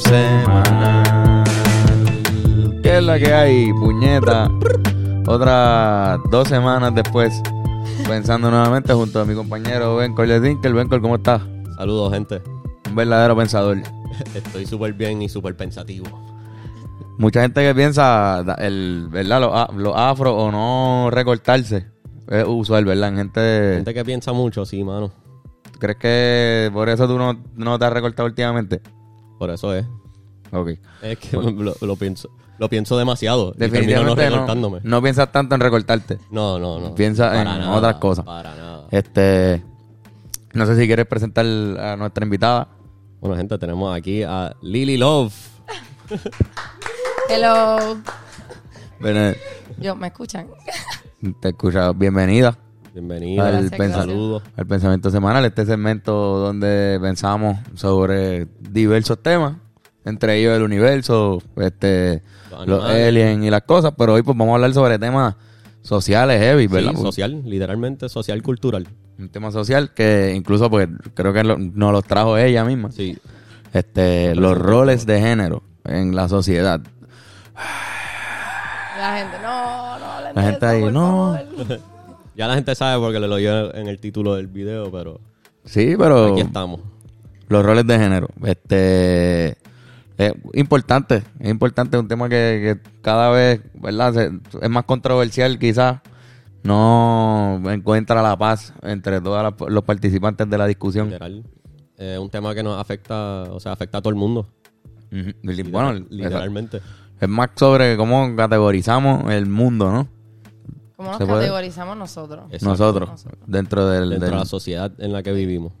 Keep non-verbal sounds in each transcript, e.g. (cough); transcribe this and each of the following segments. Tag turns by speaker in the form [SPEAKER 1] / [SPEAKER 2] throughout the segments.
[SPEAKER 1] semanal. ¿Qué es la que hay, puñeta? Otras dos semanas después, pensando nuevamente junto a mi compañero Ben Corletinkel. Ben, ¿cómo estás?
[SPEAKER 2] Saludos, gente.
[SPEAKER 1] Un verdadero pensador. (laughs)
[SPEAKER 2] Estoy súper bien y súper pensativo.
[SPEAKER 1] Mucha gente que piensa, el, ¿verdad? Los, a- los afros o no recortarse. Es usual, ¿verdad? En gente,
[SPEAKER 2] Gente que piensa mucho, sí, mano.
[SPEAKER 1] ¿tú ¿Crees que por eso tú no, no te has recortado últimamente?
[SPEAKER 2] Por eso es.
[SPEAKER 1] Ok.
[SPEAKER 2] Es que lo, lo pienso lo pienso demasiado. Y termino no
[SPEAKER 1] Definitivamente no,
[SPEAKER 2] recortándome.
[SPEAKER 1] no piensas tanto en recortarte.
[SPEAKER 2] No, no, no.
[SPEAKER 1] Piensa
[SPEAKER 2] Para
[SPEAKER 1] en
[SPEAKER 2] nada,
[SPEAKER 1] otras cosas.
[SPEAKER 2] Para nada.
[SPEAKER 1] Este, no sé si quieres presentar a nuestra invitada.
[SPEAKER 2] Bueno, gente, tenemos aquí a Lily Love.
[SPEAKER 3] Hello.
[SPEAKER 1] Ven,
[SPEAKER 3] Yo, ¿me escuchan?
[SPEAKER 1] Te escucha. Bienvenida
[SPEAKER 2] Bienvenida.
[SPEAKER 1] al.
[SPEAKER 2] Saludos.
[SPEAKER 1] Pensamiento Semanal, este segmento donde pensamos sobre diversos temas, entre ellos el universo, este,
[SPEAKER 2] Los
[SPEAKER 1] los aliens y las cosas, pero hoy pues vamos a hablar sobre temas sociales heavy, ¿verdad?
[SPEAKER 2] Sí, social, literalmente social cultural.
[SPEAKER 1] Un tema social que incluso pues creo que lo- nos los trajo ella misma.
[SPEAKER 2] Sí.
[SPEAKER 1] Este, los roles de género en la sociedad.
[SPEAKER 3] La gente, no, no,
[SPEAKER 1] La
[SPEAKER 3] de
[SPEAKER 1] gente
[SPEAKER 3] eso,
[SPEAKER 1] ahí,
[SPEAKER 3] por
[SPEAKER 1] no.
[SPEAKER 3] favor. (laughs)
[SPEAKER 2] Ya la gente sabe porque le lo oyó en el título del video, pero
[SPEAKER 1] Sí, pero
[SPEAKER 2] aquí estamos.
[SPEAKER 1] los roles de género. Este es importante, es importante, es un tema que, que cada vez, ¿verdad? Se- es más controversial quizás. No encuentra la paz entre todos los participantes de la discusión.
[SPEAKER 2] Literal. Es un tema que nos afecta, o sea, afecta a todo el mundo.
[SPEAKER 1] Bueno,
[SPEAKER 2] literalmente.
[SPEAKER 1] es más sobre cómo categorizamos el mundo, ¿no?
[SPEAKER 3] ¿Cómo nos categorizamos nosotros?
[SPEAKER 2] Exacto.
[SPEAKER 1] Nosotros,
[SPEAKER 3] Nosotros.
[SPEAKER 1] dentro del...
[SPEAKER 2] Dentro de la sociedad en la que vivimos.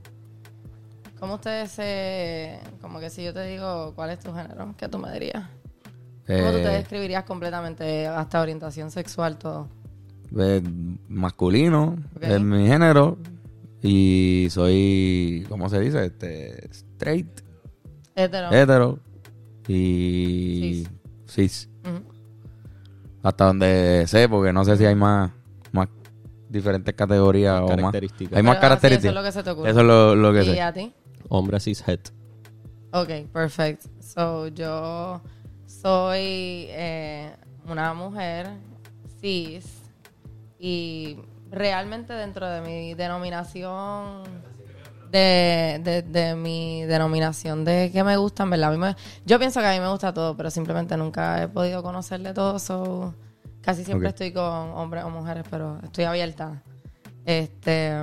[SPEAKER 3] ¿Cómo ustedes se... Como que si yo te digo cuál es tu género, ¿qué tú me dirías? ¿Cómo tú te
[SPEAKER 1] eh,
[SPEAKER 3] describirías completamente hasta orientación sexual, todo?
[SPEAKER 1] eh, masculino,
[SPEAKER 3] Ok.
[SPEAKER 1] es mi género. Y soy, ¿cómo se dice? Este, straight,
[SPEAKER 3] Hetero.
[SPEAKER 1] hetero y cis.
[SPEAKER 3] Ujú.
[SPEAKER 1] Hasta donde sé, porque no sé si hay más, más diferentes categorías o más.
[SPEAKER 2] Características.
[SPEAKER 1] Hay más
[SPEAKER 3] Pero, sí,
[SPEAKER 1] características.
[SPEAKER 3] eso es lo que se te ocurre.
[SPEAKER 1] Eso es lo, lo que
[SPEAKER 3] ¿Y
[SPEAKER 1] sé.
[SPEAKER 3] a ti?
[SPEAKER 2] Hombre cishet.
[SPEAKER 3] Ok, perfecto. So, yo soy eh, una mujer cis y realmente dentro de mi denominación de, de, de mi denominación de que me gustan, ¿verdad? A mí me- yo pienso que a mí me gusta todo, pero simplemente nunca he podido conocerle todo, so casi siempre estoy con hombres o mujeres, pero estoy abierta. Este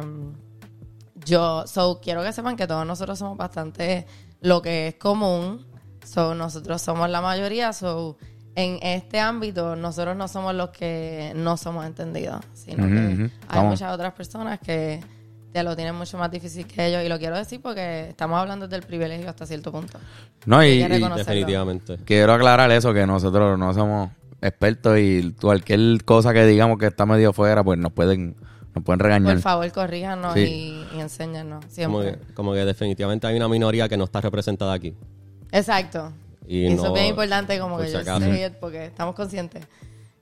[SPEAKER 3] yo, so, quiero que sepan que todos nosotros somos bastante lo que es común. So, nosotros somos la mayoría. So, en este ámbito, nosotros no somos los que no somos entendidos, sino que hay
[SPEAKER 1] Vamos.
[SPEAKER 3] muchas otras personas que te lo tienen mucho más difícil que ellos. Y lo quiero decir porque estamos hablando del privilegio hasta cierto punto.
[SPEAKER 1] No, y, y
[SPEAKER 3] reconocerlo.
[SPEAKER 2] Definitivamente.
[SPEAKER 1] quiero aclarar eso, que nosotros no somos expertos y cualquier cosa que digamos que está medio fuera, pues nos pueden, nos pueden regañar.
[SPEAKER 3] Por favor, corríjanos
[SPEAKER 1] Sí.
[SPEAKER 3] y, y enséñanos
[SPEAKER 2] Como que, como que definitivamente hay una minoría que no está representada aquí.
[SPEAKER 3] Exacto.
[SPEAKER 2] Y
[SPEAKER 3] Eso
[SPEAKER 2] no-
[SPEAKER 3] es bien importante como que yo sé, porque estamos conscientes.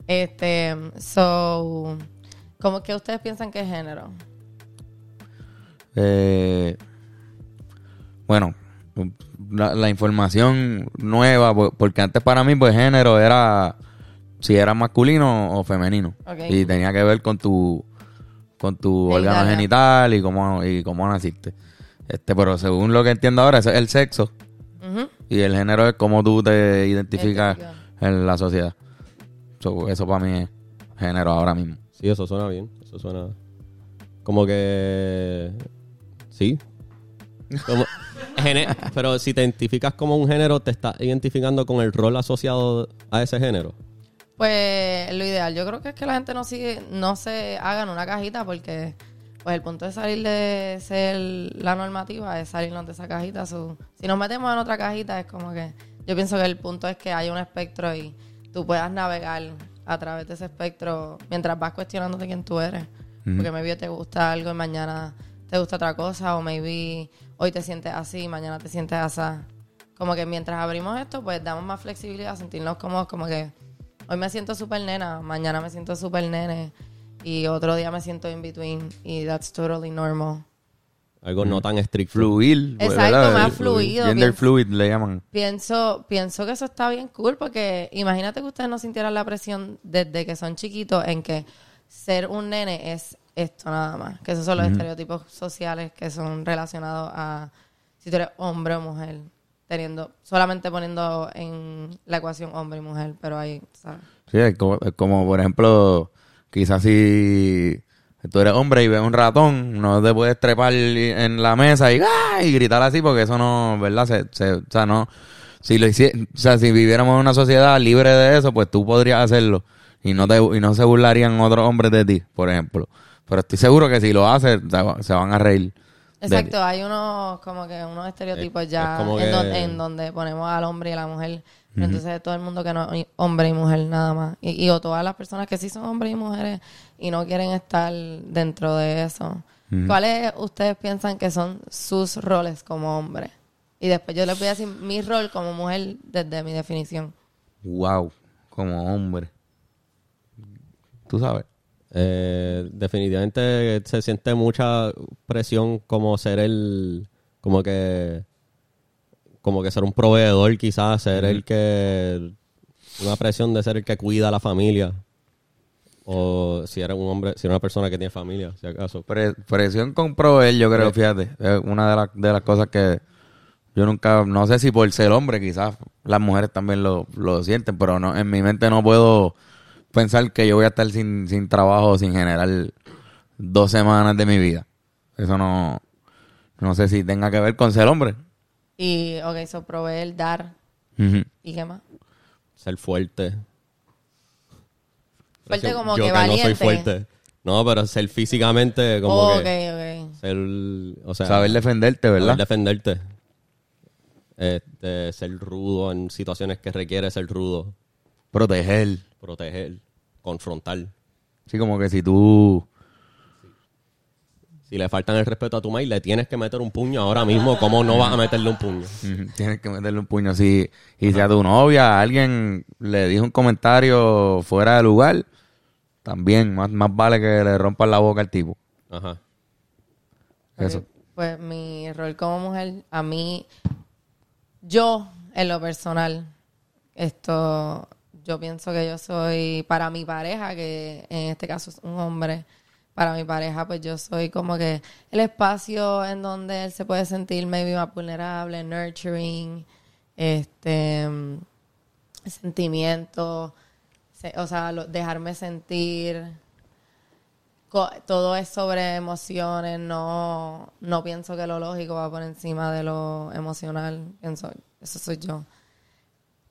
[SPEAKER 3] Este, so, ¿cómo que ustedes piensan que es género?
[SPEAKER 1] Eh, bueno, la, la información nueva, po- porque antes para mí, pues género era si era masculino o femenino. Y tenía que ver con tu con tu
[SPEAKER 3] Genital,
[SPEAKER 1] órgano
[SPEAKER 3] ¿no?
[SPEAKER 1] genital y cómo, y cómo naciste. Este, pero según lo que entiendo ahora, ese es el sexo. Y el género es cómo tú te identificas
[SPEAKER 3] Identifica.
[SPEAKER 1] en la sociedad. So, eso para mí es género ahora mismo.
[SPEAKER 2] Sí, eso suena bien. Eso suena. Como que. Sí. Como- Pero si te identificas como un género, te estás identificando con el rol asociado a ese género.
[SPEAKER 3] Pues lo ideal, yo creo que es que la gente no sigue, no se hagan una cajita porque pues el punto de salir de ser la normativa es salirnos de esa cajita. So, si nos metemos en otra cajita es como que yo pienso que el punto es que haya un espectro y tú puedas navegar a través de ese espectro mientras vas cuestionándote quién tú eres. Porque maybe te gusta algo y mañana te gusta otra cosa o maybe hoy te sientes así y mañana te sientes así. Como que mientras abrimos esto, pues damos más flexibilidad, sentirnos cómodos, como que hoy me siento súper nena, mañana me siento súper nene y otro día me siento in between y that's totally normal.
[SPEAKER 2] Algo no tan estricto.
[SPEAKER 1] Fluir.
[SPEAKER 3] Exacto,
[SPEAKER 1] ¿verdad?
[SPEAKER 3] más
[SPEAKER 1] El
[SPEAKER 3] fluido,
[SPEAKER 1] Gender
[SPEAKER 3] bien-
[SPEAKER 1] fluid le llaman.
[SPEAKER 3] Pienso, pienso que eso está bien cool porque imagínate que ustedes no sintieran la presión desde que son chiquitos en que ser un nene es esto nada más. Que esos son los estereotipos sociales que son relacionados a si tú eres hombre o mujer. Teniendo, solamente poniendo en la ecuación hombre y mujer, pero ahí, ¿sabes?
[SPEAKER 1] Sí, es como, es como, por ejemplo, quizás si tú eres hombre y ves un ratón, no te puedes trepar en la mesa y, ¡ah! y gritar así porque eso no, ¿verdad? Se, se- o sea, no, si lo hici- o sea, si viviéramos en una sociedad libre de eso, pues tú podrías hacerlo y no te, y no se burlarían otros hombres de ti, por ejemplo. Pero estoy seguro que si lo haces, se, va- se van a reír.
[SPEAKER 3] Exacto, hay unos como que unos estereotipos
[SPEAKER 2] Es-
[SPEAKER 3] ya
[SPEAKER 2] es
[SPEAKER 3] en,
[SPEAKER 2] que-
[SPEAKER 3] don- en donde ponemos al hombre y a la mujer. Pero Entonces todo el mundo que no es hombre y mujer nada más. Y, y o todas las personas que sí son hombres y mujeres y no quieren estar dentro de eso. ¿Cuáles ustedes piensan que son sus roles como hombre? Y después yo les voy a decir mi rol como mujer desde mi definición.
[SPEAKER 1] Wow, como hombre. Tú sabes.
[SPEAKER 2] Eh, definitivamente se siente mucha presión como ser el como que como que ser un proveedor quizás ser el que una presión de ser el que cuida a la familia o si eres un hombre si eres una persona que tiene familia si acaso
[SPEAKER 1] Pre- presión con proveer, yo creo, fíjate. Es una de, las de las cosas que yo nunca, no sé si por ser hombre, quizás las mujeres también lo, lo sienten, pero no en mi mente no puedo pensar que yo voy a estar sin, sin trabajo, sin generar dos semanas de mi vida. Eso no, no sé si tenga que ver con ser hombre.
[SPEAKER 3] Y, ok, eso proveer, dar. ¿Y qué más?
[SPEAKER 2] ser fuerte
[SPEAKER 3] Fuerte como
[SPEAKER 2] yo
[SPEAKER 3] que
[SPEAKER 2] no soy
[SPEAKER 3] valiente.
[SPEAKER 2] fuerte no pero ser físicamente como
[SPEAKER 3] Oh, ok,
[SPEAKER 2] que
[SPEAKER 3] ok.
[SPEAKER 2] ser o sea
[SPEAKER 1] Saber defenderte,
[SPEAKER 2] Saber
[SPEAKER 1] ¿verdad?
[SPEAKER 2] defenderte. Este, ser rudo en situaciones que requiere ser rudo.
[SPEAKER 1] Proteger.
[SPEAKER 2] Proteger. Confrontar.
[SPEAKER 1] Sí, como que si tú...
[SPEAKER 2] Si le faltan el respeto a tu maíz, le tienes que meter un puño ahora mismo. ¿Cómo no vas a meterle un puño?
[SPEAKER 1] Tienes que meterle un puño. Si, y si a tu novia alguien le dijo un comentario fuera de lugar, también más, más vale que le rompan la boca al tipo.
[SPEAKER 2] Ajá.
[SPEAKER 1] Eso.
[SPEAKER 3] Pues mi rol como mujer, a mí, yo en lo personal, esto, yo pienso que yo soy para mi pareja, que en este caso es un hombre, para mi pareja, pues yo soy como que el espacio en donde él se puede sentir maybe más vulnerable, nurturing, este, mm, sentimientos, se- o sea, dejarme sentir todo es sobre emociones, no, no pienso que lo lógico va por encima de lo emocional, pienso, eso soy yo.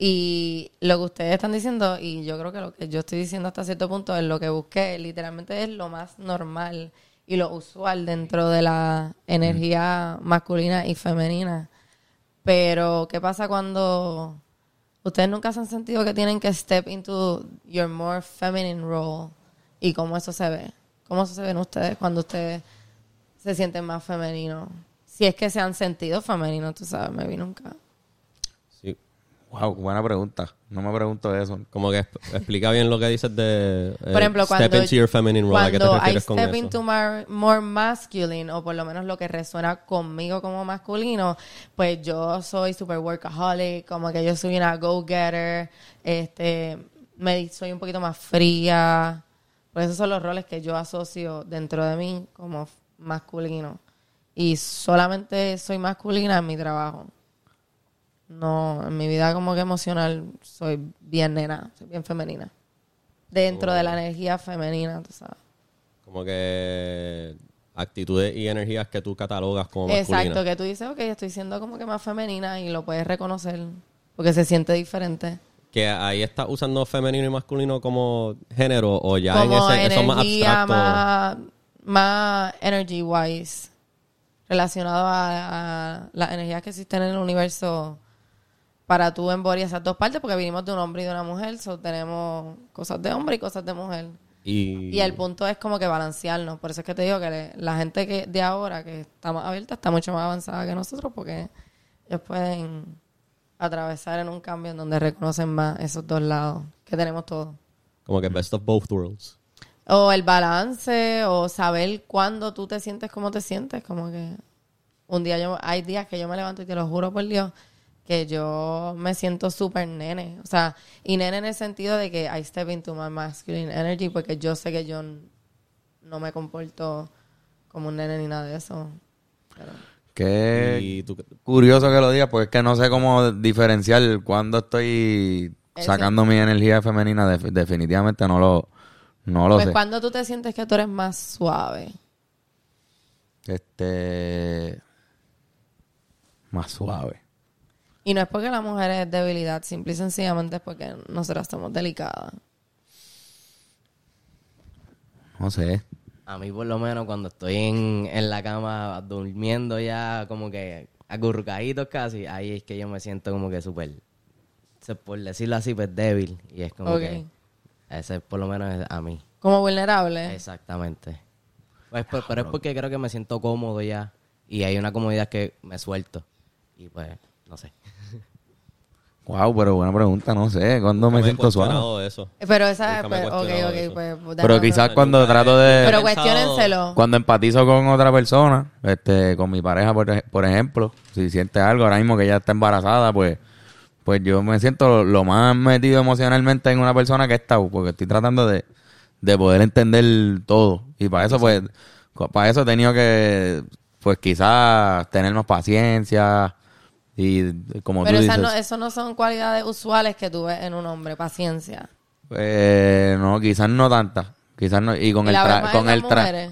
[SPEAKER 3] Y lo que ustedes están diciendo, y yo creo que lo que yo estoy diciendo hasta cierto punto es lo que busqué, literalmente es lo más normal y lo usual dentro de la energía masculina y femenina. Pero, ¿qué pasa cuando ustedes nunca se han sentido que tienen que step into your more feminine role? ¿Y cómo eso se ve? ¿Cómo eso se ven ustedes cuando ustedes se sienten más femeninos? Si es que se han sentido femeninos, tú sabes, me vi nunca.
[SPEAKER 1] Wow, buena pregunta. No me pregunto eso.
[SPEAKER 2] Como que exp- explica bien lo que dices de eh,
[SPEAKER 3] Por ejemplo, cuando,
[SPEAKER 2] step into your feminine role. ¿A qué te
[SPEAKER 3] cuando I
[SPEAKER 2] refieres con
[SPEAKER 3] step
[SPEAKER 2] eso?
[SPEAKER 3] into my more masculine, o por lo menos lo que resuena conmigo como masculino, pues yo soy super workaholic, como que yo soy una go-getter, este, me, soy un poquito más fría. Por esos son los roles que yo asocio dentro de mí como masculino. Y solamente soy masculina en mi trabajo. No, en mi vida como que emocional soy bien nena, soy bien femenina. Dentro de la energía femenina, tú sabes.
[SPEAKER 2] Como que actitudes y energías que tú catalogas como masculinas.
[SPEAKER 3] Exacto, que tú dices, ok, estoy siendo como que más femenina y lo puedes reconocer porque se siente diferente.
[SPEAKER 2] Que ahí estás usando femenino y masculino como género o ya
[SPEAKER 3] como
[SPEAKER 2] en ese eso más
[SPEAKER 3] energía
[SPEAKER 2] abstracto.
[SPEAKER 3] más, más energy wise relacionado a, a las energías que existen en el universo para tú embodiar esas dos partes porque vinimos de un hombre y de una mujer so tenemos cosas de hombre y cosas de mujer.
[SPEAKER 2] Y,
[SPEAKER 3] y el punto es como que balancearnos. Por eso es que te digo que le- la gente que de ahora que está más abierta está mucho más avanzada que nosotros porque ellos pueden atravesar en un cambio en donde reconocen más esos dos lados que tenemos todos.
[SPEAKER 2] Como que best of both worlds.
[SPEAKER 3] o el balance, o saber cuándo tú te sientes como te sientes, como que un día yo, hay días que yo me levanto y te lo juro por Dios, que yo me siento súper nene. O sea, y nene en el sentido de que I step into my masculine energy porque yo sé que yo no me comporto como un nene ni nada de eso. Pero,
[SPEAKER 1] Qué
[SPEAKER 2] Y tú-
[SPEAKER 1] curioso que lo digas, porque es que no sé cómo diferenciar cuando estoy sacando mi energía femenina. Def- definitivamente no lo, no lo
[SPEAKER 3] pues
[SPEAKER 1] sé.
[SPEAKER 3] cuando tú te sientes que tú eres más suave.
[SPEAKER 1] Este. Más suave.
[SPEAKER 3] Y no es porque la mujer es debilidad, simple y sencillamente es porque nosotras somos delicadas.
[SPEAKER 1] No sé.
[SPEAKER 4] A mí por lo menos cuando estoy en, en la cama durmiendo ya como que acurrucaditos casi, ahí es que yo me siento como que súper, se- por decirlo así, pues débil. Y es como que ese por lo menos es a mí.
[SPEAKER 3] Como vulnerable.
[SPEAKER 4] Exactamente. Pues, pues, pero es porque creo que me siento cómodo ya y hay una comodidad que me suelto. Y pues, no sé. (laughs)
[SPEAKER 1] Wow, pero buena pregunta, no sé. ¿Cuándo me siento suave?
[SPEAKER 2] eso.
[SPEAKER 3] Pero esa pues, ok,
[SPEAKER 2] cuestionado
[SPEAKER 3] ok,
[SPEAKER 2] eso.
[SPEAKER 3] pues,
[SPEAKER 1] Pero quizás cuando trato de...
[SPEAKER 3] Pero cuestionenselo.
[SPEAKER 1] Cuando empatizo con otra persona, este, con mi pareja, por, por ejemplo, si siente algo ahora mismo que ella está embarazada, pues, pues yo me siento lo, lo más metido emocionalmente en una persona que está, porque estoy tratando de, de poder entender todo. Y para eso, pues, para eso he tenido que, pues quizás tener más paciencia y como
[SPEAKER 3] Pero
[SPEAKER 1] tú
[SPEAKER 3] esas
[SPEAKER 1] dices.
[SPEAKER 3] no, eso no son cualidades usuales que tú ves en un hombre, paciencia.
[SPEAKER 1] eh, no, quizás no tantas. Quizás no, y con
[SPEAKER 3] ¿Y
[SPEAKER 1] el tra- con el tra-?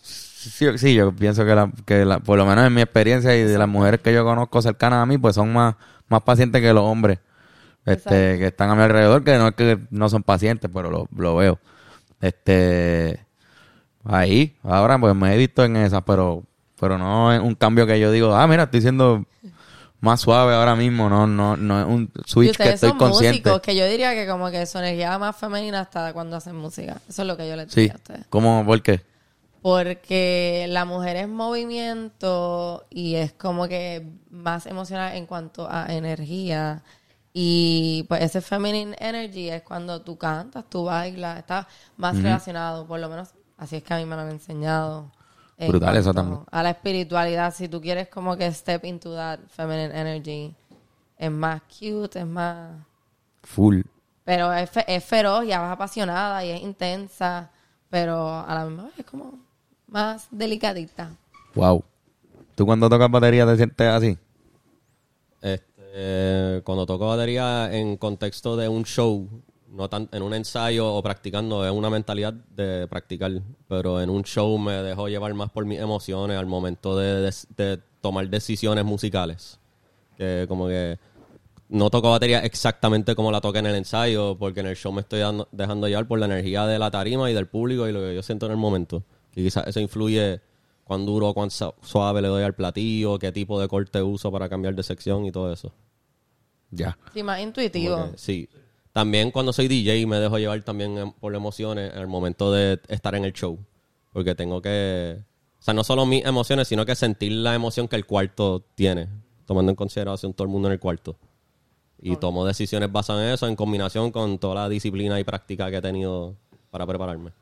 [SPEAKER 1] Sí, sí, yo pienso que, la, que la- por lo menos en mi experiencia y de las mujeres que yo conozco cercanas a mí, pues son más, más pacientes que los hombres este,
[SPEAKER 3] Exacto.
[SPEAKER 1] que están a mi alrededor, que no es que no son pacientes, pero lo, lo veo. Este, ahí, ahora pues me he visto en esas, pero, pero no es un cambio que yo digo, ah, mira, estoy siendo más suave ahora mismo, no, no, no es un
[SPEAKER 3] Y
[SPEAKER 1] switch que
[SPEAKER 3] ustedes
[SPEAKER 1] estoy
[SPEAKER 3] son
[SPEAKER 1] consciente.
[SPEAKER 3] músicos, que yo diría que como que su energía más femenina está cuando hacen música. Eso es lo que yo les
[SPEAKER 1] Sí,
[SPEAKER 3] diría a ustedes.
[SPEAKER 1] ¿cómo? ¿Por qué?
[SPEAKER 3] Porque la mujer es movimiento y es como que más emocional en cuanto a energía. Y pues ese feminine energy es cuando tú cantas, tú bailas, está más relacionado, por lo menos así es que a mí me lo han enseñado.
[SPEAKER 1] Brutal eso también.
[SPEAKER 3] A la espiritualidad, si tú quieres como que step into that feminine energy, es más cute, es más...
[SPEAKER 1] Full.
[SPEAKER 3] Pero es, fe- es feroz y es apasionada y es intensa, pero a la misma vez es como más delicadita.
[SPEAKER 1] Wow. ¿Tú cuando tocas batería te sientes así?
[SPEAKER 2] Este, cuando toco batería en contexto de un show, no tan, en un ensayo o practicando, es una mentalidad de practicar. Pero en un show me dejo llevar más por mis emociones al momento de, de- de tomar decisiones musicales. Que como que no toco batería exactamente como la toqué en el ensayo, porque en el show me estoy dando- dejando llevar por la energía de la tarima y del público y lo que yo siento en el momento. Y quizás eso influye cuán duro o cuán suave le doy al platillo, qué tipo de corte uso para cambiar de sección y todo eso.
[SPEAKER 1] Ya.
[SPEAKER 3] Sí, más intuitivo.
[SPEAKER 2] que, sí. También cuando soy DJ me dejo llevar también em- por emociones en el momento de estar en el show. Porque tengo que... O sea, no solo mis emociones, sino que sentir la emoción que el cuarto tiene. Tomando en consideración todo el mundo en el cuarto. Y tomo decisiones basadas en eso, en combinación con toda la disciplina y práctica que he tenido para prepararme.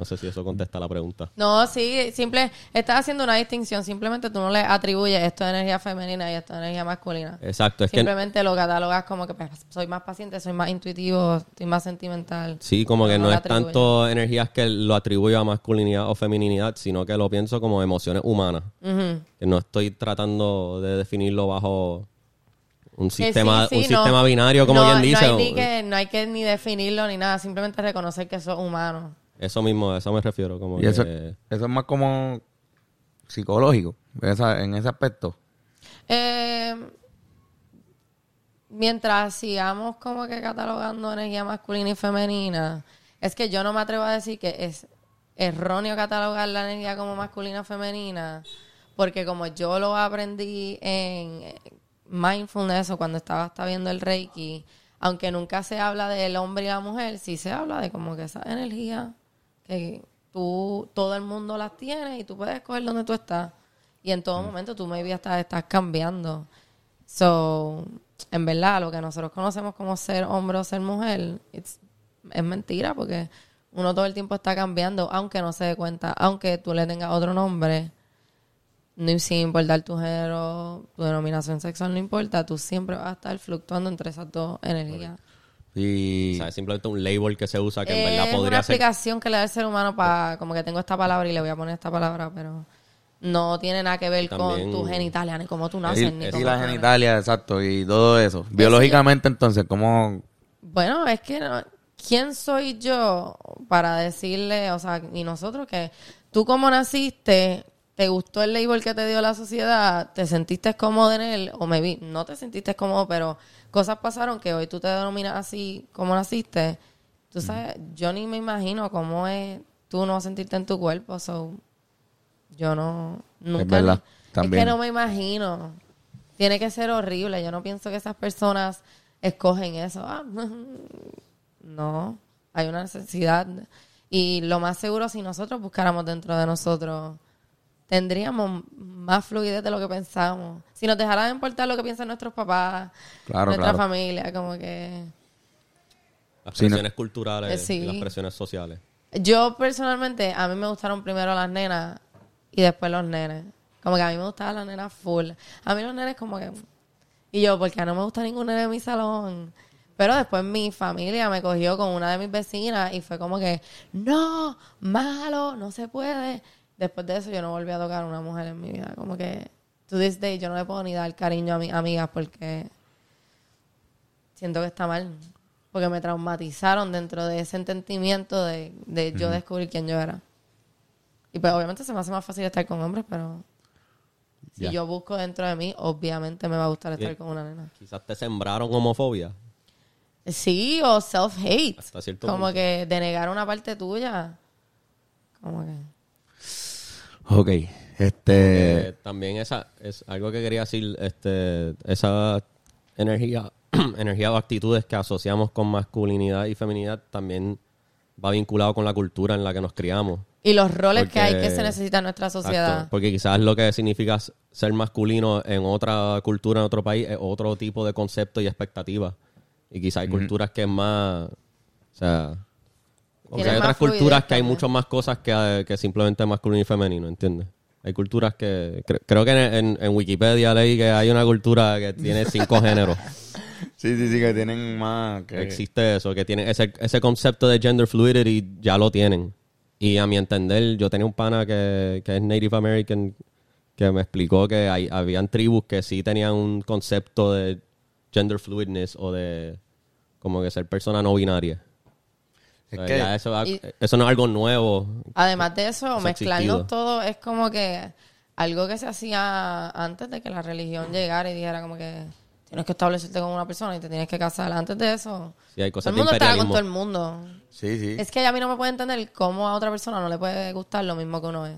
[SPEAKER 2] No sé si eso contesta la pregunta.
[SPEAKER 3] No, sí, simple, estás haciendo una distinción, simplemente tú no le atribuyes esto de energía femenina y esto de energía masculina.
[SPEAKER 2] Exacto, es que...
[SPEAKER 3] Simplemente lo catalogas como que pues, soy más paciente, soy más intuitivo, estoy más sentimental.
[SPEAKER 2] Sí, como que
[SPEAKER 3] No
[SPEAKER 2] es tanto energías que lo atribuyo a masculinidad o feminidad, sino que lo pienso como emociones humanas. Que no estoy tratando de definirlo bajo un
[SPEAKER 3] Que
[SPEAKER 2] sistema,
[SPEAKER 3] sí, sí,
[SPEAKER 2] un
[SPEAKER 3] no.
[SPEAKER 2] sistema binario, como
[SPEAKER 3] no,
[SPEAKER 2] quien dice.
[SPEAKER 3] No hay, ni que, no hay que ni definirlo ni nada, simplemente reconocer que sos humano.
[SPEAKER 2] Eso mismo, a eso me refiero. Como
[SPEAKER 1] Y eso,
[SPEAKER 2] que-
[SPEAKER 1] eso es más como psicológico, esa- en ese aspecto.
[SPEAKER 3] Eh, mientras sigamos como que catalogando energía masculina y femenina, es que yo no me atrevo a decir que es erróneo catalogar la energía como masculina o femenina, porque como yo lo aprendí en mindfulness o cuando estaba hasta viendo el Reiki, aunque nunca se habla del hombre y la mujer, sí se habla de como que esa energía que tú, todo el mundo las tiene y tú puedes escoger dónde tú estás. Y en todo momento tú maybe hasta estás cambiando. So, en verdad, lo que nosotros conocemos como ser hombre o ser mujer, it's- es mentira porque uno todo el tiempo está cambiando, aunque no se dé cuenta, aunque tú le tengas otro nombre, no sin importar tu género, tu denominación sexual, no importa, tú siempre vas a estar fluctuando entre esas dos energías.
[SPEAKER 1] Y
[SPEAKER 2] O sea, es simplemente un label que se usa que en verdad
[SPEAKER 3] es una
[SPEAKER 2] podría ser.
[SPEAKER 3] explicación que le da el ser humano para, como que tengo esta palabra y le voy a poner esta palabra, pero no tiene nada que ver
[SPEAKER 2] También-
[SPEAKER 3] con tu genitalia, ni cómo tú
[SPEAKER 1] y,
[SPEAKER 3] naces, ni
[SPEAKER 1] y
[SPEAKER 3] cómo
[SPEAKER 1] la
[SPEAKER 3] tú-
[SPEAKER 1] genitalia, exacto, y todo eso. Biológicamente, entonces, ¿cómo...?
[SPEAKER 3] Bueno, es que no- ¿quién soy yo para decirle, o sea, y nosotros que tú como naciste, te gustó el label que te dio la sociedad, te sentiste cómodo en él, o maybe no te sentiste cómodo, pero cosas pasaron que hoy tú te denominas así como naciste. Tú sabes, yo ni me imagino cómo es tú no sentirte en tu cuerpo, so yo no nunca
[SPEAKER 1] verdad,
[SPEAKER 3] es
[SPEAKER 1] también.
[SPEAKER 3] que no me imagino. Tiene que ser horrible. Yo no pienso que esas personas escogen eso. Ah, (laughs) no, hay una necesidad. Y lo más seguro, si nosotros buscáramos dentro de nosotros, tendríamos más fluidez de lo que pensamos. Si nos dejara de importar lo que piensan nuestros papás,
[SPEAKER 1] Claro,
[SPEAKER 3] nuestra
[SPEAKER 1] claro.
[SPEAKER 3] familia, como que...
[SPEAKER 2] Las
[SPEAKER 1] Sí, no-
[SPEAKER 2] presiones culturales
[SPEAKER 3] Eh, sí.
[SPEAKER 2] y las presiones sociales.
[SPEAKER 3] Yo personalmente, a mí me gustaron primero las nenas y después los nenes. Como que a mí me gustaban las nenas full. A mí los nenes como que... Y yo, porque no me gusta ningún nene de mi salón. Pero después mi familia me cogió con una de mis vecinas y fue como que, no, malo, no se puede. Después de eso yo no volví a tocar a una mujer en mi vida. Como que, to this day, yo no le puedo ni dar cariño a mis amigas porque siento que está mal. Porque me traumatizaron dentro de ese entendimiento de, de yo descubrir quién yo era. Y pues obviamente se me hace más fácil estar con hombres, pero si yo busco dentro de mí, obviamente me va a gustar estar
[SPEAKER 2] Bien.
[SPEAKER 3] con una nena.
[SPEAKER 2] Quizás te sembraron homofobia.
[SPEAKER 3] Sí, o self-hate. Como
[SPEAKER 2] punto.
[SPEAKER 3] que denegar una parte tuya. Como que...
[SPEAKER 1] Ok, este...
[SPEAKER 2] También esa es algo que quería decir, este, esa energía, (clears throat) energía o actitudes que asociamos con masculinidad y feminidad también va vinculado con la cultura en la que nos criamos.
[SPEAKER 3] Y los roles que hay que se necesitan en nuestra sociedad.
[SPEAKER 2] Exacto, porque quizás lo que significa ser masculino en otra cultura, en otro país, es otro tipo de concepto y expectativa. Y quizás hay culturas que es más... O sea... o
[SPEAKER 3] Tienen
[SPEAKER 2] sea, hay otras culturas que hay muchas más cosas que, que simplemente masculino y femenino, ¿entiendes? Hay culturas que... cre- creo que en, en- en Wikipedia leí que hay una cultura que tiene cinco (laughs) géneros.
[SPEAKER 1] Sí, sí, sí, que tienen más... Que...
[SPEAKER 2] Existe eso, que tienen ese, ese concepto de gender fluidity, ya lo tienen. Y a mi entender, yo tenía un pana que, que es Native American que me explicó que hay, habían tribus que sí tenían un concepto de gender fluidness o de como que ser persona no binaria.
[SPEAKER 1] Es
[SPEAKER 2] O sea,
[SPEAKER 1] que-
[SPEAKER 2] ya eso, va-
[SPEAKER 3] Y-
[SPEAKER 2] eso no es algo nuevo.
[SPEAKER 3] Además de eso,
[SPEAKER 2] Eso existido.
[SPEAKER 3] todo es como que algo que se hacía antes de que la religión llegara y dijera como que tienes que establecerte con una persona y te tienes que casar. Antes de eso,
[SPEAKER 2] Sí, hay
[SPEAKER 3] todo
[SPEAKER 2] cosas
[SPEAKER 3] el
[SPEAKER 2] de
[SPEAKER 3] mundo estaba con todo el mundo.
[SPEAKER 1] Sí, sí.
[SPEAKER 3] Es que a mí no me puede entender cómo a otra persona no le puede gustar lo mismo que uno es.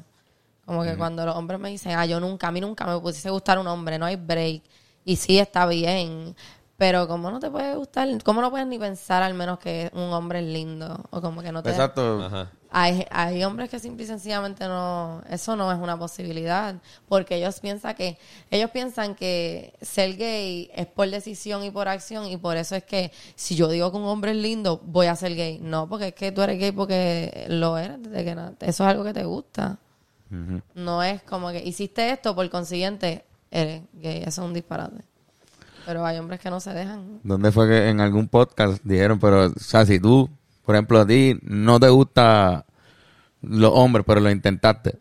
[SPEAKER 3] Como que cuando los hombres me dicen, ah, yo nunca, a mí nunca me pudiese gustar un hombre, no hay break. Y sí, está bien. Pero ¿cómo no te puede gustar? ¿Cómo no puedes ni pensar al menos que un hombre es lindo? O como que no te...
[SPEAKER 1] Exacto.
[SPEAKER 2] Ajá.
[SPEAKER 3] Hay, hay hombres que simple y sencillamente no, eso no es una posibilidad, porque ellos piensan que, ellos piensan que ser gay es por decisión y por acción, y por eso es que si yo digo que un hombre es lindo, voy a ser gay. No, porque es que tú eres gay porque lo eres desde que na- eso es algo que te gusta. No es como que hiciste esto, por consiguiente, eres gay. Eso es un disparate. Pero hay hombres que no se dejan.
[SPEAKER 1] ¿Dónde fue que en algún podcast dijeron, pero, o sea, si tú, por ejemplo, a ti no te gusta los hombres, pero lo intentaste,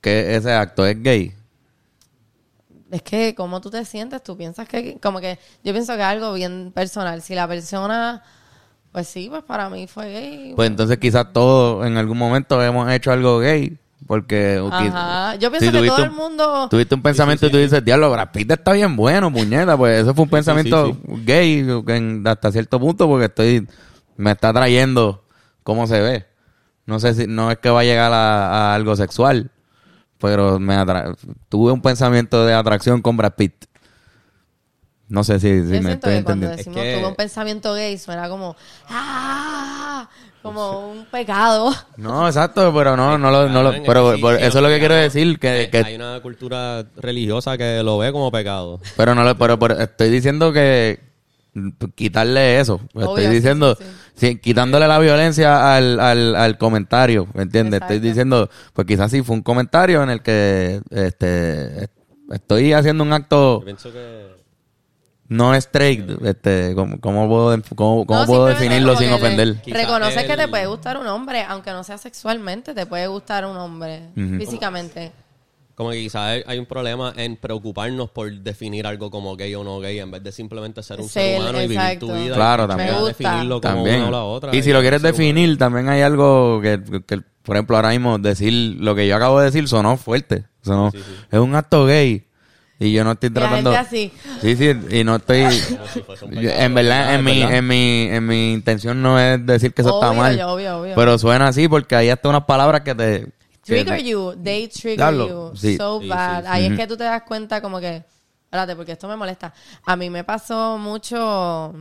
[SPEAKER 1] que ese acto es gay?
[SPEAKER 3] Es que como tú te sientes, tú piensas que, como que, yo pienso que es algo bien personal. Si la persona, pues sí, pues para mí fue gay.
[SPEAKER 1] Pues entonces quizás todos en algún momento hemos hecho algo gay, porque...
[SPEAKER 3] Ajá. Yo
[SPEAKER 1] si
[SPEAKER 3] pienso que todo el
[SPEAKER 1] un-
[SPEAKER 3] mundo,
[SPEAKER 1] Tuviste un pensamiento y tú dices, diablo, Brad Pitt está bien bueno, puñeta. Pues eso fue un pensamiento
[SPEAKER 2] sí,
[SPEAKER 1] gay en- hasta cierto punto porque estoy... Me está trayendo cómo se ve. No sé si... No es que va a llegar a, a algo sexual, pero me atra- tuve un pensamiento de atracción con Brad Pitt. No sé si, si
[SPEAKER 3] yo
[SPEAKER 1] me
[SPEAKER 3] siento
[SPEAKER 1] estoy
[SPEAKER 3] que cuando decimos
[SPEAKER 2] Es que-
[SPEAKER 3] tuve un pensamiento gay, suena como, ¡ah! Como un pecado.
[SPEAKER 1] No, exacto, pero no, no lo... No lo pero eso es lo que quiero decir, que...
[SPEAKER 2] Eh,
[SPEAKER 1] que
[SPEAKER 2] Hay una cultura religiosa que lo ve como pecado.
[SPEAKER 1] Pero no lo, pero, pero estoy diciendo que quitarle eso. Estoy
[SPEAKER 3] Obvio,
[SPEAKER 1] diciendo,
[SPEAKER 3] sí, sí.
[SPEAKER 1] sí, quitándole la violencia al, al, al comentario, ¿me entiendes? Estoy diciendo, pues quizás sí fue un comentario en el que este estoy haciendo un acto
[SPEAKER 2] Yo pienso que...
[SPEAKER 1] no straight, este, ¿cómo, cómo puedo, cómo, cómo
[SPEAKER 3] No,
[SPEAKER 1] puedo definirlo sin ofender?
[SPEAKER 3] Reconoces que te puede gustar un hombre, aunque no sea sexualmente, te puede gustar un hombre físicamente.
[SPEAKER 2] Como que quizás hay- un problema en preocuparnos por definir algo como gay o no gay en vez de simplemente ser un ser,
[SPEAKER 3] Ser,
[SPEAKER 2] humano y vivir tu vida.
[SPEAKER 1] Claro,
[SPEAKER 2] y
[SPEAKER 1] también.
[SPEAKER 2] definirlo como
[SPEAKER 1] También.
[SPEAKER 2] una o la otra.
[SPEAKER 1] y si lo quieres
[SPEAKER 2] ser humano.
[SPEAKER 1] definir, también hay algo que, que, por ejemplo, ahora mismo decir lo que yo acabo de decir sonó fuerte. Sonó, es un acto gay. Y yo no estoy
[SPEAKER 3] la
[SPEAKER 1] tratando.
[SPEAKER 3] gente así.
[SPEAKER 1] Sí, sí, y no estoy. Yo-
[SPEAKER 2] pecado,
[SPEAKER 1] en verdad, en mi, en mi, en mi intención no es decir que eso está mal.
[SPEAKER 3] yo, obvio, obvio.
[SPEAKER 1] Pero suena así porque hay hasta unas palabras que te.
[SPEAKER 3] Trigger you, they trigger you
[SPEAKER 1] sí.
[SPEAKER 3] so
[SPEAKER 2] Sí,
[SPEAKER 3] bad.
[SPEAKER 2] sí,
[SPEAKER 3] Ahí es que tú te das cuenta como que, espérate, porque esto me molesta. A mí me pasó mucho,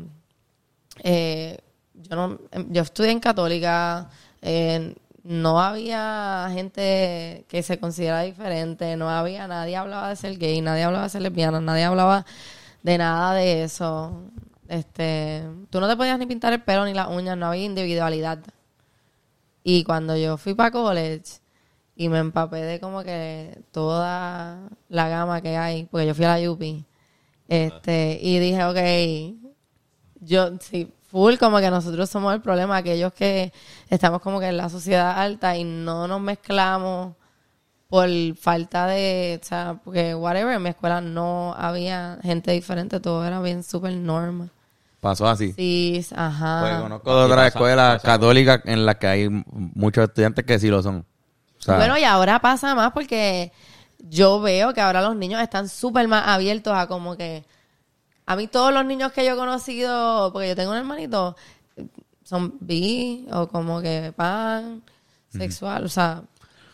[SPEAKER 3] eh, yo no, yo estudié en católica, eh, no había gente que se considera diferente, no había, nadie hablaba de ser gay, nadie hablaba de ser lesbiana, nadie hablaba de nada de eso. Este, tú no te podías ni pintar el pelo ni las uñas, no había individualidad. Y cuando yo fui para college y me empapé de como que toda la gama que hay, porque yo fui a la UPI, este, y dije, ok, yo, sí, full como que nosotros somos el problema, aquellos que estamos como que en la sociedad alta y no nos mezclamos por falta de, o sea, porque whatever, en mi escuela no había gente diferente, todo era bien súper normal.
[SPEAKER 1] Pasó así.
[SPEAKER 3] Sí, ajá.
[SPEAKER 1] Pues conozco de otras escuelas católicas en las que hay muchos estudiantes que sí lo son. O sea,
[SPEAKER 3] Bueno, y ahora pasa más porque yo veo que ahora los niños están súper más abiertos a como que... A mí todos los niños que yo he conocido, porque yo tengo un hermanito, son bi o como que pan, sexual, o sea...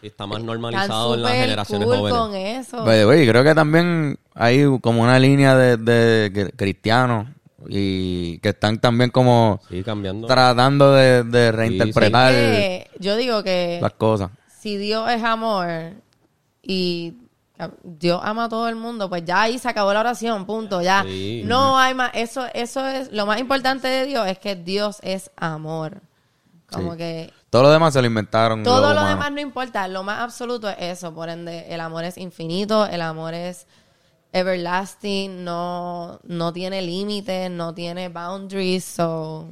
[SPEAKER 2] Sí, está más normalizado en las generaciones
[SPEAKER 3] cool
[SPEAKER 2] jóvenes.
[SPEAKER 3] con eso.
[SPEAKER 1] by the way, creo que también hay como una línea de, de cri- cristianos y que están también como
[SPEAKER 2] Sí, cambiando.
[SPEAKER 1] tratando de, de reinterpretar
[SPEAKER 3] Que yo digo que
[SPEAKER 1] las cosas.
[SPEAKER 3] si Dios es amor y Dios ama a todo el mundo, pues ya ahí se acabó la oración, punto, ya.
[SPEAKER 2] Sí.
[SPEAKER 3] No hay más, eso, eso es, lo más importante de Dios es que Dios es amor. Como
[SPEAKER 1] Sí.
[SPEAKER 3] que
[SPEAKER 1] Todo lo demás se lo inventaron.
[SPEAKER 3] todo lo demás no importa, lo más absoluto es eso, por ende, el amor es infinito, el amor es everlasting, no, no tiene límites, no tiene boundaries, so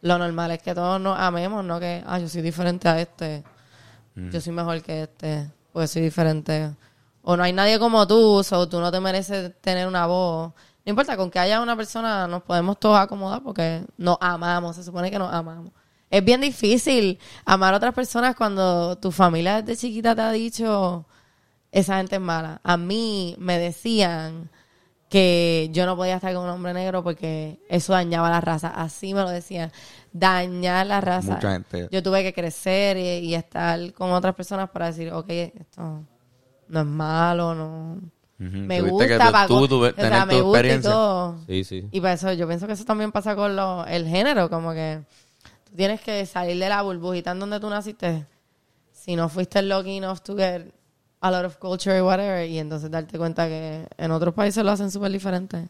[SPEAKER 3] lo normal es que todos nos amemos, no que, ah, yo soy diferente a este, yo soy mejor que este, pues soy diferente. O no hay nadie como tú, so tú no te mereces tener una voz. No importa, con que haya una persona nos podemos todos acomodar porque nos amamos, se supone que nos amamos. Es bien difícil amar a otras personas cuando tu familia desde chiquita te ha dicho esa gente es mala. A mí me decían que yo no podía estar con un hombre negro porque eso dañaba la raza. Así me lo decían. Dañar la raza.
[SPEAKER 1] Mucha gente.
[SPEAKER 3] Yo tuve que crecer y, y estar con otras personas para decir, ok, esto no es malo, no... Me
[SPEAKER 1] Tuviste
[SPEAKER 3] gusta, para
[SPEAKER 1] tú
[SPEAKER 3] o sea, me
[SPEAKER 1] tu
[SPEAKER 3] gusta y
[SPEAKER 1] experiencia.
[SPEAKER 3] todo.
[SPEAKER 2] Sí, sí.
[SPEAKER 3] Y para eso yo pienso que eso también pasa con lo- el género, como que tú tienes que salir de la burbujita en donde tú naciste. Si no fuiste lucky enough to get a lot of culture y whatever, y entonces darte cuenta que en otros países lo hacen súper diferente.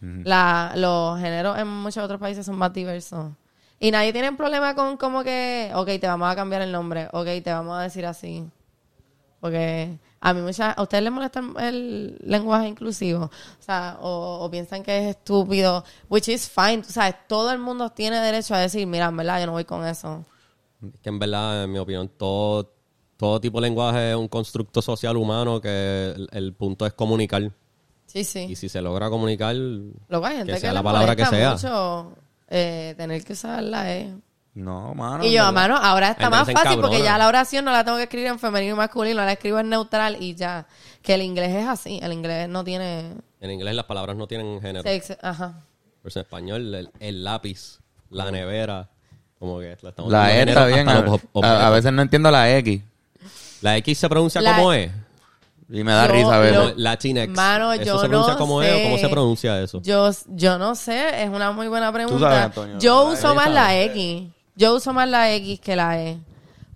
[SPEAKER 3] La, los géneros en muchos otros países son más diversos. Y nadie tiene problema con como que, ok, te vamos a cambiar el nombre, ok, te vamos a decir así. Porque a mí muchas, a ustedes les molesta el lenguaje inclusivo, o sea, o, o piensan que es estúpido, which is fine, tú sabes, todo el mundo tiene derecho a decir, mira, en verdad, yo no voy con eso.
[SPEAKER 2] Es que en verdad, en mi opinión, todo, todo tipo de lenguaje es un constructo social humano que el, el punto es comunicar.
[SPEAKER 3] Sí, sí.
[SPEAKER 2] Y si se logra comunicar,
[SPEAKER 3] Lo que hay gente
[SPEAKER 2] que
[SPEAKER 3] que,
[SPEAKER 2] sea
[SPEAKER 3] le
[SPEAKER 2] la palabra que sea.
[SPEAKER 3] mucho eh, tener que usar la E.
[SPEAKER 1] No, mano.
[SPEAKER 3] y yo,
[SPEAKER 1] verdad.
[SPEAKER 3] mano, ahora está más fácil porque ya la oración no la tengo que escribir en femenino y masculino, la escribo en neutral y ya. Que el inglés es así, el inglés no tiene
[SPEAKER 2] en inglés las palabras no tienen género.
[SPEAKER 3] sex, ajá.
[SPEAKER 2] Pero en español, el, el lápiz, la nevera, como que la estamos
[SPEAKER 1] La E está bien. A, a- a veces no entiendo la X.
[SPEAKER 2] La X se pronuncia
[SPEAKER 3] La-
[SPEAKER 2] como es.
[SPEAKER 1] Y me da
[SPEAKER 3] Yo-
[SPEAKER 1] risa a veces.
[SPEAKER 3] lo-
[SPEAKER 2] La Chinex.
[SPEAKER 3] Mano,
[SPEAKER 2] ¿Eso
[SPEAKER 3] yo
[SPEAKER 2] se pronuncia
[SPEAKER 3] no
[SPEAKER 2] como es o cómo
[SPEAKER 3] sé.
[SPEAKER 2] se pronuncia eso?
[SPEAKER 3] Yo, yo no sé, es una muy buena pregunta.
[SPEAKER 1] sabes, Antonio.
[SPEAKER 3] yo uso más la X. Yo uso más la X que la E.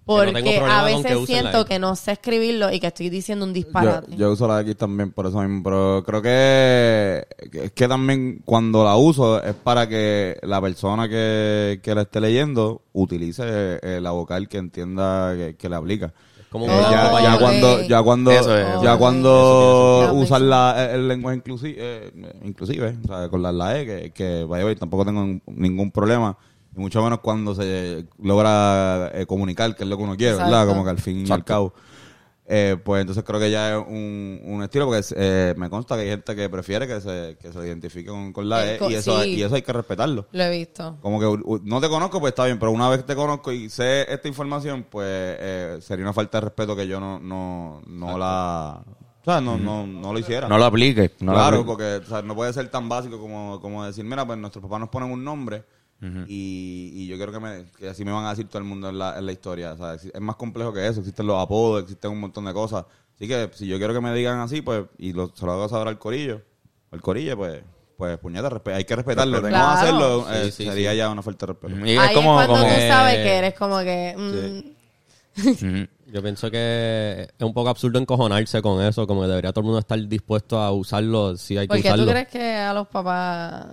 [SPEAKER 3] Porque a
[SPEAKER 2] que
[SPEAKER 3] veces siento que no sé escribirlo y que estoy diciendo un disparate.
[SPEAKER 5] yo uso la X también por eso mismo, pero creo que que- es que también cuando la uso es para que la persona que, que la esté leyendo utilice eh, la vocal que entienda que, que le aplica.
[SPEAKER 2] como
[SPEAKER 5] Eh,
[SPEAKER 3] Oh,
[SPEAKER 5] ya, cuando ya cuando
[SPEAKER 1] Eso es,
[SPEAKER 5] ya cuando
[SPEAKER 3] Eso
[SPEAKER 5] usar la, el lenguaje inclusive eh, inclusive o sea, con la, la E que, que vaya a ver, tampoco tengo ningún problema y mucho menos cuando se logra eh, comunicar que es lo que uno quiere verdad como que al fin y al cabo eh, pues entonces creo que ya es un, un estilo porque eh, me consta que hay gente que prefiere que se, que se identifique con, con la
[SPEAKER 3] Eh,
[SPEAKER 5] E y eso,
[SPEAKER 3] sí.
[SPEAKER 5] y eso hay que respetarlo.
[SPEAKER 3] Lo he visto.
[SPEAKER 5] Como que u- no te conozco, pues está bien, pero una vez te conozco y sé esta información, pues eh, sería una falta de respeto que yo no, no, no la... O sea, no, no, no lo hiciera.
[SPEAKER 1] No lo. No lo
[SPEAKER 5] claro, porque o sea, no puede ser tan básico como, como decir, mira, pues nuestros papás nos ponen un nombre y, y yo quiero que, me, que así me van a decir todo el mundo en la, en la historia. O sea, es más complejo que eso. Existen los apodos, existen un montón de cosas. Así que si yo quiero que me digan así, pues, y lo, se lo hago saber al corillo, al corillo, pues, pues puñeta, hay que respetarlo. De no
[SPEAKER 3] Claro.
[SPEAKER 5] hacerlo eh,
[SPEAKER 2] Sí, sí,
[SPEAKER 5] sería ya una falta de respeto.
[SPEAKER 1] Y
[SPEAKER 3] Ahí
[SPEAKER 1] es como,
[SPEAKER 3] es cuando
[SPEAKER 1] como
[SPEAKER 3] tú
[SPEAKER 2] que-
[SPEAKER 3] sabes que eres como que... mm. (laughs)
[SPEAKER 2] Yo pienso que es un poco absurdo encojonarse con eso, como que debería todo el mundo estar dispuesto a usarlo si hay que
[SPEAKER 3] ¿Por qué
[SPEAKER 2] usarlo.
[SPEAKER 3] tú crees que a los papás,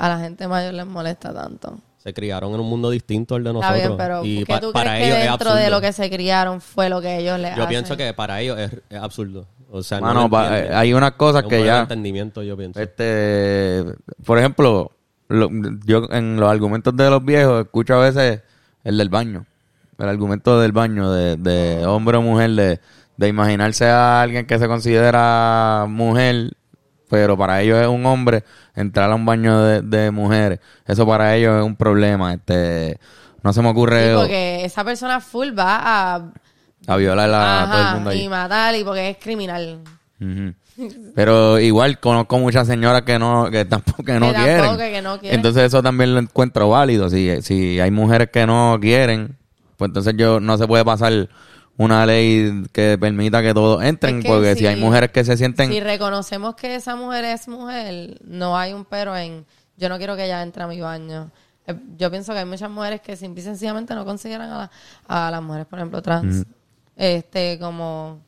[SPEAKER 3] a la gente mayor les molesta tanto?
[SPEAKER 2] Se criaron en un mundo distinto al de
[SPEAKER 3] Está
[SPEAKER 2] nosotros.
[SPEAKER 3] bien, pero
[SPEAKER 2] y
[SPEAKER 3] ¿qué
[SPEAKER 2] pa-
[SPEAKER 3] tú
[SPEAKER 2] para
[SPEAKER 3] crees que
[SPEAKER 2] ellos es
[SPEAKER 3] dentro de lo que se criaron fue lo que ellos les
[SPEAKER 2] Yo
[SPEAKER 3] hacen?
[SPEAKER 2] pienso que para ellos es, es absurdo. O sea,
[SPEAKER 1] Mano,
[SPEAKER 2] entienden.
[SPEAKER 1] eh, hay unas cosas que ya-
[SPEAKER 2] entendimiento, yo pienso.
[SPEAKER 1] Este, por ejemplo, lo- yo en los argumentos de los viejos escucho a veces el del baño. El argumento del baño, de, de hombre o mujer, de, de imaginarse a alguien que se considera mujer, pero para ellos es un hombre, entrar a un baño de, de mujeres. Eso para ellos es un problema. Este, no se me ocurre
[SPEAKER 3] Sí, porque esa persona full va a,
[SPEAKER 1] a violar a todo el
[SPEAKER 3] ajá,
[SPEAKER 1] mundo ahí.
[SPEAKER 3] y matar y porque es criminal.
[SPEAKER 1] Pero igual conozco muchas señoras que no que tampoco que no
[SPEAKER 3] Que
[SPEAKER 1] quieren.
[SPEAKER 3] tampoco, que no quieren.
[SPEAKER 1] Entonces eso también lo encuentro válido. Si, si hay mujeres que no quieren, pues entonces yo no se puede pasar una ley que permita que todos entren,
[SPEAKER 3] Es que
[SPEAKER 1] porque si, hay mujeres que se sienten
[SPEAKER 3] Si reconocemos que esa mujer es mujer, no hay un pero en yo no quiero que ella entre a mi baño. Eh, Yo pienso que hay muchas mujeres que simple y sencillamente no consideran a, la- a las mujeres, por ejemplo, trans, este, como...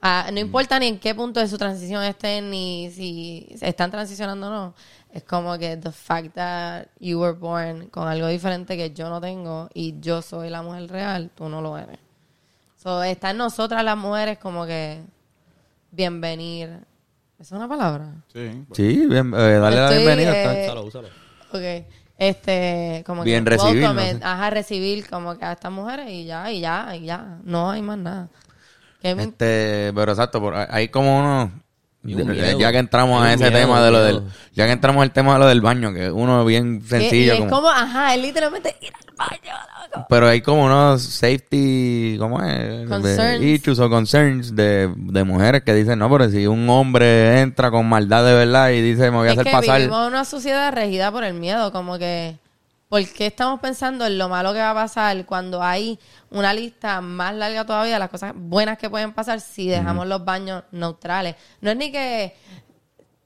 [SPEAKER 3] ah, no importa ni en qué punto de su transición estén, ni si están transicionando o no. Es como que the fact that you were born con algo diferente que yo no tengo y yo soy la mujer real, tú no lo eres. So, está en nosotras las mujeres como que bienvenir. ¿Eso es una palabra?
[SPEAKER 5] Sí.
[SPEAKER 1] Sí, bien, eh, darle la
[SPEAKER 3] Estoy,
[SPEAKER 1] bienvenida.
[SPEAKER 3] eh,
[SPEAKER 2] Úsalo, úsalo.
[SPEAKER 3] Ok. Este, como
[SPEAKER 1] Bien
[SPEAKER 3] que
[SPEAKER 1] recibir,
[SPEAKER 3] welcome
[SPEAKER 1] no sé.
[SPEAKER 3] Ajá, recibir como que a estas mujeres y ya, y ya, y ya. No hay más nada. ¿Qué me-
[SPEAKER 1] Este, pero exacto, por- hay como uno ya- que entramos a ese
[SPEAKER 2] miedo,
[SPEAKER 1] tema de lo del ya que entramos al tema de lo del baño, que uno bien
[SPEAKER 3] ¿Qué?
[SPEAKER 1] sencillo
[SPEAKER 3] Y es
[SPEAKER 1] como-
[SPEAKER 3] como, ajá, es literalmente ir al loco.
[SPEAKER 1] Pero hay como unos safety, ¿cómo es?
[SPEAKER 3] Concerns.
[SPEAKER 1] Issues o concerns de, de mujeres que dicen, no, pero si un hombre entra con maldad de verdad y dice, me voy a
[SPEAKER 3] es
[SPEAKER 1] hacer
[SPEAKER 3] que
[SPEAKER 1] pasar.
[SPEAKER 3] vivimos una sociedad regida por el miedo, como que... ¿Por qué estamos pensando en lo malo que va a pasar cuando hay una lista más larga todavía de las cosas buenas que pueden pasar si dejamos los baños neutrales? No es ni que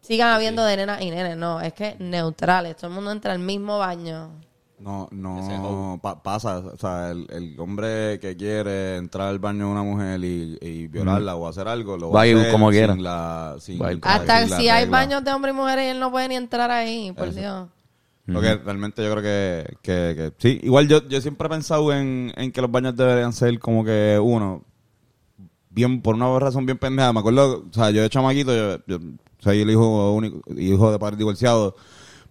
[SPEAKER 3] sigan habiendo de nenas y nenes, no, es que neutrales, todo el mundo entra al mismo baño.
[SPEAKER 5] No, no pa- pasa. O sea, el, el hombre que quiere entrar al baño de una mujer y, y violarla o hacer algo, lo va,
[SPEAKER 1] Va a
[SPEAKER 5] hacer
[SPEAKER 1] como
[SPEAKER 5] sin
[SPEAKER 1] quiera.
[SPEAKER 5] la- sin-
[SPEAKER 1] Va a ir
[SPEAKER 5] sin
[SPEAKER 3] Hasta
[SPEAKER 5] la
[SPEAKER 3] si hay
[SPEAKER 5] regla.
[SPEAKER 3] baños de hombres y mujeres y él no puede ni entrar ahí, por
[SPEAKER 5] Eso.
[SPEAKER 3] Dios.
[SPEAKER 5] Lo que realmente yo creo que, que, que- sí. Igual yo, yo siempre he pensado en, en que los baños deberían ser como que uno, bien, por una razón bien pendeja. Me acuerdo, o sea, yo de chamaquito, yo, yo soy el hijo único, hijo de padres divorciados,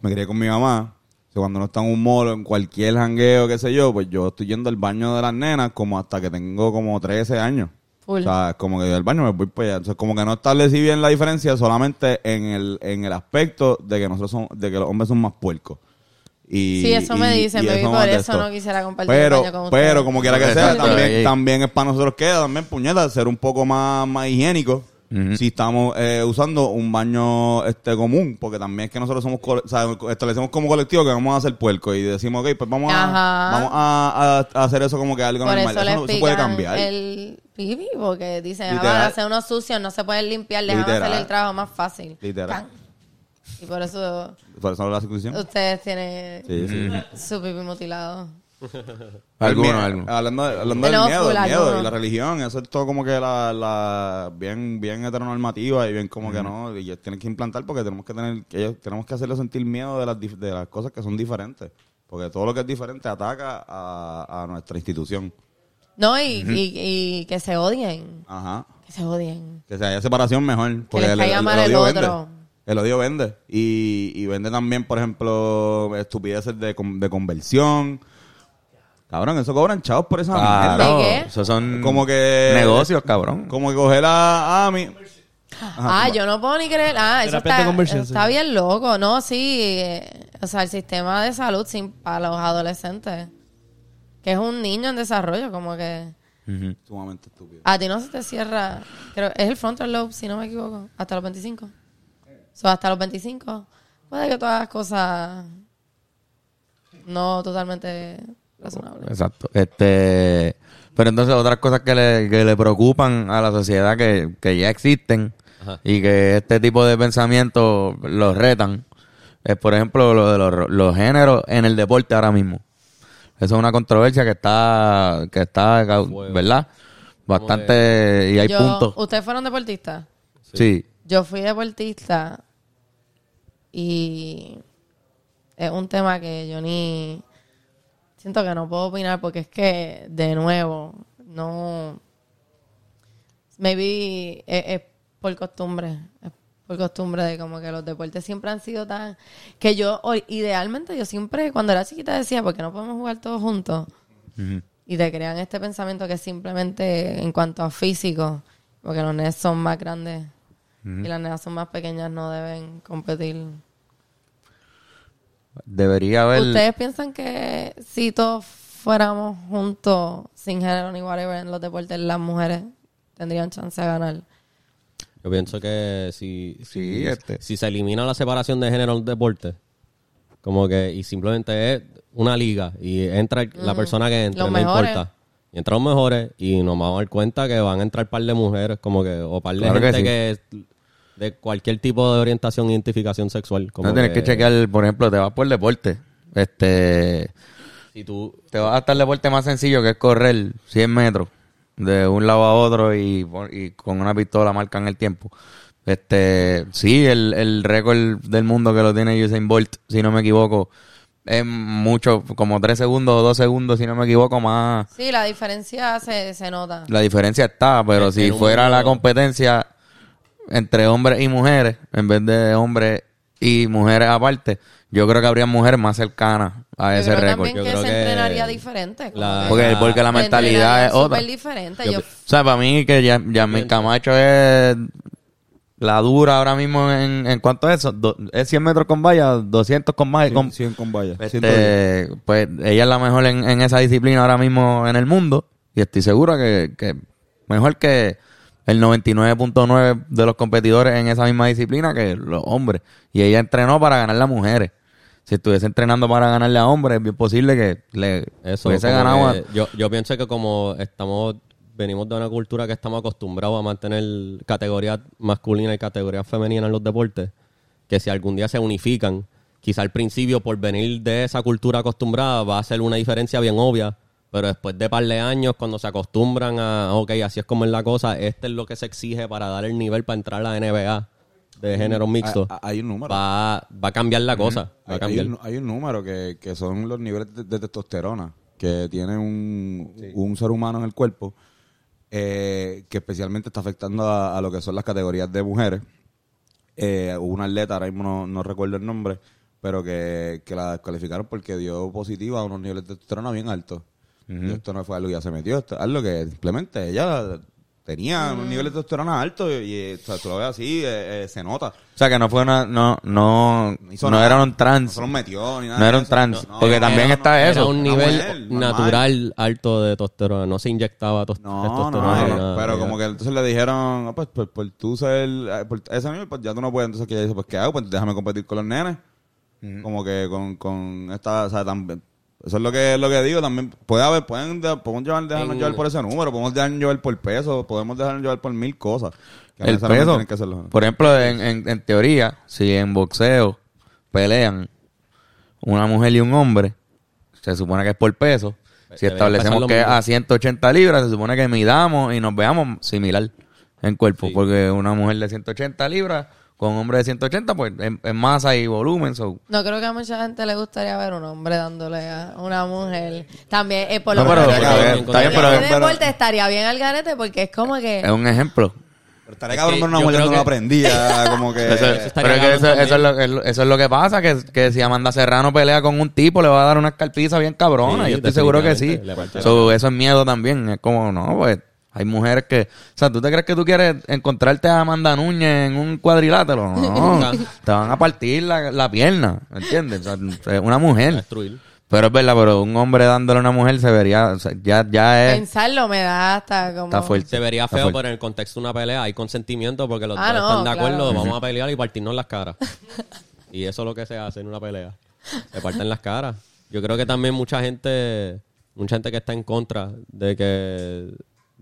[SPEAKER 5] me crié con mi mamá. O sea, cuando no está en un mall o en cualquier jangueo, qué sé yo, pues yo estoy yendo al baño de las nenas como hasta que tengo como 13 años.
[SPEAKER 3] Full.
[SPEAKER 5] O sea, como que del baño me voy para allá. Entonces, como que no establecí bien la diferencia solamente en el, en el aspecto de que nosotros somos, de que los hombres son más puercos. Y,
[SPEAKER 3] Sí, eso me dicen,
[SPEAKER 5] y
[SPEAKER 3] baby,
[SPEAKER 5] eso
[SPEAKER 3] por eso
[SPEAKER 5] esto.
[SPEAKER 3] no quisiera compartir el
[SPEAKER 5] pero,
[SPEAKER 3] baño con ustedes.
[SPEAKER 5] Pero, como quiera que sea, también, también es para nosotros queda también, puñeta, ser un poco más, más higiénico.
[SPEAKER 1] Ujú.
[SPEAKER 5] Si estamos eh, usando un baño este común, porque también es que nosotros somos o sea, establecemos como colectivo que vamos a hacer puerco y decimos, ok, pues vamos, a, vamos a, a- a hacer eso como que algo
[SPEAKER 3] Por
[SPEAKER 5] normal.
[SPEAKER 3] eso
[SPEAKER 5] Eso, no- eso puede cambiar.
[SPEAKER 3] el pipi, porque dicen, ah,
[SPEAKER 5] Literal.
[SPEAKER 3] van a hacer unos sucios, no se pueden limpiar, déjame
[SPEAKER 5] Literal.
[SPEAKER 3] hacer el trabajo más fácil.
[SPEAKER 5] Literal.
[SPEAKER 3] Can. Y por eso
[SPEAKER 5] Por eso la circuncisión.
[SPEAKER 3] ustedes tienen
[SPEAKER 5] Sí, sí.
[SPEAKER 3] su pipi mutilado. (laughs)
[SPEAKER 1] Algunos,
[SPEAKER 5] El. Hablando, de- hablando del miedo, el y la religión, eso es todo como que la, la bien, bien heteronormativa y bien como que no, y tienen que implantar porque tenemos que tener, que ellos, tenemos que hacerle sentir miedo de las, de las cosas que son diferentes. Porque todo lo que es diferente ataca a, a nuestra institución.
[SPEAKER 3] No, y, y, y que se odien.
[SPEAKER 5] Ajá.
[SPEAKER 3] Que se odien.
[SPEAKER 5] Que se haya separación mejor. Porque
[SPEAKER 3] les caiga mal el
[SPEAKER 5] odio
[SPEAKER 3] otro.
[SPEAKER 5] vende. El odio vende. Y, y vende también, por ejemplo, estupideces de, con- de conversión. Cabrón, eso cobran chavos por esa mierda.
[SPEAKER 1] Claro,
[SPEAKER 3] ¿De qué?
[SPEAKER 1] esos son
[SPEAKER 5] Como que-
[SPEAKER 1] negocios, cabrón.
[SPEAKER 5] Como que coger a, a mi...
[SPEAKER 3] ah, yo no puedo ni creer. Ah, eso está,
[SPEAKER 6] conversión,
[SPEAKER 3] está bien loco. No, sí. eh, O sea, el sistema de salud sin, para los adolescentes. Que es un niño en desarrollo, como que...
[SPEAKER 5] Sumamente estúpido.
[SPEAKER 3] A ti no se te cierra... Creo, es el frontal lobe, si no me equivoco. Hasta los 25. So, hasta los 25. Puede que todas las cosas... No totalmente razonables.
[SPEAKER 1] Exacto. Este, pero entonces otras cosas que le, que le preocupan a la sociedad que, que ya existen
[SPEAKER 2] Ajá.
[SPEAKER 1] y que este tipo de pensamientos los retan es, por ejemplo, lo de los, los géneros en el deporte ahora mismo. Eso es una controversia que está, que está,
[SPEAKER 2] Fuego.
[SPEAKER 1] ¿verdad? Bastante, y hay
[SPEAKER 3] Yo-
[SPEAKER 1] puntos.
[SPEAKER 3] ¿Ustedes fueron deportistas?
[SPEAKER 1] Sí.
[SPEAKER 3] Yo fui deportista y es un tema que yo ni siento que no puedo opinar porque es que de nuevo no maybe es, es por costumbre es por costumbre de como que los deportes siempre han sido tan que yo idealmente yo siempre cuando era chiquita decía porque no podemos jugar todos juntos y te crean este pensamiento que simplemente en cuanto a físico, porque los nenes son más grandes y las nenas son más pequeñas, no deben competir.
[SPEAKER 1] Debería haber...
[SPEAKER 3] ¿Ustedes piensan que si todos fuéramos juntos, sin género ni whatever, en los deportes, las mujeres tendrían chance de ganar?
[SPEAKER 2] Yo pienso que si,
[SPEAKER 1] Sí,
[SPEAKER 2] si,
[SPEAKER 1] este.
[SPEAKER 2] si se elimina la separación de género en el deporte, como que, y simplemente es una liga y entra el- la persona que entre,
[SPEAKER 3] Los
[SPEAKER 2] no
[SPEAKER 3] mejores.
[SPEAKER 2] importa. Y entran los mejores y nos vamos a dar cuenta que van a entrar par de mujeres, como que, o par de
[SPEAKER 1] Claro que
[SPEAKER 2] gente
[SPEAKER 1] sí.
[SPEAKER 2] que, de cualquier tipo de orientación e identificación sexual. Como
[SPEAKER 1] No tienes que chequear, por ejemplo, te vas por deporte. Este,
[SPEAKER 2] Si tú,
[SPEAKER 1] te vas hasta el deporte más sencillo que es correr 100 metros de un lado a otro y, con una pistola marcan el tiempo. Este, sí, el, el récord del mundo que lo tiene Usain Bolt, si no me equivoco, es mucho, como 3 segundos o 2 segundos, si no me equivoco, más.
[SPEAKER 3] Sí, la diferencia se, se nota.
[SPEAKER 1] La diferencia está, pero
[SPEAKER 2] Es
[SPEAKER 1] si fuera
[SPEAKER 2] mundo-
[SPEAKER 1] la competencia entre hombres y mujeres, en vez de hombres y mujeres aparte, yo creo que habría mujeres más cercanas a ese récord.
[SPEAKER 3] también
[SPEAKER 2] Yo
[SPEAKER 3] que
[SPEAKER 2] creo
[SPEAKER 3] se
[SPEAKER 2] que
[SPEAKER 3] entrenaría diferente. como
[SPEAKER 2] la-
[SPEAKER 3] que
[SPEAKER 1] Porque, porque la mentalidad es otra.
[SPEAKER 3] súper diferente.
[SPEAKER 2] Yo
[SPEAKER 3] Yo,
[SPEAKER 2] pi-
[SPEAKER 1] O sea, para mí que ya, Yasmín Camacho es la dura ahora mismo en, en cuanto a eso. Do- es 100 metros con valla, 200 con valla. con-
[SPEAKER 5] 100 con valla.
[SPEAKER 1] este, pues ella es la mejor en, en esa disciplina ahora mismo en el mundo. Y estoy seguro que, que mejor que el 99.9 de los competidores en esa misma disciplina que los hombres. Y ella entrenó para ganarle a mujeres. Si estuviese entrenando para ganarle a hombres, es bien posible que le
[SPEAKER 2] Eso,
[SPEAKER 1] hubiese ganado. a-
[SPEAKER 2] yo, yo pienso que como estamos, venimos de una cultura que estamos acostumbrados a mantener categorías masculinas y categorías femeninas en los deportes, que si algún día se unifican, quizá al principio por venir de esa cultura acostumbrada va a ser una diferencia bien obvia, pero después de par de años, cuando se acostumbran a, ok, así es como es la cosa, este es lo que se exige para dar el nivel para entrar a la NBA de género mixto,
[SPEAKER 5] Hay, hay un número.
[SPEAKER 2] va, va a cambiar la cosa. Va
[SPEAKER 5] Hay, un, hay un número que, que son los niveles de, de testosterona que tiene un, un ser humano en el cuerpo eh, que especialmente está afectando a, a lo que son las categorías de mujeres. Eh, hubo una atleta, ahora mismo no, no recuerdo el nombre, pero que, que la descalificaron porque dio positiva a unos niveles de testosterona bien altos. Y esto no fue algo que ya se metió, esto algo que simplemente ella tenía unos niveles de testosterona altos y, y, o sea, tú lo ves así, eh, eh, se nota.
[SPEAKER 1] O sea, que no fue una, no, no,
[SPEAKER 5] hizo
[SPEAKER 1] no
[SPEAKER 5] nada.
[SPEAKER 1] era un
[SPEAKER 5] No
[SPEAKER 1] trans.
[SPEAKER 5] se los metió ni nada.
[SPEAKER 1] No era un trans,
[SPEAKER 5] No,
[SPEAKER 1] porque
[SPEAKER 5] no,
[SPEAKER 1] también
[SPEAKER 5] no,
[SPEAKER 1] está
[SPEAKER 5] no,
[SPEAKER 1] eso.
[SPEAKER 2] Era un nivel
[SPEAKER 5] mujer, normal.
[SPEAKER 2] natural alto de testosterona, no se inyectaba tos-
[SPEAKER 5] No,
[SPEAKER 2] testosterona.
[SPEAKER 5] no, no,
[SPEAKER 2] nada,
[SPEAKER 5] pero como que entonces le dijeron, ah, pues, pues, por tú ser, eh, por ese nivel, pues ya tú no puedes. Entonces que ella dice, pues, ¿qué hago? Pues déjame competir con los nenes. Como que con, con esta, o sea, también. Eso es lo que, lo que digo, también puede haber, pueden, de- podemos llevar, dejarnos
[SPEAKER 2] En-
[SPEAKER 5] llevar por ese número, podemos dejarnos llevar por peso, podemos dejarnos llevar por mil cosas. Que
[SPEAKER 1] El peso.
[SPEAKER 5] tienen que hacerlo.
[SPEAKER 1] Por ejemplo, en, en, en teoría, si en boxeo pelean una mujer y un hombre, se supone que es por peso. Si establecemos que es a 180 libras, se supone que midamos y nos veamos similar en cuerpo.
[SPEAKER 2] Sí.
[SPEAKER 1] Porque una mujer de 180 libras con un hombre de 180, pues en, en masa y volumen. so-
[SPEAKER 3] No creo que a mucha gente le gustaría ver un hombre dándole a una mujer. También, eh, por
[SPEAKER 1] No,
[SPEAKER 3] lo
[SPEAKER 1] pero,
[SPEAKER 3] menos.
[SPEAKER 5] está
[SPEAKER 1] pero-
[SPEAKER 5] bien,
[SPEAKER 1] está bien,
[SPEAKER 3] en
[SPEAKER 1] pero
[SPEAKER 5] pero-
[SPEAKER 3] estaría bien al garete porque es como que.
[SPEAKER 1] es un ejemplo.
[SPEAKER 5] Pero estaría
[SPEAKER 2] Es
[SPEAKER 5] cabrón
[SPEAKER 2] que
[SPEAKER 5] ver una mujer
[SPEAKER 2] creo
[SPEAKER 5] no
[SPEAKER 2] que-
[SPEAKER 5] lo aprendía, (laughs) como que...
[SPEAKER 1] Eso,
[SPEAKER 2] estaría
[SPEAKER 1] pero es que eso, eso es lo, eso es que pasa, que, que si Amanda Serrano pelea con un tipo, le va a dar una escarpiza bien cabrona.
[SPEAKER 2] Sí,
[SPEAKER 1] Yo estoy seguro que sí. So, eso es miedo también. Es como, no, pues, hay mujeres que... O sea, ¿tú te crees que tú quieres encontrarte a Amanda Núñez en un cuadrilátero? No, (laughs) te van a partir la, la pierna, ¿entiendes? O sea, una mujer.
[SPEAKER 2] Destruir.
[SPEAKER 1] Pero es verdad, pero un hombre dándole a una mujer se vería... o sea, ya, ya es...
[SPEAKER 3] Pensarlo me da hasta como.
[SPEAKER 1] Está fuerte.
[SPEAKER 2] Se vería feo, pero en el contexto de una pelea hay consentimiento porque los
[SPEAKER 3] Ah,
[SPEAKER 2] dos
[SPEAKER 3] no,
[SPEAKER 2] están de
[SPEAKER 3] claro.
[SPEAKER 2] acuerdo, vamos a pelear y partirnos las caras. y eso es lo que se hace en una pelea. Se parten las caras. Yo creo que también mucha gente, mucha gente que está en contra de que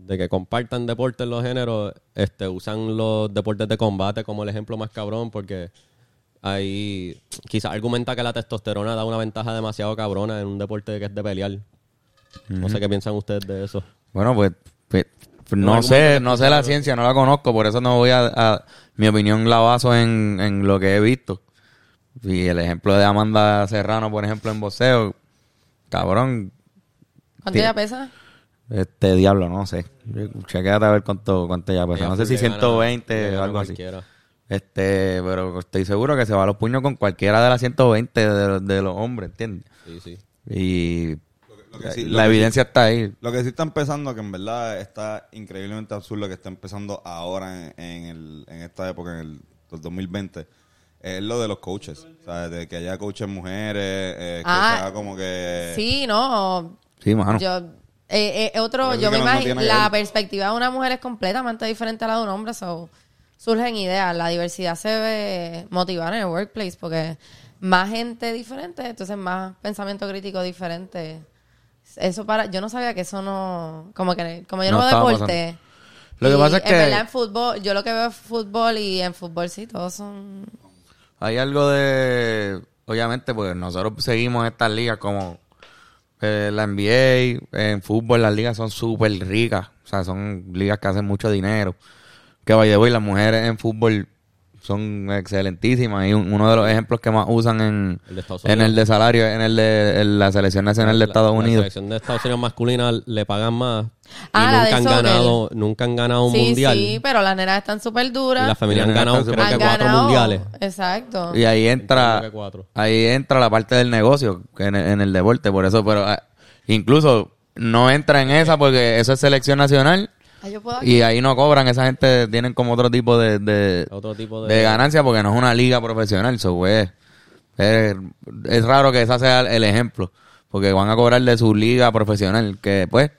[SPEAKER 2] de que compartan deportes los géneros, este, usan los deportes de combate como el ejemplo más cabrón porque hay quizás argumenta que la testosterona da una ventaja demasiado cabrona en un deporte que es de pelear. No sé qué piensan ustedes de eso.
[SPEAKER 1] Bueno, pues, pues, pues, no sé, no sé la ciencia, no la conozco, por eso no voy a, a- mi opinión la baso en, en lo que he visto. Y el ejemplo de Amanda Serrano, por ejemplo, en boxeo, cabrón,
[SPEAKER 3] ¿Cuánto ella pesa?
[SPEAKER 1] Este diablo, no sé. Chequéate a ver cuánto, cuánto ella pesa. No sé si
[SPEAKER 2] le gana-
[SPEAKER 1] 120
[SPEAKER 2] le
[SPEAKER 1] o algo así. Este, pero estoy seguro que se va a los puños con cualquiera de las 120 de, los- de los hombres, ¿entiendes?
[SPEAKER 2] Sí, sí.
[SPEAKER 1] Y
[SPEAKER 5] lo que sí- lo
[SPEAKER 1] la
[SPEAKER 5] que sí-
[SPEAKER 1] evidencia está ahí.
[SPEAKER 5] Lo que sí está empezando, que en verdad está increíblemente absurdo que está empezando ahora en, en el, en esta época, en el, del 2020, es lo de los coaches. ¿sabes? De que haya coaches mujeres, eh, que
[SPEAKER 3] Ah,
[SPEAKER 5] sea como que...
[SPEAKER 3] Sí, no.
[SPEAKER 1] Sí, mano.
[SPEAKER 3] Yo. Eh, eh, otro, yo me
[SPEAKER 5] no- no
[SPEAKER 3] imagino.
[SPEAKER 5] que
[SPEAKER 3] la perspectiva de una mujer es completamente diferente a la de un hombre. So, surgen ideas. La diversidad se ve motivada en el workplace porque más gente diferente, entonces más pensamiento crítico diferente. Eso para. Yo no sabía que eso no. Como que como yo no,
[SPEAKER 1] No
[SPEAKER 3] veo deporte.
[SPEAKER 1] Lo que pasa es
[SPEAKER 3] en
[SPEAKER 1] que-
[SPEAKER 3] verdad en fútbol, yo lo que veo es fútbol y en fútbol sí, todos son.
[SPEAKER 1] Hay algo de, obviamente, pues nosotros seguimos estas ligas como eh, la NBA, en fútbol las ligas son súper ricas, o sea, son ligas que hacen mucho dinero. Que vaya de las mujeres en fútbol son excelentísimas y un- uno de los ejemplos que más usan en,
[SPEAKER 2] El de Estados
[SPEAKER 1] en el de salario en el de en la selección nacional de
[SPEAKER 2] La-
[SPEAKER 1] Estados
[SPEAKER 2] La
[SPEAKER 1] Unidos.
[SPEAKER 2] selección de Estados Unidos masculina le pagan más.
[SPEAKER 3] Ah,
[SPEAKER 2] y
[SPEAKER 3] la de
[SPEAKER 2] nunca han ganado, nunca han ganado un
[SPEAKER 3] sí,
[SPEAKER 2] mundial.
[SPEAKER 3] sí, pero las nenas están súper
[SPEAKER 2] y
[SPEAKER 3] duras.
[SPEAKER 2] las femeninas han ganado creo que cuatro
[SPEAKER 3] ganado.
[SPEAKER 2] mundiales.
[SPEAKER 3] Exacto.
[SPEAKER 1] Y ahí entra, ahí entra la parte del negocio que en, el- en el deporte, por eso, pero ah, incluso no entra en esa porque eso es selección nacional
[SPEAKER 3] Ah, yo puedo aquí?
[SPEAKER 1] y ahí no cobran, esa gente tienen como otro tipo de, de,
[SPEAKER 2] Otro tipo de...
[SPEAKER 1] de ganancia porque no es una liga profesional, so, pues, es, es raro que ese sea el ejemplo, porque van a cobrar de su liga profesional, que pues,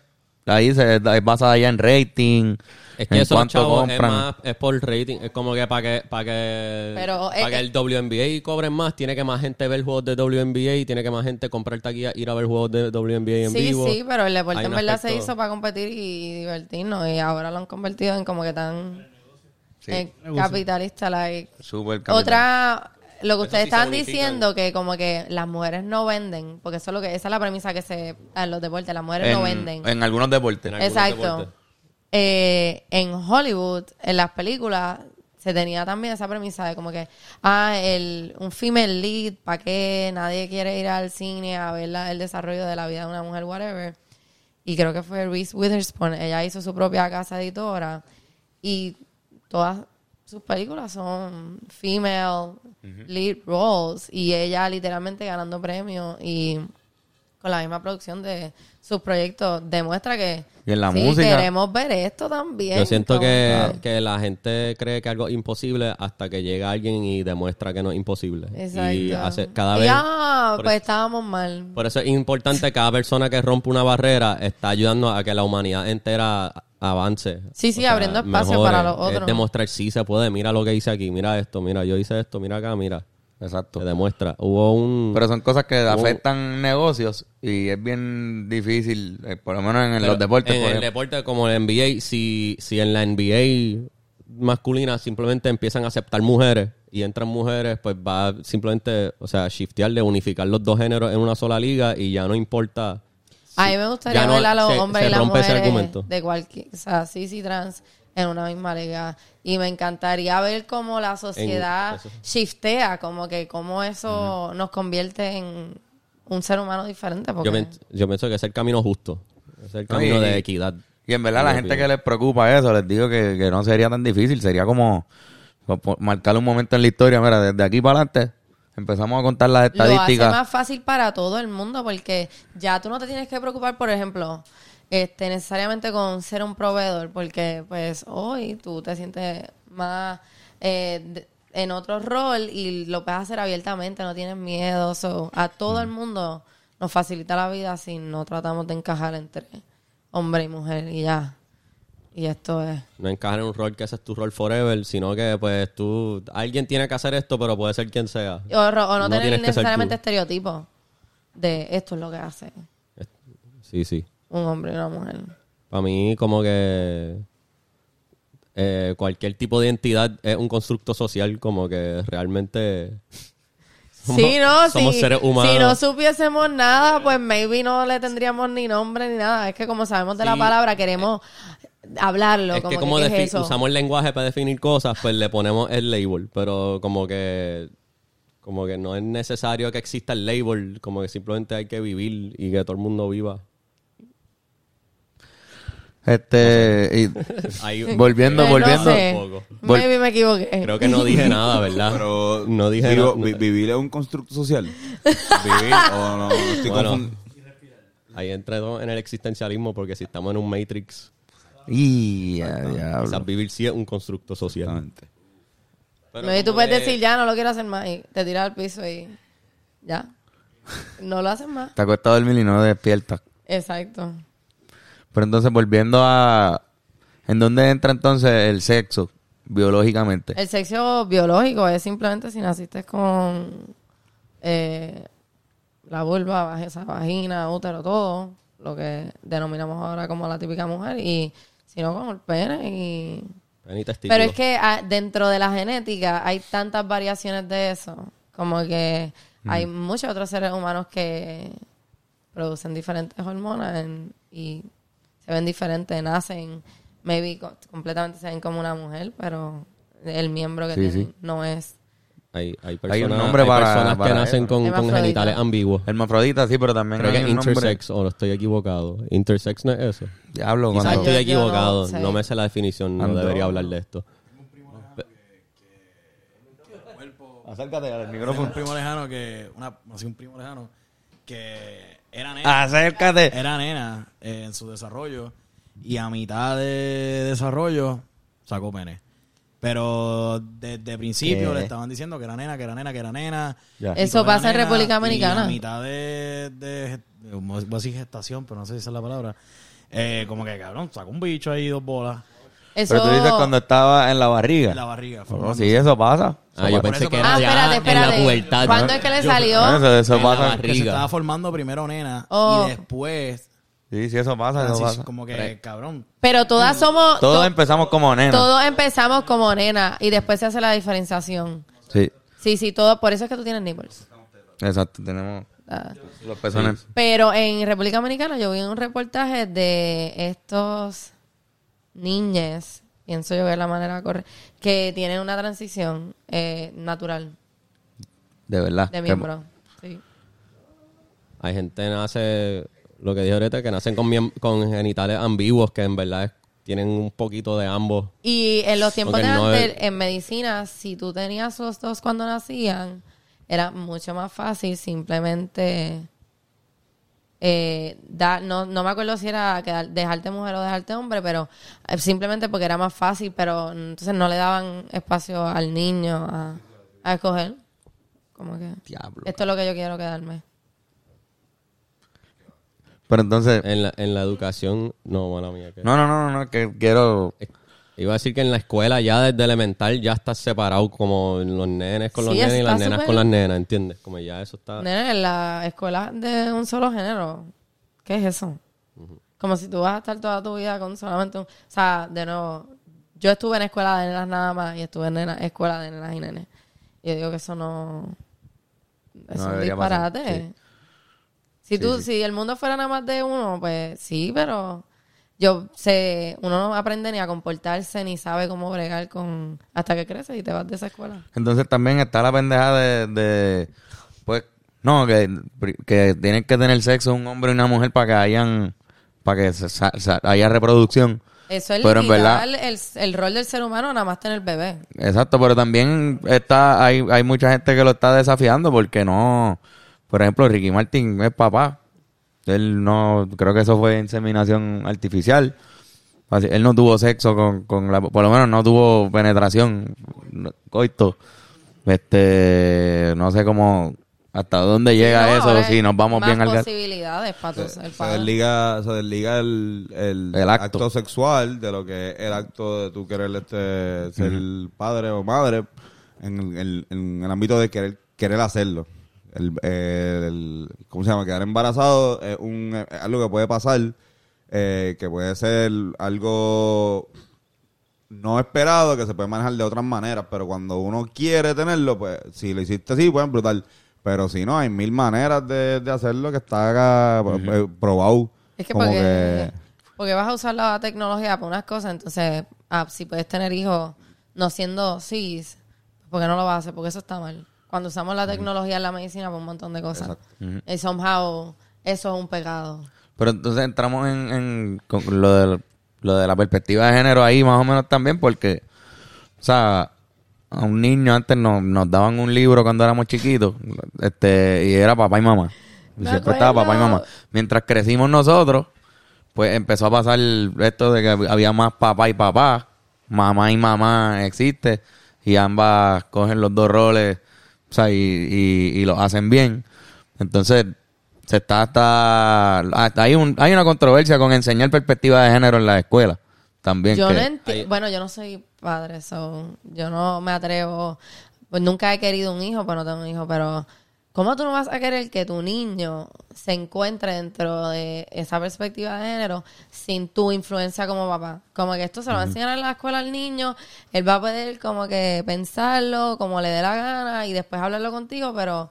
[SPEAKER 1] ahí se, es basada ya en rating,
[SPEAKER 2] Es que
[SPEAKER 1] en
[SPEAKER 2] esos
[SPEAKER 1] cuánto
[SPEAKER 2] chavos es,
[SPEAKER 1] compran.
[SPEAKER 2] más, es por rating. Es como que para que, para que,
[SPEAKER 3] Pero,
[SPEAKER 2] para
[SPEAKER 3] eh,
[SPEAKER 2] que el WNBA cobren más, tiene que más gente ver juegos de WNBA y tiene que más gente comprar taquilla, ir a ver juegos de WNBA en
[SPEAKER 3] Sí,
[SPEAKER 2] vivo.
[SPEAKER 3] sí, pero el deporte
[SPEAKER 2] Hay
[SPEAKER 3] en verdad se hizo para competir y divertirnos y ahora lo han convertido en como que tan eh, capitalista. Like.
[SPEAKER 1] Súper capital.
[SPEAKER 3] Otra, lo que ustedes
[SPEAKER 2] sí unifican.
[SPEAKER 3] diciendo que como que las mujeres no venden, porque eso es lo que esa es la premisa que se en los deportes, las mujeres no venden.
[SPEAKER 1] en, en algunos deportes.
[SPEAKER 2] En algunos
[SPEAKER 3] Exacto.
[SPEAKER 2] deportes.
[SPEAKER 3] Eh, en Hollywood, en las películas, se tenía también esa premisa de como que, ah, el, un female lead, ¿para qué nadie quiere ir al cine a ver la- el desarrollo de la vida de una mujer, whatever? Y creo que fue Reese Witherspoon, ella hizo su propia casa editora y todas sus películas son female lead roles y ella literalmente ganando premios y con la misma producción de sus proyectos demuestra que
[SPEAKER 1] Y en la
[SPEAKER 3] sí,
[SPEAKER 1] música.
[SPEAKER 3] queremos ver esto también.
[SPEAKER 2] Yo siento que, que la gente cree que algo es imposible hasta que llega alguien y demuestra que no es imposible.
[SPEAKER 3] Exacto.
[SPEAKER 2] Y hace, cada vez... por
[SPEAKER 3] pues
[SPEAKER 2] eso-
[SPEAKER 3] estábamos mal.
[SPEAKER 2] Por eso es importante cada persona que rompe una barrera está ayudando a que la humanidad entera avance.
[SPEAKER 3] Sí, sí, abriendo espacio para los otros.
[SPEAKER 2] Es demostrar sí se puede. Mira lo que hice aquí, mira esto, mira yo hice esto, mira acá, mira.
[SPEAKER 1] Exacto.
[SPEAKER 2] Se demuestra. Hubo un...
[SPEAKER 1] Pero son cosas que afectan negocios y es bien difícil, eh, por lo menos en
[SPEAKER 2] pero
[SPEAKER 1] los deportes.
[SPEAKER 2] En el
[SPEAKER 1] ejemplo.
[SPEAKER 2] deporte como el NBA, si, si en la NBA masculina simplemente empiezan a aceptar mujeres y entran mujeres, pues va simplemente, o sea, shiftear de unificar los dos géneros en una sola liga y ya no importa.
[SPEAKER 3] A mí me gustaría
[SPEAKER 2] ya no
[SPEAKER 3] ver a los
[SPEAKER 2] se-
[SPEAKER 3] hombres
[SPEAKER 2] se
[SPEAKER 3] y las mujeres
[SPEAKER 2] argumento.
[SPEAKER 3] de cualquier, o sea, cis y trans en una misma liga. Y me encantaría ver cómo la sociedad shiftea, como que cómo eso nos convierte en un ser humano diferente. Porque
[SPEAKER 2] Yo, pienso que es el camino justo, es el
[SPEAKER 1] No,
[SPEAKER 2] camino de equidad.
[SPEAKER 1] Y en verdad, la gente que les preocupa eso, les digo que, que no sería tan difícil. Sería como marcar un momento en la historia. Mira, desde aquí para adelante empezamos a contar las
[SPEAKER 3] lo hace
[SPEAKER 1] estadísticas.
[SPEAKER 3] más fácil para todo el mundo porque ya tú no te tienes que preocupar, por ejemplo, este necesariamente con ser un proveedor, porque pues hoy tú te sientes más eh, en otro rol y lo puedes hacer abiertamente, no tienes miedo. so, a todo el mundo nos facilita la vida si no tratamos de encajar entre hombre y mujer y ya. Y esto es...
[SPEAKER 2] No encajar en un rol que ese es tu rol forever, sino que pues tú, alguien tiene que hacer esto, pero puede ser quien sea.
[SPEAKER 3] O, o no,
[SPEAKER 2] No
[SPEAKER 3] tener necesariamente estereotipos de esto es lo que hace
[SPEAKER 2] Sí, sí.
[SPEAKER 3] un hombre y una mujer.
[SPEAKER 2] Para mí, como que eh, cualquier tipo de identidad es un constructo social, como que realmente. (laughs) somos-
[SPEAKER 3] Sí, no,
[SPEAKER 2] somos
[SPEAKER 3] si,
[SPEAKER 2] seres humanos.
[SPEAKER 3] si no supiésemos nada, pues maybe no le tendríamos ni nombre ni nada. Es que como sabemos de la palabra, queremos hablarlo.
[SPEAKER 2] es
[SPEAKER 3] como
[SPEAKER 2] que
[SPEAKER 3] que,
[SPEAKER 2] como
[SPEAKER 3] ¿qué es
[SPEAKER 2] usamos el lenguaje para definir cosas, pues le ponemos el label, pero como que como que no es necesario que exista el label, como que simplemente hay que vivir y que todo el mundo viva.
[SPEAKER 1] Este, y (laughs)
[SPEAKER 2] Ahí, (laughs)
[SPEAKER 1] volviendo,
[SPEAKER 3] no
[SPEAKER 1] volviendo.
[SPEAKER 3] sé.
[SPEAKER 1] Vol-
[SPEAKER 3] Maybe me equivoqué.
[SPEAKER 2] Creo que no dije nada, ¿verdad?
[SPEAKER 5] Pero
[SPEAKER 2] no dije nada.
[SPEAKER 5] vi- vivir es un constructo social. (laughs) Vivir o no, estoy
[SPEAKER 2] Bueno. Ahí entré en el existencialismo porque si estamos en un Matrix,
[SPEAKER 1] Y
[SPEAKER 2] quizás vivir sí es un constructo social. Pero
[SPEAKER 3] Maybe tú puedes
[SPEAKER 2] de-
[SPEAKER 3] decir ya, no lo quiero hacer más. Y te tiras al piso y ya. No lo haces más.
[SPEAKER 1] Te acuestas a dormir y no despiertas.
[SPEAKER 3] Exacto.
[SPEAKER 1] Pero entonces, volviendo a. ¿En dónde entra entonces el sexo biológicamente?
[SPEAKER 3] El sexo biológico es simplemente si naciste con eh, la vulva, esa vagina, útero, todo, lo que denominamos ahora como la típica mujer, y si no con el pene. Y... Pero es que ah, dentro de la genética hay tantas variaciones de eso, como que hay muchos otros seres humanos que producen diferentes hormonas en- y se ven diferentes, nacen, maybe co- completamente se ven como una mujer, pero el miembro que
[SPEAKER 1] Sí,
[SPEAKER 3] tienen
[SPEAKER 1] sí.
[SPEAKER 3] no es.
[SPEAKER 2] Hay, hay
[SPEAKER 1] Hay
[SPEAKER 2] personas,
[SPEAKER 1] un nombre
[SPEAKER 2] hay
[SPEAKER 1] para-
[SPEAKER 2] personas
[SPEAKER 1] para
[SPEAKER 2] que nacen
[SPEAKER 1] eso.
[SPEAKER 2] con, con genitales ambiguos.
[SPEAKER 1] Hermafrodita, sí, pero también
[SPEAKER 2] Creo que
[SPEAKER 1] hay un
[SPEAKER 2] intersex, o no estoy equivocado. Intersex no es eso.
[SPEAKER 1] Diablo,
[SPEAKER 2] Quizás
[SPEAKER 1] cuando...
[SPEAKER 2] estoy
[SPEAKER 3] yo no
[SPEAKER 2] equivocado.
[SPEAKER 3] sé.
[SPEAKER 2] no, me sé la definición, no debería hablar de esto.
[SPEAKER 1] Acércate al micrófono.
[SPEAKER 6] un primo lejano que, una, así un primo lejano que era nena,
[SPEAKER 1] Acércate.
[SPEAKER 6] era nena eh, en su desarrollo y a mitad de desarrollo sacó pene. Pero desde principio
[SPEAKER 1] ¿Qué?
[SPEAKER 6] le estaban diciendo que era nena, que era nena, que era nena.
[SPEAKER 1] Ya.
[SPEAKER 6] Y
[SPEAKER 3] Eso pasa en
[SPEAKER 6] nena,
[SPEAKER 3] República
[SPEAKER 6] Y
[SPEAKER 3] Dominicana.
[SPEAKER 6] a mitad de, de, de- voy a decir gestación, pero no sé si esa es la palabra. eh, como que cabrón, sacó un bicho ahí, dos bolas
[SPEAKER 3] Eso...
[SPEAKER 1] Pero tú dices cuando estaba en la barriga.
[SPEAKER 6] en la barriga. Formándose.
[SPEAKER 1] sí, eso pasa.
[SPEAKER 2] Ah, yo pensé
[SPEAKER 6] eso-
[SPEAKER 2] que
[SPEAKER 6] Ah,
[SPEAKER 2] era
[SPEAKER 3] Ah,
[SPEAKER 2] ya
[SPEAKER 3] espérate,
[SPEAKER 2] en la
[SPEAKER 3] espérate.
[SPEAKER 2] pubertad.
[SPEAKER 3] ¿Cuándo es que le
[SPEAKER 6] Yo-
[SPEAKER 3] salió?
[SPEAKER 1] Eso, eso
[SPEAKER 2] En la
[SPEAKER 1] pasa.
[SPEAKER 6] Que se
[SPEAKER 2] barriga.
[SPEAKER 6] estaba formando primero nena
[SPEAKER 3] Oh.
[SPEAKER 6] y después
[SPEAKER 1] Sí, sí, eso pasa, eso pasa.
[SPEAKER 6] como que cabrón
[SPEAKER 3] Pero todas somos...
[SPEAKER 1] Todos
[SPEAKER 3] to-
[SPEAKER 1] empezamos como nena.
[SPEAKER 3] Todos empezamos como nena y después se hace la diferenciación.
[SPEAKER 1] Sí,
[SPEAKER 3] Sí, sí, todo. Por eso es que tú tienes nipples.
[SPEAKER 1] exacto. Tenemos
[SPEAKER 3] Ah.
[SPEAKER 1] los pezones.
[SPEAKER 3] Pero en República Dominicana yo vi un reportaje de estos niñes, pienso yo que es la manera correcta, que tienen una transición eh, natural
[SPEAKER 1] De verdad.
[SPEAKER 3] de miembro. Sí.
[SPEAKER 2] Hay gente que nace, lo que dije ahorita, que nacen con, con genitales ambiguos, que en verdad es- tienen un poquito de ambos.
[SPEAKER 3] Y en los tiempos
[SPEAKER 2] Porque
[SPEAKER 3] de
[SPEAKER 2] no
[SPEAKER 3] antes,
[SPEAKER 2] es-
[SPEAKER 3] en medicina, si tú tenías los dos cuando nacían, era mucho más fácil simplemente eh, no, no me acuerdo si era quedar- dejarte mujer o dejarte hombre, pero eh, simplemente porque era más fácil, pero entonces no le daban espacio al niño a, a escoger. Como que
[SPEAKER 1] Diablo.
[SPEAKER 3] esto es lo que yo quiero quedarme.
[SPEAKER 1] Pero entonces...
[SPEAKER 2] En la, en la educación, no, mala mía. que-
[SPEAKER 1] No, no, no, no, no, que quiero...
[SPEAKER 2] Iba a decir que en la escuela ya desde elemental ya estás separado como los nenes con los
[SPEAKER 3] Sí,
[SPEAKER 2] nenes y las nenas con las nenas, ¿entiendes? Como ya eso está...
[SPEAKER 3] Nene, en la escuela de un solo género, ¿qué es eso? Como si tú vas a estar toda tu vida con solamente un... O sea, de nuevo, yo estuve en escuela de nenas nada más y estuve en nena- escuela de nenas y nenes. Yo digo que eso no... Es
[SPEAKER 1] No
[SPEAKER 3] un disparate.
[SPEAKER 1] sí.
[SPEAKER 3] Si tú,
[SPEAKER 1] sí.
[SPEAKER 3] si el mundo fuera nada más de uno, pues sí, pero yo sé, uno no aprende ni a comportarse ni sabe cómo bregar con hasta que crece y te vas de esa escuela.
[SPEAKER 1] Entonces también está la pendeja de, de, pues, no, que, que tienen que tener sexo un hombre y una mujer para que hayan, para que se- haya reproducción.
[SPEAKER 3] Eso es
[SPEAKER 1] Pero en
[SPEAKER 3] limitar
[SPEAKER 1] verdad-
[SPEAKER 3] el, el rol del ser humano nada más tener bebé.
[SPEAKER 1] Exacto, pero también está, hay, hay mucha gente que lo está desafiando porque no, por ejemplo, Ricky Martin es papá. Él no, creo que eso fue inseminación artificial. Así, él no tuvo sexo con, con la, por lo menos no tuvo penetración, coito. Este, no sé cómo, hasta dónde llega
[SPEAKER 3] Sí, no,
[SPEAKER 1] eso, si nos vamos
[SPEAKER 3] más
[SPEAKER 1] bien al
[SPEAKER 3] posibilidades para tu
[SPEAKER 5] se
[SPEAKER 3] padre.
[SPEAKER 5] desliga, se desliga el, el,
[SPEAKER 1] El acto.
[SPEAKER 5] acto. sexual de lo que es el acto de tú querer este, ser padre o madre en el, en el ámbito de querer, querer hacerlo. El, el- ¿Cómo se llama? Quedar embarazado es, un, es algo que puede pasar, eh, que puede ser algo no esperado, que se puede manejar de otras maneras, pero cuando uno quiere tenerlo, pues si lo hiciste así, pues brutal. Pero si no, hay mil maneras de, de hacerlo que está acá, eh, probado.
[SPEAKER 3] Es que
[SPEAKER 5] como
[SPEAKER 3] porque,
[SPEAKER 5] que-
[SPEAKER 3] porque vas a usar la tecnología para unas cosas, entonces, ah, si puedes tener hijos no siendo cis, ¿por qué no lo vas a hacer? Porque eso está mal. Cuando usamos la tecnología en la medicina para un montón de cosas. Y somehow eso es un pecado.
[SPEAKER 1] Pero entonces entramos en, en con lo, de, lo de la perspectiva de género ahí más o menos también porque, o sea, a un niño antes nos, nos daban un libro cuando éramos chiquitos este y era papá y mamá. Y siempre estaba papá y mamá. Mientras crecimos nosotros, pues empezó a pasar esto de que había más papá y papá, mamá y mamá existe y ambas cogen los dos roles, o sea, y, y, y lo hacen bien. Entonces, se está hasta, hasta hay un hay una controversia con enseñar perspectiva de género en la escuela también
[SPEAKER 3] Yo
[SPEAKER 1] que-
[SPEAKER 3] no entiendo. Bueno, yo no soy padre, so, yo no me atrevo. Pues nunca he querido un hijo, pero no tengo un hijo. Pero, ¿cómo tú no vas a querer que tu niño se encuentre dentro de esa perspectiva de género sin tu influencia como papá? Como que esto se lo va a enseñar en la escuela al niño, él va a poder como que pensarlo como le dé la gana y después hablarlo contigo, pero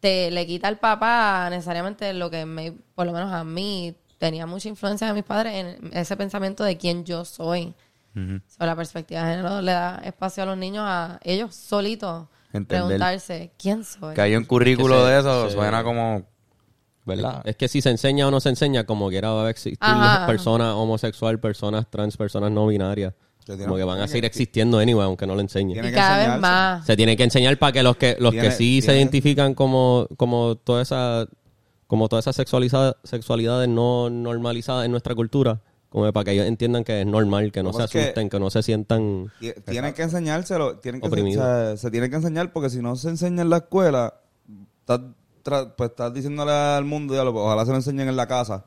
[SPEAKER 3] te le quita al papá necesariamente lo que me, por lo menos a mí tenía mucha influencia de mis padres en ese pensamiento de quién yo soy. Sobre la perspectiva de género le da espacio a los niños a ellos solitos
[SPEAKER 1] Entender.
[SPEAKER 3] preguntarse quién soy.
[SPEAKER 1] que hay un currículo de eso suena como verdad
[SPEAKER 2] Es que si se enseña o no se enseña, como quiera va a existir
[SPEAKER 3] Ajá.
[SPEAKER 2] personas homosexual, personas trans, personas no binarias. Como que van a seguir existiendo anyway, aunque no lo enseñen.
[SPEAKER 3] Y cada vez más.
[SPEAKER 2] Se tiene que enseñar para que los que los
[SPEAKER 5] Tiene-
[SPEAKER 2] que sí se identifican como como toda esa como todas esas sexualidades no normalizadas en nuestra cultura, como para que ellos entiendan que es normal, que no se
[SPEAKER 5] es
[SPEAKER 2] asusten, que no se sientan
[SPEAKER 5] Ti- Tienen que enseñárselo, tienen que
[SPEAKER 2] Oprimido.
[SPEAKER 5] o sea, se tiene que enseñar porque si no se enseña en la escuela, estás, pues estás diciéndole al mundo, ya lo- ojalá se lo enseñen en la casa.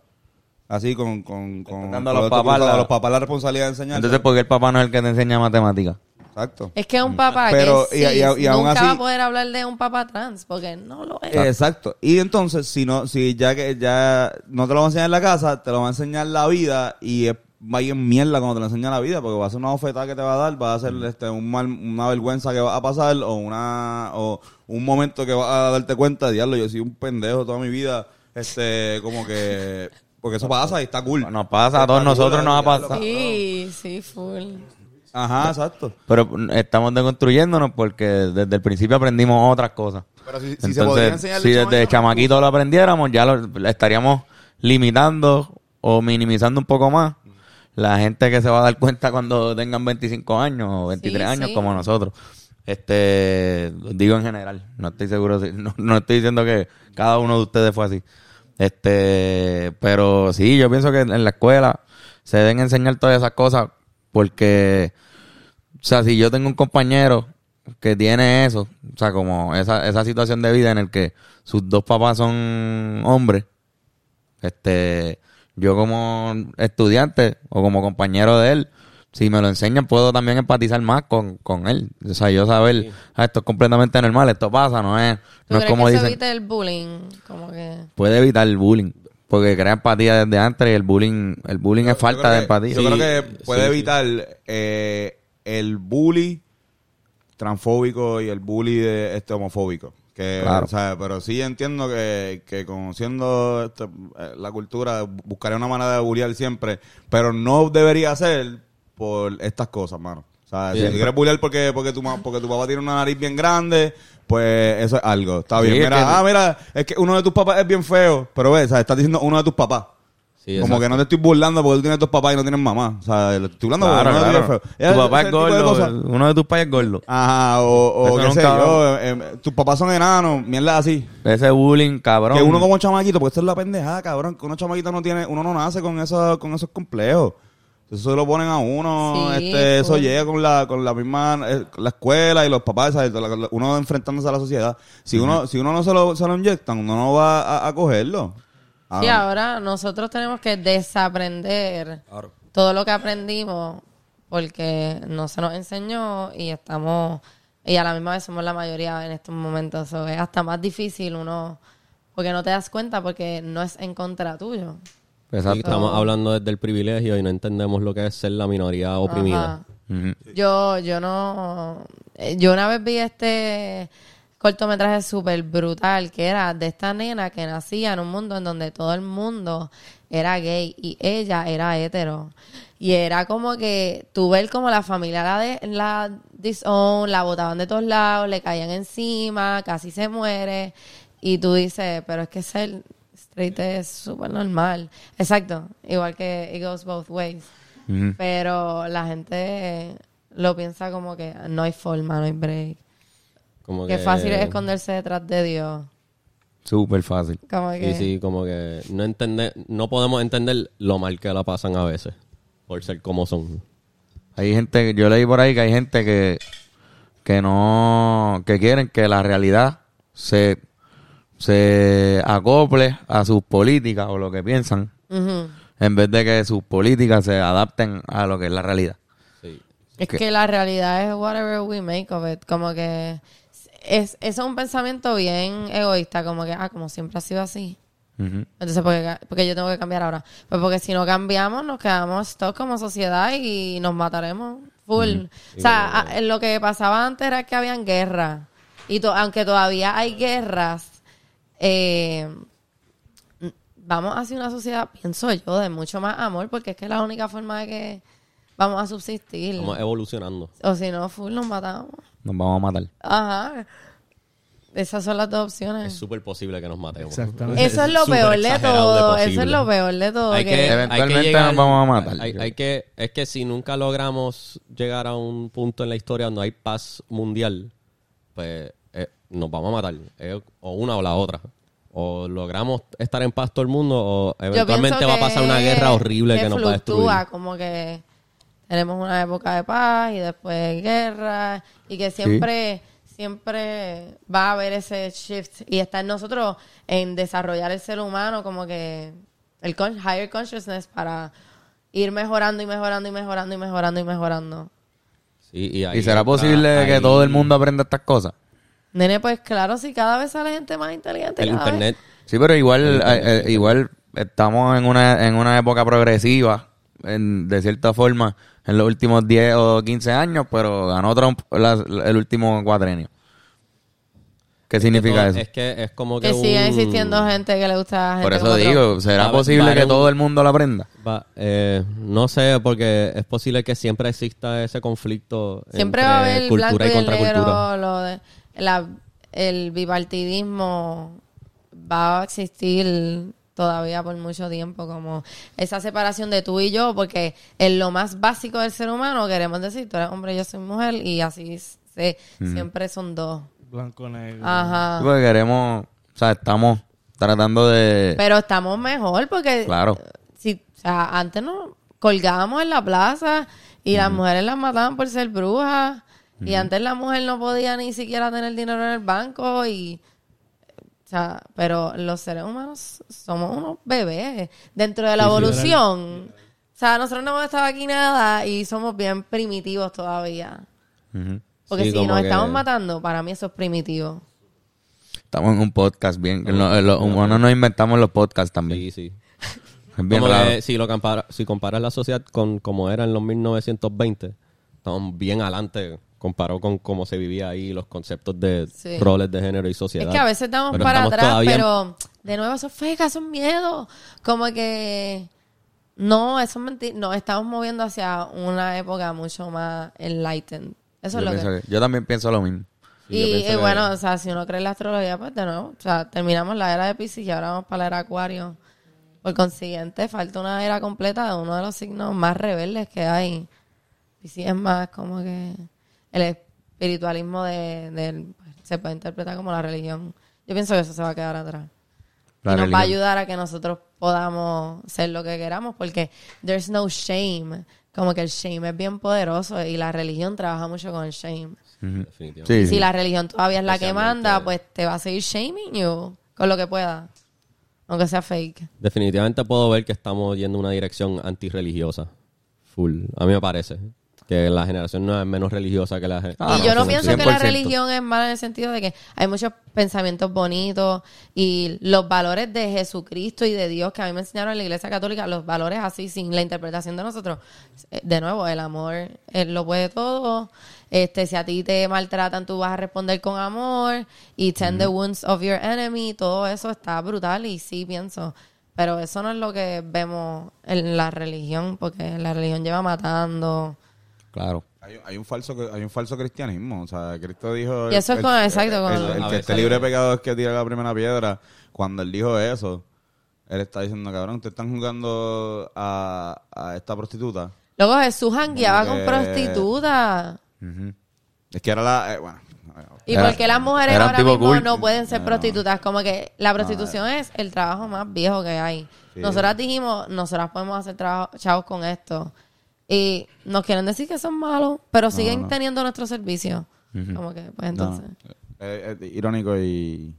[SPEAKER 5] Así con, con, con,
[SPEAKER 1] dando a los papás la-
[SPEAKER 5] a los papás la responsabilidad de enseñar.
[SPEAKER 1] entonces porque el papá no es el que te enseña matemáticas
[SPEAKER 5] Exacto.
[SPEAKER 3] Es que un papá
[SPEAKER 5] Pero,
[SPEAKER 3] que
[SPEAKER 5] y-
[SPEAKER 3] es
[SPEAKER 5] y-
[SPEAKER 3] cis
[SPEAKER 5] y aún
[SPEAKER 3] nunca
[SPEAKER 5] así-
[SPEAKER 3] va a poder hablar de un papá trans porque no lo es.
[SPEAKER 5] Exacto. Y entonces, si no, si ya que ya no te lo va a enseñar en la casa, te lo va a enseñar la vida y es va a ir en mierda cuando te lo enseña la vida, porque va a ser una oferta que te va a dar, va a ser este un mal, una vergüenza que va a pasar, o una, o un momento que vas a darte cuenta, diablo, yo soy un pendejo toda mi vida, este, como que, porque eso pasa y está cool.
[SPEAKER 1] nos pasa a todos nosotros nos ha pasado
[SPEAKER 3] Sí, sí, full.
[SPEAKER 5] Ajá, exacto.
[SPEAKER 1] pero mm, estamos deconstruyéndonos porque desde el principio aprendimos otras cosas
[SPEAKER 5] Pero si, si se podría
[SPEAKER 1] entonces
[SPEAKER 5] enseñar
[SPEAKER 1] si desde chamaquito lo aprendiéramos ya lo estaríamos limitando o minimizando un poco más la gente que se va a dar cuenta cuando tengan 25 años o 23
[SPEAKER 3] Sí,
[SPEAKER 1] años
[SPEAKER 3] sí.
[SPEAKER 1] como nosotros. Este, digo en general, no estoy seguro, si- (laughs) no, no estoy diciendo que cada uno de ustedes fue así. Este, pero sí, yo pienso que en la escuela se deben enseñar todas esas cosas porque, o sea, si yo tengo un compañero que tiene eso, o sea, como esa, esa situación de vida en el que sus dos papás son hombres, este, yo como estudiante o como compañero de él, si me lo enseñan, puedo también empatizar más con, con él. O sea, yo saber, ah, esto es completamente normal, esto pasa, no es,
[SPEAKER 3] ¿Tú
[SPEAKER 1] no es como
[SPEAKER 3] que
[SPEAKER 1] dicen.
[SPEAKER 3] eso evita el bullying? Como que...
[SPEAKER 1] Puede evitar el bullying, porque crea empatía desde antes y el bullying, el bullying es falta de
[SPEAKER 5] que-
[SPEAKER 1] empatía.
[SPEAKER 5] Yo
[SPEAKER 2] Sí,
[SPEAKER 5] creo que puede
[SPEAKER 2] sí, sí.
[SPEAKER 5] evitar eh, el bully transfóbico y el bully de este homofóbico. Que,
[SPEAKER 1] Claro.
[SPEAKER 5] o sea, pero sí entiendo que, que conociendo este, eh, la cultura, buscaré una manera de bullear siempre, pero no debería ser por estas cosas, mano. O sea, si
[SPEAKER 2] Bien.
[SPEAKER 5] tú quieres bullear porque, porque, tu, porque tu papá tiene una nariz bien grande, pues eso es algo. Está
[SPEAKER 1] Sí,
[SPEAKER 5] bien.
[SPEAKER 1] es
[SPEAKER 5] Mira,
[SPEAKER 1] que-
[SPEAKER 5] ah, mira, es que uno de tus papás es bien feo, pero ves, o sea, estás diciendo uno de tus papás.
[SPEAKER 2] Sí,
[SPEAKER 5] Como
[SPEAKER 2] exacto.
[SPEAKER 5] que no te estoy burlando porque tú tienes dos papás y no tienes mamá. O sea, estoy burlando
[SPEAKER 1] Claro,
[SPEAKER 5] porque uno de
[SPEAKER 1] claro.
[SPEAKER 5] feo.
[SPEAKER 1] Tu papá es gordo, uno de tus papás es gordo.
[SPEAKER 5] Ajá, o, o qué sé yo, eh, tus papás son enanos, mierda así.
[SPEAKER 1] Ese bullying, cabrón.
[SPEAKER 5] Que uno como chamaquito, porque esto es la pendejada, cabrón, que uno chamaquito no tiene, uno no nace con eso, con esos complejos. Eso se lo ponen a uno,
[SPEAKER 3] Sí,
[SPEAKER 5] este, eso llega con la, con la misma, eh, con la escuela y los papás, uno enfrentándose a la sociedad. Si uno, si uno no se lo, se lo inyectan, uno no va a, a cogerlo. Ah,
[SPEAKER 3] Sí, ahora nosotros tenemos que desaprender todo lo que aprendimos porque no se nos enseñó y estamos y a la misma vez somos la mayoría en estos momentos. So, es hasta más difícil uno porque no te das cuenta porque no es en contra tuyo.
[SPEAKER 1] Exacto.
[SPEAKER 2] estamos hablando desde el privilegio y no entendemos lo que es ser la minoría oprimida.
[SPEAKER 3] Yo, yo no. eh, Yo una vez vi este cortometraje súper brutal que era de esta nena que nacía en un mundo en donde todo el mundo era gay y ella era hetero. Y era como que tú ver como la familia la, de, la disown, la botaban de todos lados, le caían encima, casi se muere. Y tú dices, pero es que ser straight es súper normal. Exacto, igual que it goes both ways. Pero la gente lo piensa como que no hay forma, no hay break.
[SPEAKER 2] Como
[SPEAKER 3] Qué
[SPEAKER 2] que-
[SPEAKER 3] fácil es esconderse detrás de Dios.
[SPEAKER 1] Súper fácil.
[SPEAKER 3] Como que...
[SPEAKER 2] Sí, sí, como que no entender, no podemos entender lo mal que la pasan a veces por ser como son.
[SPEAKER 1] Hay gente, yo leí por ahí que hay gente que, que no, que quieren que la realidad se, se acople a sus políticas o lo que piensan, en vez de que sus políticas se adapten a lo que es la realidad.
[SPEAKER 2] Sí.
[SPEAKER 3] Es
[SPEAKER 1] que-
[SPEAKER 3] que la realidad es whatever we make of it. Como que es, eso es un pensamiento bien egoísta, como que, ah, como siempre ha sido así. Entonces, ¿por qué, por qué yo tengo que cambiar ahora? Pues porque si no cambiamos, nos quedamos stuck como sociedad y nos mataremos full. O sea, a- lo que pasaba antes era que habían guerras. Y to- aunque todavía hay guerras, eh, vamos hacia una sociedad, pienso yo, de mucho más amor, porque es que es la única forma de que vamos a subsistir.
[SPEAKER 2] Estamos evolucionando.
[SPEAKER 3] O si no, full nos matamos.
[SPEAKER 1] Nos vamos a matar.
[SPEAKER 3] Ajá. Esas son las dos
[SPEAKER 2] Es
[SPEAKER 3] opciones.
[SPEAKER 2] súper posible que nos matemos.
[SPEAKER 6] Exactamente.
[SPEAKER 3] Eso es lo peor de todo. Eso es lo peor de todo.
[SPEAKER 2] Hay
[SPEAKER 3] que-
[SPEAKER 2] que,
[SPEAKER 1] Eventualmente
[SPEAKER 2] hay que llegar-
[SPEAKER 1] nos vamos a matar.
[SPEAKER 2] Hay, hay que, es que si nunca logramos llegar a un punto en la historia donde hay paz mundial, pues eh, nos vamos a matar. Eh, o una o la otra. O logramos estar en paz todo el mundo, o eventualmente va a pasar una guerra horrible que, nos va a destruir.
[SPEAKER 3] como que tenemos una época de paz y después guerra y que siempre siempre va a haber ese shift y está en nosotros en desarrollar el ser humano como que el con- higher consciousness para ir mejorando y mejorando y mejorando y mejorando y mejorando.
[SPEAKER 2] Sí, y, ahí
[SPEAKER 1] ¿Y será posible que todo el mundo aprenda estas cosas?
[SPEAKER 3] Nene, pues claro, si cada vez sale gente más inteligente.
[SPEAKER 2] El
[SPEAKER 3] cada vez-
[SPEAKER 2] internet.
[SPEAKER 1] Sí, pero igual, eh, eh, igual estamos en una, en una época progresiva, en- de cierta forma, en los últimos 10 o 15 años, pero ganó Trump la- el último cuatrenio. ¿Qué significa
[SPEAKER 2] No,
[SPEAKER 1] eso?
[SPEAKER 2] Es que es como que.
[SPEAKER 3] Que sigue
[SPEAKER 2] un-
[SPEAKER 3] existiendo gente que le gusta a gente
[SPEAKER 1] Por eso
[SPEAKER 3] Trump.
[SPEAKER 1] digo, ¿será
[SPEAKER 2] Va-
[SPEAKER 1] posible
[SPEAKER 2] va
[SPEAKER 1] que
[SPEAKER 2] un-
[SPEAKER 1] todo el mundo lo aprenda?
[SPEAKER 2] Va, eh, no sé, porque es posible que siempre exista ese conflicto
[SPEAKER 3] Siempre
[SPEAKER 2] entre
[SPEAKER 3] va a haber el blanco
[SPEAKER 2] cultura
[SPEAKER 3] y
[SPEAKER 2] y contracultura.
[SPEAKER 3] negro, lo de, la- el bipartidismo va a existir todavía por mucho tiempo, como esa separación de tú y yo, porque en lo más básico del ser humano queremos decir, tú eres hombre, yo soy mujer, y así se, siempre son dos.
[SPEAKER 6] Blanco negro.
[SPEAKER 3] Ajá.
[SPEAKER 1] Porque queremos, o sea, estamos tratando de...
[SPEAKER 3] Pero estamos mejor porque
[SPEAKER 1] Claro.
[SPEAKER 3] si, o sea, antes nos colgábamos en la plaza y las mujeres las mataban por ser brujas. Y antes la mujer no podía ni siquiera tener dinero en el banco y... O sea, pero los seres humanos somos unos bebés dentro de la evolución. O sea, nosotros no hemos estado aquí nada y somos bien primitivos todavía. Porque
[SPEAKER 2] Sí,
[SPEAKER 3] si nos
[SPEAKER 2] que-
[SPEAKER 3] estamos matando, para mí eso es primitivo.
[SPEAKER 1] Estamos en un podcast bien... Los, los humanos nos inventamos los podcasts también.
[SPEAKER 2] Sí, sí. (laughs)
[SPEAKER 1] Es bien
[SPEAKER 2] Como que
[SPEAKER 1] raro.
[SPEAKER 2] si lo compara, si comparas la sociedad con como era en los 1920, estamos bien adelante comparado con cómo se vivía ahí, los conceptos de
[SPEAKER 3] Sí.
[SPEAKER 2] roles de género y sociedad.
[SPEAKER 3] Es que a veces damos
[SPEAKER 2] Pero
[SPEAKER 3] para
[SPEAKER 2] estamos
[SPEAKER 3] atrás,
[SPEAKER 2] todavía
[SPEAKER 3] pero de nuevo eso es feca, eso es miedo. Como que no, eso es mentira. Nos estamos moviendo hacia una época mucho más enlightened. Eso
[SPEAKER 1] Yo,
[SPEAKER 3] es lo que...
[SPEAKER 1] que- yo también pienso lo mismo.
[SPEAKER 2] Sí,
[SPEAKER 3] y
[SPEAKER 2] pienso
[SPEAKER 3] y
[SPEAKER 2] que-
[SPEAKER 3] bueno, o sea, si uno cree en la astrología, pues de nuevo, o sea, terminamos la era de Pisces y ahora vamos para la era Acuario. Por consiguiente, falta una era completa de uno de los signos más rebeldes que hay. Pisces es más como que el espiritualismo de, del- se puede interpretar como la religión. Yo pienso que eso se va a quedar atrás.
[SPEAKER 1] La
[SPEAKER 3] y nos va a ayudar a que nosotros podamos ser lo que queramos, porque there's no shame. Como que el shame es bien poderoso y la religión trabaja mucho con el shame.
[SPEAKER 1] Sí,
[SPEAKER 3] Si
[SPEAKER 1] sí.
[SPEAKER 3] la religión todavía es la que manda, pues te va a seguir shaming you con lo que pueda. Aunque sea fake.
[SPEAKER 2] Definitivamente puedo ver que estamos yendo en una dirección antirreligiosa. Full. A mí me parece. Que la generación no es menos religiosa que la gen-
[SPEAKER 1] Ah,
[SPEAKER 3] y yo no pienso que la
[SPEAKER 1] 100%.
[SPEAKER 3] religión es mala en el sentido de que hay muchos pensamientos bonitos y los valores de Jesucristo y de Dios que a mí me enseñaron en la iglesia católica, los valores así, sin la interpretación de nosotros. Eh, De nuevo, el amor él lo puede todo. Este, si a ti te maltratan, tú vas a responder con amor. Y tend the wounds of your enemy. Todo eso está brutal y sí pienso. Pero eso no es lo que vemos en la religión, porque la religión lleva matando.
[SPEAKER 1] Claro.
[SPEAKER 5] Hay, hay un falso hay un falso cristianismo, o sea, Cristo dijo
[SPEAKER 3] Y eso es
[SPEAKER 5] el-
[SPEAKER 3] con-
[SPEAKER 5] el-
[SPEAKER 3] exacto,
[SPEAKER 5] el,
[SPEAKER 3] con-
[SPEAKER 5] el
[SPEAKER 2] A
[SPEAKER 5] que esté libre de pecado es que tira la primera piedra. Cuando él dijo eso, él está diciendo, cabrón, te están jugando a, a esta prostituta.
[SPEAKER 3] Luego Jesús jangueaba
[SPEAKER 5] Como
[SPEAKER 3] con
[SPEAKER 5] que-
[SPEAKER 3] prostitutas.
[SPEAKER 1] Ujú.
[SPEAKER 5] Es que era la eh, bueno,
[SPEAKER 3] ¿Y
[SPEAKER 1] Era-
[SPEAKER 3] por qué las mujeres ahora mismo
[SPEAKER 1] cool.
[SPEAKER 3] no pueden ser prostitutas? Como que la prostitución es el trabajo más viejo que hay.
[SPEAKER 5] Sí.
[SPEAKER 3] Nosotras dijimos, nosotras podemos hacer trabajo, chavos con esto. Y nos quieren decir que son malos, pero siguen
[SPEAKER 5] no.
[SPEAKER 3] teniendo nuestro servicio. Como que, pues
[SPEAKER 5] no,
[SPEAKER 3] entonces.
[SPEAKER 5] eh, es irónico y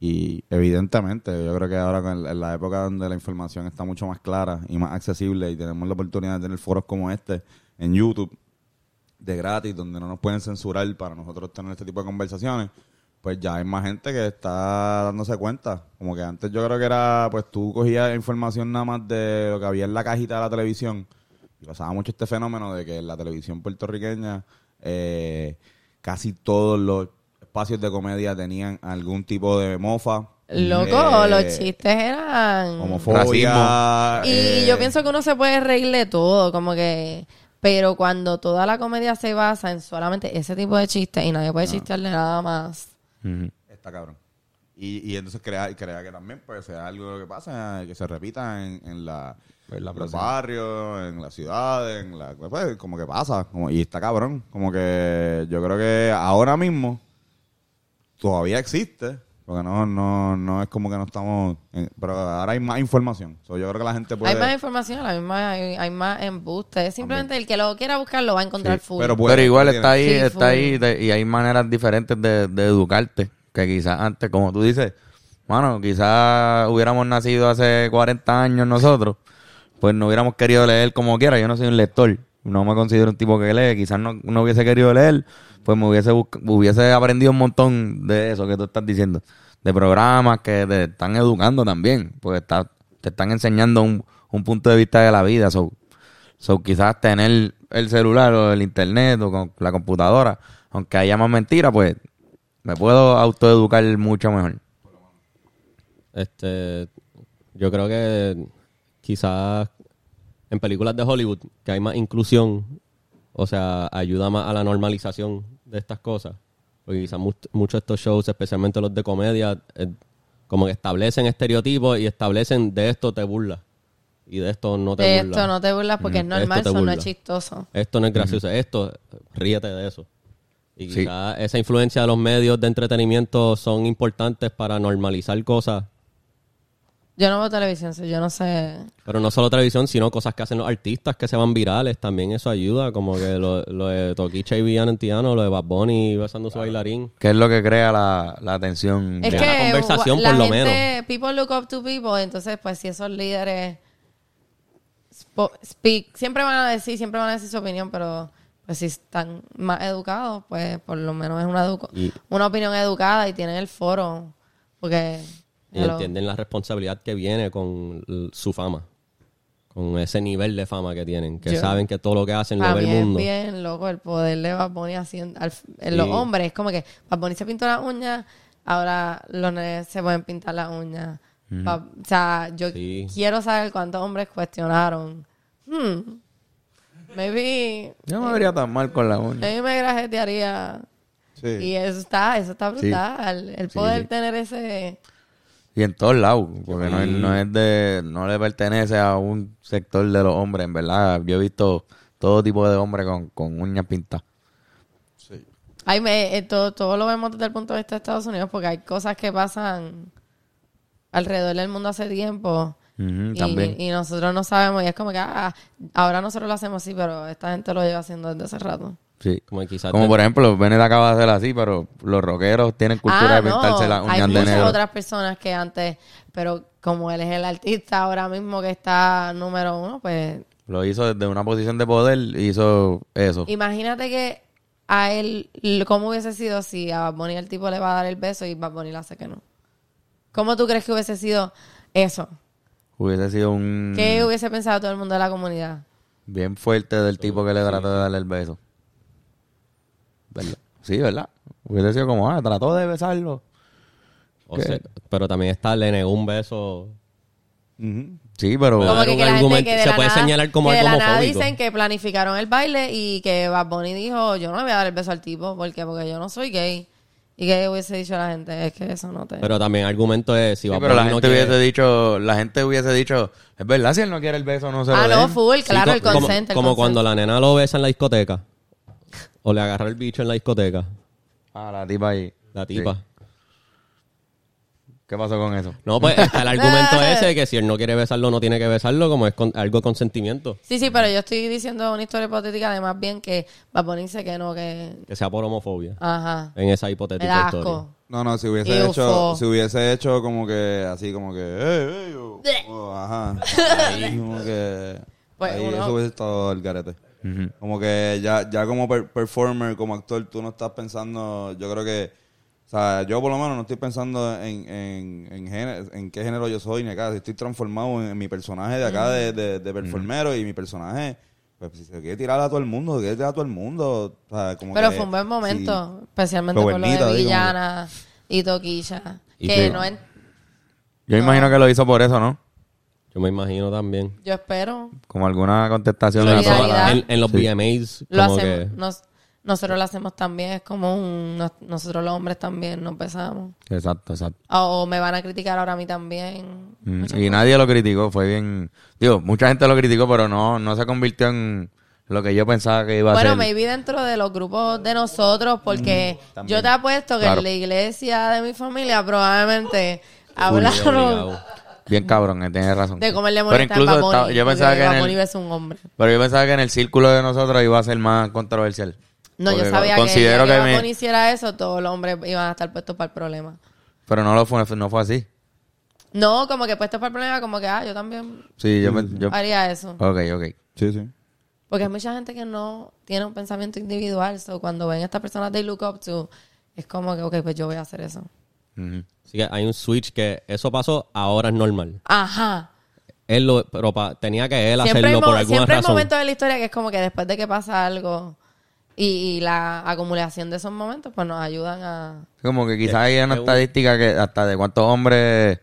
[SPEAKER 5] y evidentemente yo creo que ahora en la época donde la información está mucho más clara y más accesible y tenemos la oportunidad de tener foros como este en YouTube de gratis donde no nos pueden censurar para nosotros tener este tipo de conversaciones pues ya hay más gente que está dándose cuenta como que antes yo creo que era pues tú cogías información nada más de lo que había en la cajita de la televisión y pasaba mucho este fenómeno de que en la televisión puertorriqueña eh, casi todos los espacios de comedia tenían algún tipo de mofa
[SPEAKER 3] Loco,
[SPEAKER 5] eh,
[SPEAKER 3] los chistes eran...
[SPEAKER 5] homofobia
[SPEAKER 3] Y
[SPEAKER 5] eh,
[SPEAKER 3] yo pienso que uno se puede reír de todo, como que... Pero cuando toda la comedia se basa en solamente ese tipo de chistes y nadie puede chistearle nada más.
[SPEAKER 5] Está cabrón. Y, y entonces crea, crea que también pues sea algo que pasa, que se repita en, en la,
[SPEAKER 1] En la
[SPEAKER 5] en los barrios, en las ciudades, en la, pues, como que pasa. Como, y está cabrón. Como que yo creo que ahora mismo todavía existe. Porque no, no, no es como que no estamos... en- pero ahora hay más información. So, yo creo que la gente puede...
[SPEAKER 3] Hay más información, la misma, hay, hay más embuste. Simplemente el que lo quiera buscar lo va a encontrar
[SPEAKER 5] Sí,
[SPEAKER 3] full.
[SPEAKER 5] pero puede-
[SPEAKER 1] Pero igual está ahí,
[SPEAKER 3] Sí,
[SPEAKER 1] está
[SPEAKER 3] full.
[SPEAKER 1] ahí de- y hay maneras diferentes de, de educarte. Que quizás antes, como tú dices, bueno, quizás hubiéramos nacido hace 40 años nosotros, pues no hubiéramos querido leer como quiera. Yo no soy un lector, no me considero un tipo que lee. Quizás no, no hubiese querido leer, pues me hubiese, hubiese aprendido un montón de eso que tú estás diciendo. De programas que te están educando también, porque te están enseñando un, un punto de vista de la vida. So, So, quizás tener el celular o el internet o con la computadora, aunque haya más mentiras, pues me puedo autoeducar mucho mejor.
[SPEAKER 2] Este, yo creo que quizás en películas de Hollywood que hay más inclusión, o sea, ayuda más a la normalización de estas cosas. Porque quizás mu- muchos de estos shows, especialmente los de comedia, eh, como que establecen estereotipos y establecen de esto te burlas y de esto no te
[SPEAKER 3] de
[SPEAKER 2] burlas.
[SPEAKER 3] esto no te burlas porque es normal, eso no es chistoso.
[SPEAKER 2] Esto no es gracioso, esto, ríete de eso. Y
[SPEAKER 1] Sí.
[SPEAKER 2] quizás esa influencia de los medios de entretenimiento son importantes para normalizar cosas
[SPEAKER 3] Yo no veo televisión, yo no sé.
[SPEAKER 2] Pero no solo televisión, sino cosas que hacen los artistas que se van virales. También eso ayuda, como que lo, lo de Toquicha y Villano Entiano, lo de Bad Bunny besando su bailarín.
[SPEAKER 1] ¿Qué es lo que crea la, la atención?
[SPEAKER 3] Es
[SPEAKER 2] Crea
[SPEAKER 3] que
[SPEAKER 2] conversación,
[SPEAKER 3] la
[SPEAKER 2] por lo
[SPEAKER 3] gente, people look up to people, entonces pues si esos líderes speak, siempre van a decir, siempre van a decir su opinión, pero pues si están más educados, pues por lo menos es una, edu-
[SPEAKER 2] Y-
[SPEAKER 3] una opinión educada y tienen el foro, porque...
[SPEAKER 2] Y
[SPEAKER 3] hello.
[SPEAKER 2] entienden la responsabilidad que viene con su fama. con ese nivel de fama que tienen, que
[SPEAKER 3] Yo-
[SPEAKER 2] saben que todo lo que hacen lo ve el mundo.
[SPEAKER 3] es bien loco el poder de Bad Bunny haciendo, al- en los
[SPEAKER 2] Sí.
[SPEAKER 3] hombres. Es como que Bad Bunny se pintó las uñas, ahora los nenes se pueden pintar las uñas. Bad- o sea, yo
[SPEAKER 2] Sí.
[SPEAKER 3] quiero saber cuántos hombres cuestionaron. Hmm, maybe,
[SPEAKER 1] Yo no me vería tan mal con la uña.
[SPEAKER 3] maybe me grajetearía.
[SPEAKER 5] Sí.
[SPEAKER 3] Y eso está, eso está
[SPEAKER 1] Sí.
[SPEAKER 3] brutal. El
[SPEAKER 1] Sí,
[SPEAKER 3] poder
[SPEAKER 1] sí.
[SPEAKER 3] tener ese...
[SPEAKER 1] Y en todos lados, porque no, es, no es de, no le pertenece a un sector de los hombres, en verdad. Yo he visto todo tipo de hombres con, con uñas pintadas.
[SPEAKER 3] Ay, me, eh, todo, todo lo vemos desde el punto de vista de Estados Unidos porque hay cosas que pasan alrededor del mundo hace tiempo Y,
[SPEAKER 1] también.
[SPEAKER 3] y nosotros no sabemos y es como que ah, ahora nosotros lo hacemos así, pero esta gente lo lleva haciendo desde hace rato.
[SPEAKER 1] Sí.
[SPEAKER 2] Como quizás
[SPEAKER 1] Como por ejemplo, Bennett acaba de hacer así, pero los rockeros tienen cultura
[SPEAKER 3] Ah,
[SPEAKER 1] de pintarse
[SPEAKER 3] no,
[SPEAKER 1] las
[SPEAKER 3] hay
[SPEAKER 1] uñas de
[SPEAKER 3] muchas
[SPEAKER 1] negro.
[SPEAKER 3] otras personas que antes, pero como él es el artista ahora mismo que está número uno, pues
[SPEAKER 1] Lo hizo desde una posición de poder, hizo eso.
[SPEAKER 3] imagínate que a él, ¿cómo hubiese sido si a Bad Bunny el tipo le va a dar el beso y Bad Bunny le hace que no? ¿Cómo tú crees que hubiese sido eso?
[SPEAKER 1] Hubiese sido un
[SPEAKER 3] ¿Qué hubiese pensado todo el mundo de la comunidad?
[SPEAKER 1] bien fuerte del tipo que le trató de darle el beso. ¿Verdad? Sí, ¿verdad? Hubiese sido como, ah, trató de besarlo.
[SPEAKER 2] o sea, pero también está, le negó un beso.
[SPEAKER 1] Sí, pero...
[SPEAKER 2] Puede
[SPEAKER 3] Como
[SPEAKER 2] haber
[SPEAKER 3] que,
[SPEAKER 2] un
[SPEAKER 3] que la gente
[SPEAKER 2] argumento-
[SPEAKER 3] que de
[SPEAKER 2] se
[SPEAKER 3] la
[SPEAKER 2] puede
[SPEAKER 3] nada,
[SPEAKER 2] señalar como
[SPEAKER 3] que de la nada dicen que planificaron el baile y que Bad Bunny dijo, yo no le voy a dar el beso al tipo porque porque yo no soy gay. ¿Y que hubiese dicho la gente? Es que eso no te...
[SPEAKER 2] Pero también argumento es si
[SPEAKER 1] Sí,
[SPEAKER 2] Bad
[SPEAKER 1] pero la
[SPEAKER 2] Bunny no
[SPEAKER 1] gente
[SPEAKER 2] quiere-
[SPEAKER 1] hubiese dicho, la gente hubiese dicho, es verdad, si él no quiere el beso, no se
[SPEAKER 3] ah,
[SPEAKER 1] lo
[SPEAKER 3] no,
[SPEAKER 1] den.
[SPEAKER 3] full,
[SPEAKER 2] Sí,
[SPEAKER 3] claro, el
[SPEAKER 2] co- como,
[SPEAKER 3] consente. el
[SPEAKER 2] como
[SPEAKER 3] consente.
[SPEAKER 2] cuando la nena lo besa en la discoteca. O le agarra el bicho en la discoteca.
[SPEAKER 1] Ah, la tipa ahí.
[SPEAKER 2] La tipa.
[SPEAKER 1] Sí. ¿Qué pasó con eso?
[SPEAKER 2] No, pues (laughs) está el argumento ese que si él no quiere besarlo, no tiene que besarlo, como es con, algo de consentimiento.
[SPEAKER 3] Sí, sí, pero yo estoy diciendo una historia hipotética de más bien que Bad Bunny dice que no, que...
[SPEAKER 2] Que sea por homofobia.
[SPEAKER 3] Ajá.
[SPEAKER 2] En esa hipotética
[SPEAKER 3] da
[SPEAKER 2] historia.
[SPEAKER 3] asco.
[SPEAKER 5] No, no, si hubiese hecho, si hubiese hecho como que, así como que, eh, eh, yo, oh, ajá. (laughs) Ahí como que,
[SPEAKER 3] Pues
[SPEAKER 5] ahí
[SPEAKER 3] uno-
[SPEAKER 5] eso hubiese estado el garete. Como que ya, ya como per- performer, como actor, tú no estás pensando, yo creo que, o sea, yo por lo menos no estoy pensando en, en, en, género- en qué género yo soy ni acá, estoy transformado en, en mi personaje de acá de, de, de performero y mi personaje, pues si se quiere tirar a todo el mundo, se quiere tirar a todo el mundo, o sea, como
[SPEAKER 3] Pero
[SPEAKER 5] que,
[SPEAKER 3] fue un buen momento, especialmente por lo de
[SPEAKER 5] digo,
[SPEAKER 3] Villana y Toquilla.
[SPEAKER 2] Y
[SPEAKER 3] Que
[SPEAKER 2] sí.
[SPEAKER 3] no en-
[SPEAKER 1] Yo imagino que lo hizo por eso, ¿no?
[SPEAKER 2] Yo me imagino también.
[SPEAKER 3] yo espero.
[SPEAKER 1] Como alguna contestación.
[SPEAKER 2] En, en los
[SPEAKER 1] Sí.
[SPEAKER 2] VMAs,
[SPEAKER 3] Lo hacemos,
[SPEAKER 2] que...
[SPEAKER 3] nos- nosotros lo hacemos también, es como un, nos- nosotros los hombres también nos besamos.
[SPEAKER 1] Exacto, exacto.
[SPEAKER 3] O, me van a criticar ahora a mí también.
[SPEAKER 1] Mm, Y nadie lo criticó, fue bien... Digo, mucha gente lo criticó, pero no, no se convirtió en lo que yo pensaba que iba a
[SPEAKER 3] Bueno,
[SPEAKER 1] ser.
[SPEAKER 3] maybe dentro de los grupos de nosotros, porque yo te apuesto que
[SPEAKER 1] Claro.
[SPEAKER 3] en la iglesia de mi familia probablemente hablaron (laughs)
[SPEAKER 1] Bien cabrón, eh, tienes razón.
[SPEAKER 3] de cómo él le
[SPEAKER 1] Pero incluso estaba- yo pensaba que en el-
[SPEAKER 3] es un hombre.
[SPEAKER 1] Pero yo pensaba que en el círculo de nosotros iba a ser más controversial.
[SPEAKER 3] No, yo sabía
[SPEAKER 1] considero
[SPEAKER 3] que, el día
[SPEAKER 1] que
[SPEAKER 3] que
[SPEAKER 1] me-
[SPEAKER 3] hiciera eso, todos los hombres iban a estar puestos para el problema.
[SPEAKER 1] Pero no lo fue, no fue así.
[SPEAKER 3] No, como que puestos para el problema, como que, ah, yo también
[SPEAKER 1] Sí, yo, me- yo
[SPEAKER 3] haría eso.
[SPEAKER 1] Ok, ok.
[SPEAKER 5] Sí, sí.
[SPEAKER 3] Porque hay mucha gente que no tiene un pensamiento individual. So, cuando ven a estas personas they look up to, es como que, ok, pues yo voy a hacer eso.
[SPEAKER 2] Así que hay un switch que eso pasó, ahora es normal.
[SPEAKER 3] Ajá.
[SPEAKER 2] Él lo, pero pa- tenía que él
[SPEAKER 3] Siempre hay,
[SPEAKER 2] hacerlo por alguna
[SPEAKER 3] siempre hay
[SPEAKER 2] razón.
[SPEAKER 3] momentos de la historia que es como que después de que pasa algo y, y la acumulación de esos momentos, pues nos ayudan a...
[SPEAKER 1] Como que quizás hay una
[SPEAKER 2] es un-
[SPEAKER 1] estadística que hasta de cuántos hombres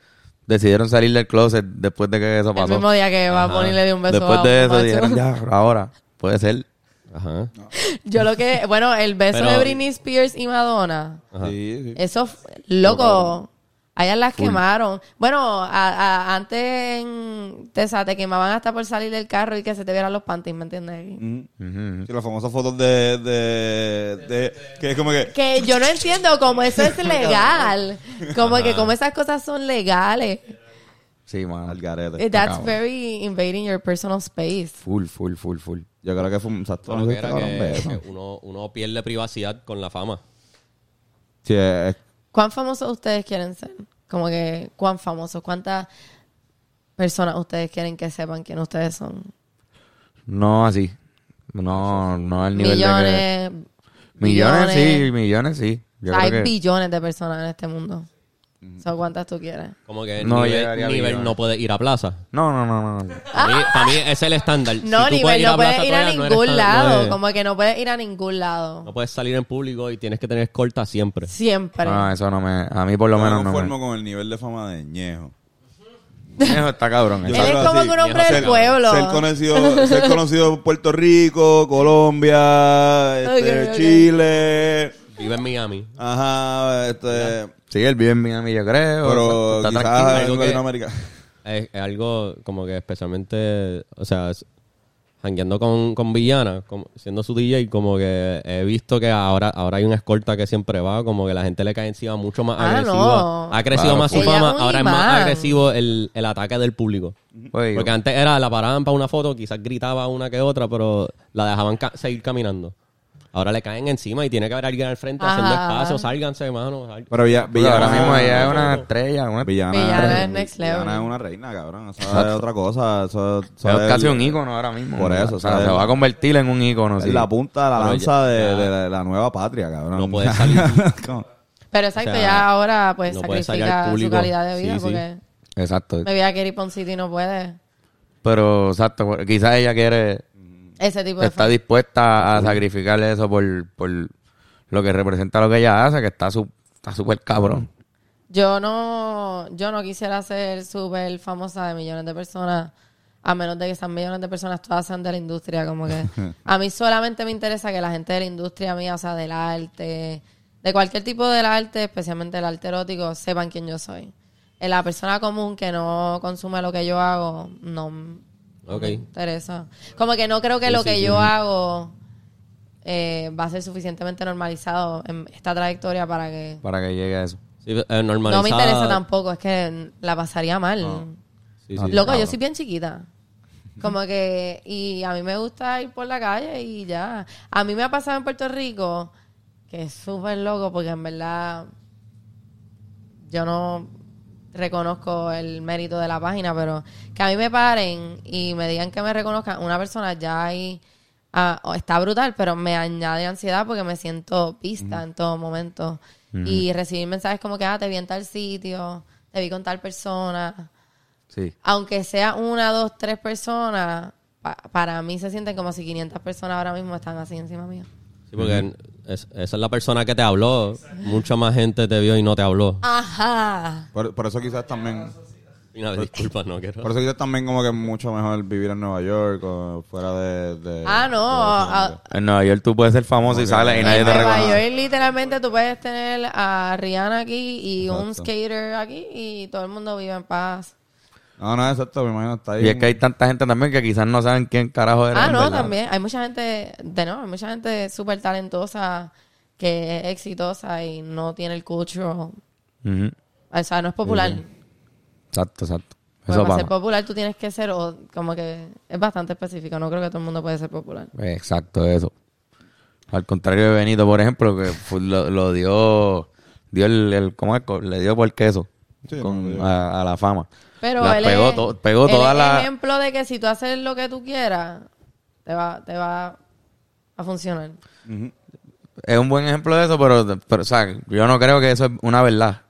[SPEAKER 1] decidieron salir del closet después de que eso
[SPEAKER 3] El
[SPEAKER 1] pasó.
[SPEAKER 3] mismo día que va a ponerle de un beso
[SPEAKER 1] Después
[SPEAKER 3] a
[SPEAKER 1] de eso dijeron, ya, ahora, puede ser.
[SPEAKER 2] Ajá. (laughs)
[SPEAKER 3] Yo lo que... Bueno, el beso
[SPEAKER 2] Pero-
[SPEAKER 3] de Britney Spears y Madonna,
[SPEAKER 2] Ajá.
[SPEAKER 5] Sí, sí.
[SPEAKER 3] eso, loco... A ellas las quemaron. Bueno, a- a- antes en Tesa te quemaban hasta por salir del carro y que se te vieran los panties, ¿me entiendes?
[SPEAKER 5] Ujú.
[SPEAKER 1] Ujú.
[SPEAKER 5] Sí, las famosas fotos de, de, de que es como que
[SPEAKER 3] Que yo no entiendo cómo eso es (laughs) legal. Como que como esas cosas son legales.
[SPEAKER 1] Sí, man.
[SPEAKER 5] al garete.
[SPEAKER 3] Eh, That's
[SPEAKER 1] Acabo.
[SPEAKER 3] very invading your personal space.
[SPEAKER 1] Full, full, full, full.
[SPEAKER 5] Yo creo que fue un exacto.
[SPEAKER 2] Bueno,
[SPEAKER 5] no
[SPEAKER 2] que
[SPEAKER 5] sé,
[SPEAKER 2] era
[SPEAKER 5] cabrón,
[SPEAKER 2] que,
[SPEAKER 5] beso.
[SPEAKER 2] que uno, uno pierde privacidad con la fama.
[SPEAKER 5] Sí, es-
[SPEAKER 3] ¿Cuán famosos ustedes quieren ser? Como que, ¿cuán famosos? ¿Cuántas personas ustedes quieren que sepan quién ustedes son?
[SPEAKER 1] No así. No, no al nivel de
[SPEAKER 3] Millones.
[SPEAKER 1] que... Millones sí, millones sí.
[SPEAKER 3] O hay
[SPEAKER 1] que...
[SPEAKER 3] billones de personas en este mundo. So, ¿Cuántas tú quieres?
[SPEAKER 2] Como que
[SPEAKER 1] No
[SPEAKER 2] nivel,
[SPEAKER 1] llegaría a
[SPEAKER 2] nivel
[SPEAKER 1] millones.
[SPEAKER 2] no puede ir a plaza.
[SPEAKER 1] No, no, no, no.
[SPEAKER 2] Para mí, para mí ese es el estándar.
[SPEAKER 3] No,
[SPEAKER 2] tú
[SPEAKER 3] nivel, no puedes
[SPEAKER 2] plaza
[SPEAKER 3] ir a
[SPEAKER 2] todavía, no eres
[SPEAKER 3] ningún
[SPEAKER 2] tan-
[SPEAKER 3] lado.
[SPEAKER 2] no eres-
[SPEAKER 3] Como que no puedes ir a ningún lado.
[SPEAKER 2] No puedes salir en público y tienes que tener escolta siempre.
[SPEAKER 3] Siempre.
[SPEAKER 1] No, eso no me... A mí por lo
[SPEAKER 5] Yo
[SPEAKER 1] menos
[SPEAKER 5] me
[SPEAKER 1] no
[SPEAKER 5] conformo
[SPEAKER 1] me...
[SPEAKER 5] con el nivel de fama de Ñejo.
[SPEAKER 1] Eso está cabrón.
[SPEAKER 5] Yo
[SPEAKER 3] Él es
[SPEAKER 5] salgo
[SPEAKER 3] como
[SPEAKER 5] así,
[SPEAKER 3] que un hombre
[SPEAKER 5] ser-
[SPEAKER 3] del pueblo.
[SPEAKER 5] Ser conocido, ser conocido en Puerto Rico, Colombia, este,
[SPEAKER 3] Ok, ok.
[SPEAKER 5] Chile,
[SPEAKER 2] Vive en Miami.
[SPEAKER 5] ajá, este,
[SPEAKER 1] Sí, él vive en Miami, yo creo.
[SPEAKER 5] pero
[SPEAKER 1] Está
[SPEAKER 5] quizás en
[SPEAKER 2] que-
[SPEAKER 5] Latinoamérica.
[SPEAKER 2] Es, es algo como que especialmente, o sea, jangueando con, con Villana, como- siendo su DJ, como que he visto que ahora, ahora hay una escolta que siempre va, como que la gente le cae encima mucho más
[SPEAKER 3] Ah,
[SPEAKER 2] agresiva.
[SPEAKER 3] no.
[SPEAKER 2] Ha crecido
[SPEAKER 1] Claro,
[SPEAKER 2] más su fama, ahora es más agresivo el, el ataque del público.
[SPEAKER 1] Pues,
[SPEAKER 2] Porque antes era, la paraban para una foto, quizás gritaba una que otra, pero la dejaban ca- seguir caminando. Ahora le caen encima y tiene que haber alguien al frente haciendo espacio, sálganse, hermano.
[SPEAKER 5] Pero Villa-
[SPEAKER 1] Pero ahora
[SPEAKER 5] Villana-
[SPEAKER 1] mismo ella es una estrella. Una...
[SPEAKER 5] Villana,
[SPEAKER 3] Villana es next level.
[SPEAKER 5] Villana es una reina, cabrón. Eso es otra cosa. Eso, eso
[SPEAKER 1] Es casi
[SPEAKER 5] el-
[SPEAKER 1] un ícono ahora mismo.
[SPEAKER 5] Por eso,
[SPEAKER 1] O sea, se va a convertir en un ícono.
[SPEAKER 5] Es
[SPEAKER 1] sí.
[SPEAKER 5] la punta de la lanza
[SPEAKER 2] ya-
[SPEAKER 5] de,
[SPEAKER 2] ya-
[SPEAKER 5] de la, la nueva patria, cabrón.
[SPEAKER 2] No puede salir. (laughs)
[SPEAKER 3] Pero exacto,
[SPEAKER 2] O sea,
[SPEAKER 3] ya ahora pues
[SPEAKER 2] no
[SPEAKER 3] sacrifica su calidad de vida
[SPEAKER 5] Sí, sí.
[SPEAKER 3] porque
[SPEAKER 1] Exacto.
[SPEAKER 3] me voy a querer ir para un sitio y no puede.
[SPEAKER 1] Pero, exacto. Quizás ella quiere...
[SPEAKER 3] Ese tipo de
[SPEAKER 1] Está dispuesta a sacrificarle eso por, por lo que representa lo que ella hace, que está su- está súper cabrón.
[SPEAKER 3] Yo no, yo no quisiera ser súper famosa de millones de personas, a menos de que sean millones de personas todas sean de la industria, como que (laughs) a mí solamente me interesa que la gente de la industria mía, o sea, del arte, de cualquier tipo del arte, especialmente el arte erótico, sepan quién yo soy. La persona común que no consume lo que yo hago, no
[SPEAKER 2] Ok.
[SPEAKER 3] me interesa. Como que no creo que lo que yo hago eh, va a ser suficientemente normalizado en esta trayectoria para que...
[SPEAKER 1] Para que llegue a eso.
[SPEAKER 2] Sí, eh,
[SPEAKER 3] No me interesa tampoco, es que la pasaría mal.
[SPEAKER 2] Sí, sí.
[SPEAKER 3] Loco, yo soy bien chiquita. Como que, y a mí me gusta ir por la calle y ya. A mí me ha pasado en Puerto Rico que es súper loco porque en verdad yo no reconozco el mérito de la página, pero que a mí me paren y me digan que me reconozcan, una persona ya ahí ah, oh, está brutal, pero me añade ansiedad porque me siento vista en todo momento. Y recibir mensajes como que, ah, te vi en tal sitio, te vi con tal persona
[SPEAKER 1] Sí.
[SPEAKER 3] aunque sea una, dos, tres personas, pa- para mí se sienten como si 500 personas ahora mismo están así encima mío.
[SPEAKER 2] Sí, porque es- esa es la persona que te habló. Mucha más gente te vio y no te habló.
[SPEAKER 3] Ajá.
[SPEAKER 5] Por, por eso quizás también...
[SPEAKER 2] No, disculpa, no quiero.
[SPEAKER 5] Por eso quizás también como que es mucho mejor vivir en Nueva York o fuera de... de-
[SPEAKER 3] Ah, no.
[SPEAKER 5] de-
[SPEAKER 3] ah,
[SPEAKER 1] En Nueva York tú puedes ser famoso y sales y nadie
[SPEAKER 3] en
[SPEAKER 1] te
[SPEAKER 3] Nueva
[SPEAKER 1] reconoce.
[SPEAKER 3] York, literalmente, tú puedes tener a Rihanna aquí y un skater aquí y todo el mundo vive en paz.
[SPEAKER 5] No, no, exacto, me imagino está ahí.
[SPEAKER 1] Y es que hay tanta gente también que quizás no saben quién carajo eres.
[SPEAKER 3] Ah, no,
[SPEAKER 1] verdad.
[SPEAKER 3] también. Hay mucha gente, de no, hay mucha gente súper talentosa que es exitosa y no tiene el culture.
[SPEAKER 1] Ujú.
[SPEAKER 3] O sea, no es popular.
[SPEAKER 1] Exacto, exacto. Eso
[SPEAKER 3] para ser popular tú tienes que ser, o como que es bastante específico. No creo que todo el mundo puede ser popular.
[SPEAKER 1] Exacto, eso. Al contrario de Benito, por ejemplo, que fue- lo, lo dio, dio el, el- ¿cómo es? Le dio por queso
[SPEAKER 5] Sí,
[SPEAKER 1] con-
[SPEAKER 5] no,
[SPEAKER 1] a, a la fama.
[SPEAKER 3] Pero él
[SPEAKER 1] pegó,
[SPEAKER 3] es,
[SPEAKER 1] to- pegó
[SPEAKER 3] él
[SPEAKER 1] toda
[SPEAKER 3] es
[SPEAKER 1] la...
[SPEAKER 3] ejemplo de que si tú haces lo que tú quieras, te va, te va a funcionar.
[SPEAKER 1] Es un buen ejemplo de eso, pero, pero o sea, yo no creo que eso es una verdad.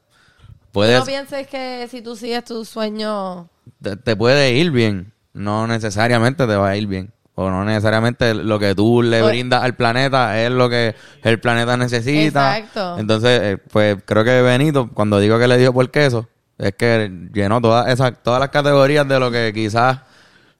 [SPEAKER 1] Puedes,
[SPEAKER 3] No pienses que si tú sigues tu sueño...
[SPEAKER 1] te, te puede ir bien, no necesariamente te va a ir bien. O no necesariamente lo que tú le
[SPEAKER 3] Pues-
[SPEAKER 1] brindas al planeta es lo que el planeta necesita.
[SPEAKER 3] Exacto.
[SPEAKER 1] Entonces, eh, pues creo que Benito, cuando digo que le dio por queso, es que llenó todas esas, todas las categorías de lo que quizás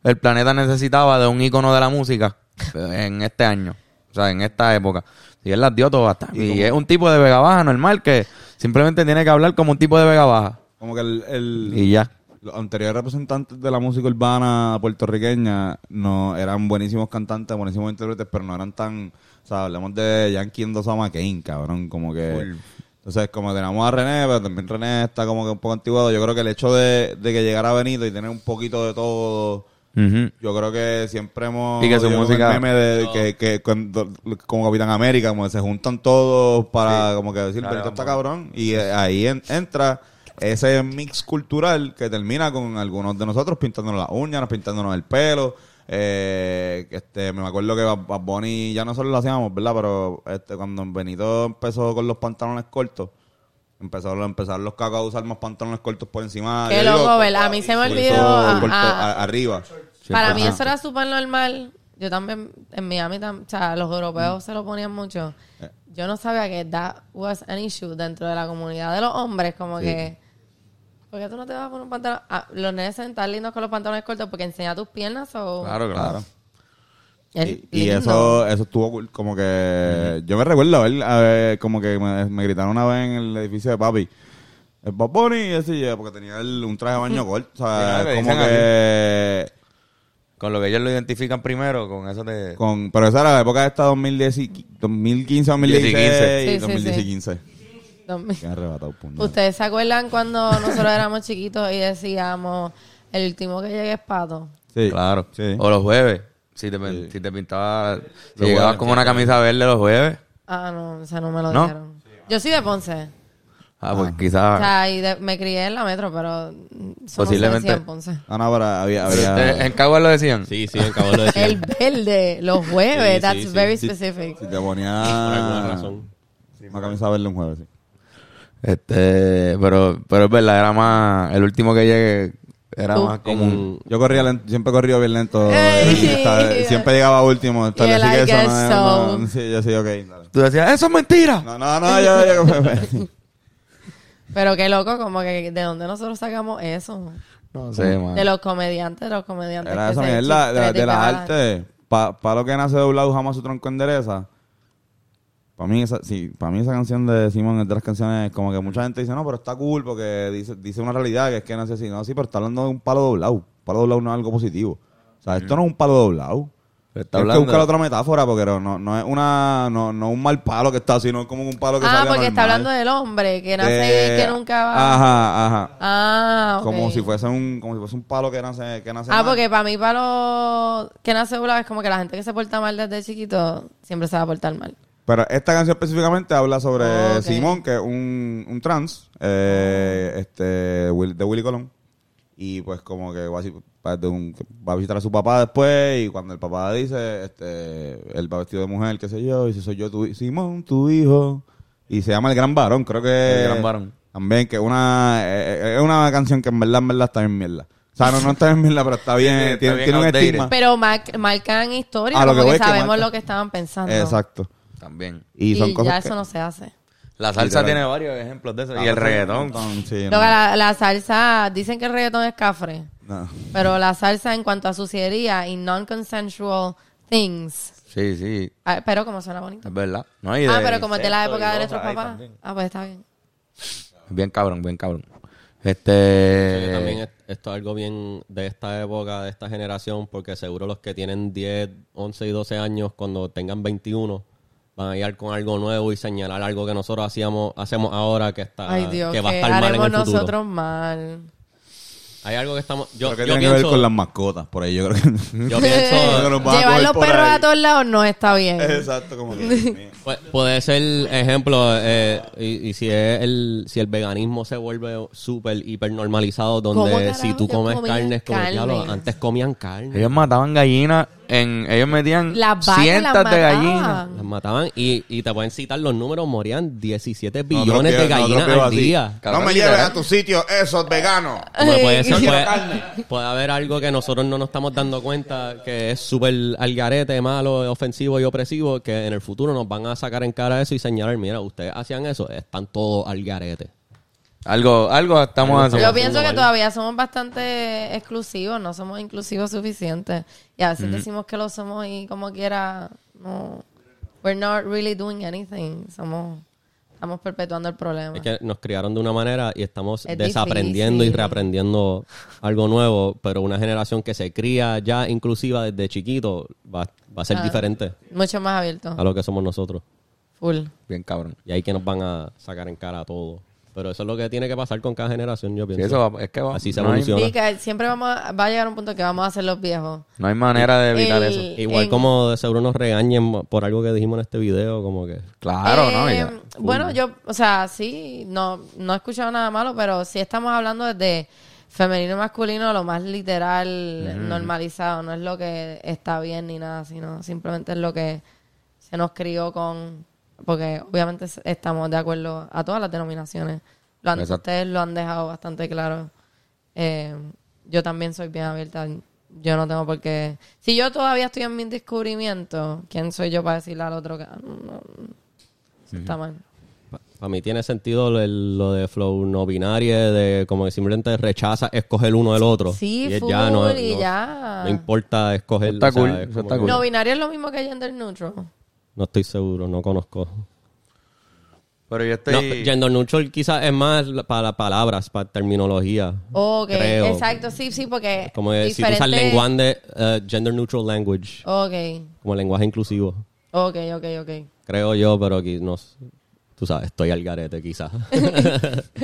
[SPEAKER 1] el planeta necesitaba de un ícono de la música en este año. O sea, en esta época. Y él las dio todas. Y, es un tipo de Vega Baja normal que simplemente tiene que hablar como un tipo de Vega Baja.
[SPEAKER 5] Como que el, el-
[SPEAKER 1] Y ya.
[SPEAKER 5] los anteriores representantes de la música urbana puertorriqueña no eran buenísimos cantantes, buenísimos intérpretes, pero no eran tan, o sea, hablamos de Yankee Endosa McCain, cabrón, como que entonces como tenemos a René, pero también René está como que un poco antiguado, yo creo que el hecho de, de que llegara Benito y tener un poquito de todo yo creo que siempre hemos
[SPEAKER 1] Y que su música-
[SPEAKER 5] meme de que, que cuando- como Capitán América como que se juntan todos para como que decir
[SPEAKER 1] Claro,
[SPEAKER 5] Benito está cabrón y eh, ahí en- entra ese mix cultural que termina con algunos de nosotros pintándonos las uñas, pintándonos el pelo. Eh, este, me acuerdo que Bad Bunny ya nosotros lo hacíamos, ¿verdad? Pero este, cuando Benito empezó con los pantalones cortos, Empezaron, empezaron los cacos a usar más pantalones cortos por encima.
[SPEAKER 3] Qué
[SPEAKER 5] digo,
[SPEAKER 3] loco, ¿verdad? A mí se me olvidó,
[SPEAKER 5] corto a- arriba.
[SPEAKER 3] Para mí eso era súper normal. Yo también, en Miami, tam- o sea, los europeos se lo ponían mucho.
[SPEAKER 5] Eh.
[SPEAKER 3] Yo no sabía que that was an issue dentro de la comunidad de los hombres, como que... ¿Por qué tú no te vas a poner un pantalón? Ah, los nenes se están lindos con los pantalones cortos porque enseña tus piernas o.
[SPEAKER 1] Claro, claro.
[SPEAKER 5] Y, eso, eso estuvo como que. Yo me recuerdo a ver, como que me, gritaron una vez en el edificio de papi. El Bob Bunny y ese, eh, porque tenía el, un traje de baño corto. O sea, como que.
[SPEAKER 1] Con lo que ellos lo identifican primero, con eso de...
[SPEAKER 5] Con, pero esa era la época de esta 2010, 2015, 2016
[SPEAKER 3] sí,
[SPEAKER 5] y
[SPEAKER 3] sí,
[SPEAKER 5] 2015. Sí. 2000.
[SPEAKER 3] ¿Ustedes se acuerdan cuando (laughs) nosotros éramos chiquitos y decíamos, el último que llegue es pato?
[SPEAKER 5] Sí.
[SPEAKER 1] Claro.
[SPEAKER 5] Sí.
[SPEAKER 1] O los jueves. Si te, si te pintabas, si llegabas con una camisa verde los jueves.
[SPEAKER 3] Ah, no, o sea, no me lo
[SPEAKER 1] ¿No?
[SPEAKER 3] dijeron. Yo soy de Ponce.
[SPEAKER 1] Ah, pues
[SPEAKER 3] ah.
[SPEAKER 1] quizás.
[SPEAKER 3] O sea, y me crié en la metro, pero.
[SPEAKER 1] Posiblemente.
[SPEAKER 3] No en Ponce.
[SPEAKER 5] Ah, no, pero había. había...
[SPEAKER 1] Eh, ¿En Cabo lo decían?
[SPEAKER 2] Sí, sí, en Cabo lo (laughs) decían.
[SPEAKER 3] el verde, los jueves, that's very specific.
[SPEAKER 5] Si te ponía.
[SPEAKER 2] Por alguna razón.
[SPEAKER 5] una camisa verde un jueves, sí.
[SPEAKER 1] Este... Pero, pero es verdad, era más... El último que llegue era más común.
[SPEAKER 5] Yo corría lento, siempre he corrido bien lento.
[SPEAKER 3] Ey.
[SPEAKER 5] Sea, siempre llegaba último. Tal sí que
[SPEAKER 3] I
[SPEAKER 5] eso
[SPEAKER 3] guess
[SPEAKER 5] no, es-
[SPEAKER 3] so.
[SPEAKER 5] no- sí, yo sí, ok. dale.
[SPEAKER 1] Tú decías, ¡eso es mentira!
[SPEAKER 5] No, no, no, yo, yo- (laughs)
[SPEAKER 3] Pero qué loco, como que de dónde nosotros sacamos eso.
[SPEAKER 1] No sé, man.
[SPEAKER 3] De los comediantes, los comediantes.
[SPEAKER 5] Era
[SPEAKER 3] que
[SPEAKER 5] esa mierda de, de
[SPEAKER 3] criticaban.
[SPEAKER 5] las artes. Para lo que nace doblado jamás su tronco endereza. Para mí, esa, sí, para mí esa canción de Simon es de las canciones como que mucha gente dice, no, pero está cool porque dice, dice una realidad que es que nace así. No, sí, pero está hablando de un palo doblado. Palo doblado no es algo positivo. O sea, esto no es un palo doblado.
[SPEAKER 1] Está
[SPEAKER 5] Hay que buscar otra metáfora porque no, no, no es una no, no un mal palo que está así, no es como un palo que
[SPEAKER 3] Ah, porque está hablando del hombre, que nace
[SPEAKER 5] De-
[SPEAKER 3] y que nunca va.
[SPEAKER 5] Ajá, ajá.
[SPEAKER 3] Ah.
[SPEAKER 5] Como si fuese un como si fuese un palo que nace que nace
[SPEAKER 3] Ah,
[SPEAKER 5] mal.
[SPEAKER 3] porque para mí, para lo que nace doblado es como que la gente que se porta mal desde chiquito siempre se va a portar mal.
[SPEAKER 5] Pero esta canción específicamente habla sobre
[SPEAKER 3] Oh, ok.
[SPEAKER 5] Simón, que es un, un trans, eh, este, de Will- de Willy Colón. Y pues como que va a, va de un- va a visitar a su papá después y cuando el papá dice, este, él va vestido de mujer, qué sé yo, y dice, soy yo, tu, Simón, tu hijo. Y se llama El Gran Varón, creo que...
[SPEAKER 1] El Gran Varón.
[SPEAKER 5] También, que una, eh, es una canción que en verdad, en verdad está bien mierda. O sea, no, no está bien mierda, pero está (laughs) bien,
[SPEAKER 1] está
[SPEAKER 5] tiene,
[SPEAKER 1] bien
[SPEAKER 5] tiene un estigma.
[SPEAKER 3] Pero mar- marcan historia,
[SPEAKER 5] Ah, lo
[SPEAKER 3] como
[SPEAKER 5] que
[SPEAKER 3] sabemos
[SPEAKER 5] marca-
[SPEAKER 3] lo que estaban pensando.
[SPEAKER 5] Exacto.
[SPEAKER 1] También.
[SPEAKER 5] Y
[SPEAKER 3] Y,
[SPEAKER 5] son
[SPEAKER 3] ya
[SPEAKER 5] cosas
[SPEAKER 3] eso
[SPEAKER 5] que...
[SPEAKER 3] no se hace.
[SPEAKER 1] La salsa tiene varios ejemplos de eso. y
[SPEAKER 5] Ah,
[SPEAKER 1] el reggaetón.
[SPEAKER 5] sí,
[SPEAKER 3] Luego,
[SPEAKER 5] no.
[SPEAKER 3] la, la salsa, dicen que el reggaetón es cafre,
[SPEAKER 5] No.
[SPEAKER 3] pero la salsa en cuanto a suciería y non-consensual things.
[SPEAKER 1] Sí, sí.
[SPEAKER 3] Ah, pero como suena bonito.
[SPEAKER 1] Es verdad. No, y
[SPEAKER 3] Ah, pero como es de la
[SPEAKER 1] y
[SPEAKER 3] época de nuestros papás.
[SPEAKER 1] también.
[SPEAKER 3] Ah, pues está bien.
[SPEAKER 1] Bien cabrón, bien cabrón.
[SPEAKER 2] Yo
[SPEAKER 1] Este...
[SPEAKER 2] también es- esto es algo bien de esta época, de esta generación, porque seguro los que tienen 10, 11 y 12 años, cuando tengan 21, van a ir con algo nuevo y señalar algo que nosotros hacíamos, hacemos ahora que está
[SPEAKER 3] Ay, Dios,
[SPEAKER 2] que va a estar mal en
[SPEAKER 3] haremos
[SPEAKER 2] el futuro.
[SPEAKER 3] nosotros mal.
[SPEAKER 2] Hay algo que estamos... Yo,
[SPEAKER 5] Creo que
[SPEAKER 2] yo
[SPEAKER 5] tiene que ver
[SPEAKER 2] pienso,
[SPEAKER 5] con las mascotas, por ahí yo creo que... (laughs)
[SPEAKER 2] yo pienso (laughs)
[SPEAKER 3] Llevar los perros
[SPEAKER 5] ahí.
[SPEAKER 3] a todos lados no está bien. (laughs)
[SPEAKER 5] Exacto, como que... Dios mío.
[SPEAKER 2] Pu- puede ser ejemplo eh, y, y si es el si el veganismo se vuelve súper hiper normalizado
[SPEAKER 3] ¿Cómo
[SPEAKER 2] donde si tú comes carne es como diablo, antes comían carne
[SPEAKER 1] Ellos mataban gallinas en... Ellos metían
[SPEAKER 3] Las vacas
[SPEAKER 1] cientos
[SPEAKER 3] las
[SPEAKER 1] de gallinas.
[SPEAKER 2] las mataban y, y te pueden citar los números morían 17
[SPEAKER 5] Nosotros
[SPEAKER 2] billones de gallinas al día
[SPEAKER 1] Cabrón,
[SPEAKER 5] no me lleves a tu sitio esos veganos.
[SPEAKER 2] Ser, puede, puede haber algo que nosotros no nos estamos dando cuenta que es súper algarete, malo, ofensivo y opresivo, que en el futuro nos van a sacar en cara eso y señalar, mira, ustedes hacían eso, están todos algarete.
[SPEAKER 1] Algo, algo estamos
[SPEAKER 2] Algo
[SPEAKER 1] haciendo.
[SPEAKER 3] Yo pienso que todavía somos bastante exclusivos, no somos inclusivos suficientes. Y a veces decimos que lo somos y como quiera, no. We're not really doing anything. Somos, estamos perpetuando el problema.
[SPEAKER 2] Es que nos criaron de una manera y estamos
[SPEAKER 3] Es
[SPEAKER 2] desaprendiendo y reaprendiendo algo nuevo, pero una generación que se cría ya inclusiva desde chiquito va, va a ser
[SPEAKER 3] Ah.
[SPEAKER 2] diferente
[SPEAKER 3] Mucho más abierto.
[SPEAKER 2] a lo que somos nosotros.
[SPEAKER 3] Full.
[SPEAKER 1] Bien cabrón.
[SPEAKER 2] Y ahí que nos van a sacar en cara a todo. Pero eso es lo que tiene que pasar con cada generación, yo
[SPEAKER 1] Sí,
[SPEAKER 2] pienso.
[SPEAKER 1] eso va- es que va-
[SPEAKER 2] Así se
[SPEAKER 1] no hay-
[SPEAKER 2] evoluciona.
[SPEAKER 3] Sí, que siempre vamos a, va a llegar un punto que vamos a ser los viejos.
[SPEAKER 1] No hay manera de evitar
[SPEAKER 3] El-
[SPEAKER 1] eso.
[SPEAKER 2] Igual
[SPEAKER 3] en-
[SPEAKER 2] como de seguro nos regañen por algo que dijimos en este video, como que...
[SPEAKER 1] Claro, ¿no?
[SPEAKER 3] Eh,
[SPEAKER 1] Ya.
[SPEAKER 3] bueno, yo, o sea, sí, no, no he escuchado nada malo, pero sí estamos hablando desde femenino y masculino, lo más literal, normalizado. No es lo que está bien ni nada, sino simplemente es lo que se nos crió con porque obviamente estamos de acuerdo a todas las denominaciones. Lo han- ustedes lo han dejado bastante claro. Eh, yo también soy bien abierta. Yo no tengo por qué... Si yo todavía estoy en mi descubrimiento, ¿quién soy yo para decirle al otro que ah, no, no, eso está mal?
[SPEAKER 2] Para mí tiene sentido lo, de flow no binario, de como que simplemente rechaza escoger uno del otro.
[SPEAKER 3] Sí,
[SPEAKER 2] y
[SPEAKER 3] full,
[SPEAKER 2] ya no,
[SPEAKER 3] y
[SPEAKER 2] no-
[SPEAKER 3] ya.
[SPEAKER 2] no importa escoger.
[SPEAKER 1] Está
[SPEAKER 2] o sea,
[SPEAKER 1] cool,
[SPEAKER 2] es
[SPEAKER 1] eso
[SPEAKER 2] como
[SPEAKER 1] está
[SPEAKER 2] que-
[SPEAKER 1] cool.
[SPEAKER 3] No binario es lo mismo que gender neutral.
[SPEAKER 2] No estoy seguro, no conozco.
[SPEAKER 1] Pero yo
[SPEAKER 2] No,
[SPEAKER 1] estoy...
[SPEAKER 2] gender neutral quizás es más para palabras, para terminología.
[SPEAKER 3] Ok,
[SPEAKER 2] Creo.
[SPEAKER 3] exacto, sí, sí, porque
[SPEAKER 2] Como usas
[SPEAKER 3] diferente-
[SPEAKER 2] lenguaje, eh, gender neutral language,
[SPEAKER 3] Ok,
[SPEAKER 2] como lenguaje inclusivo.
[SPEAKER 3] ok, ok, ok.
[SPEAKER 2] Creo yo, pero aquí no tú sabes, estoy al garete quizás. (laughs)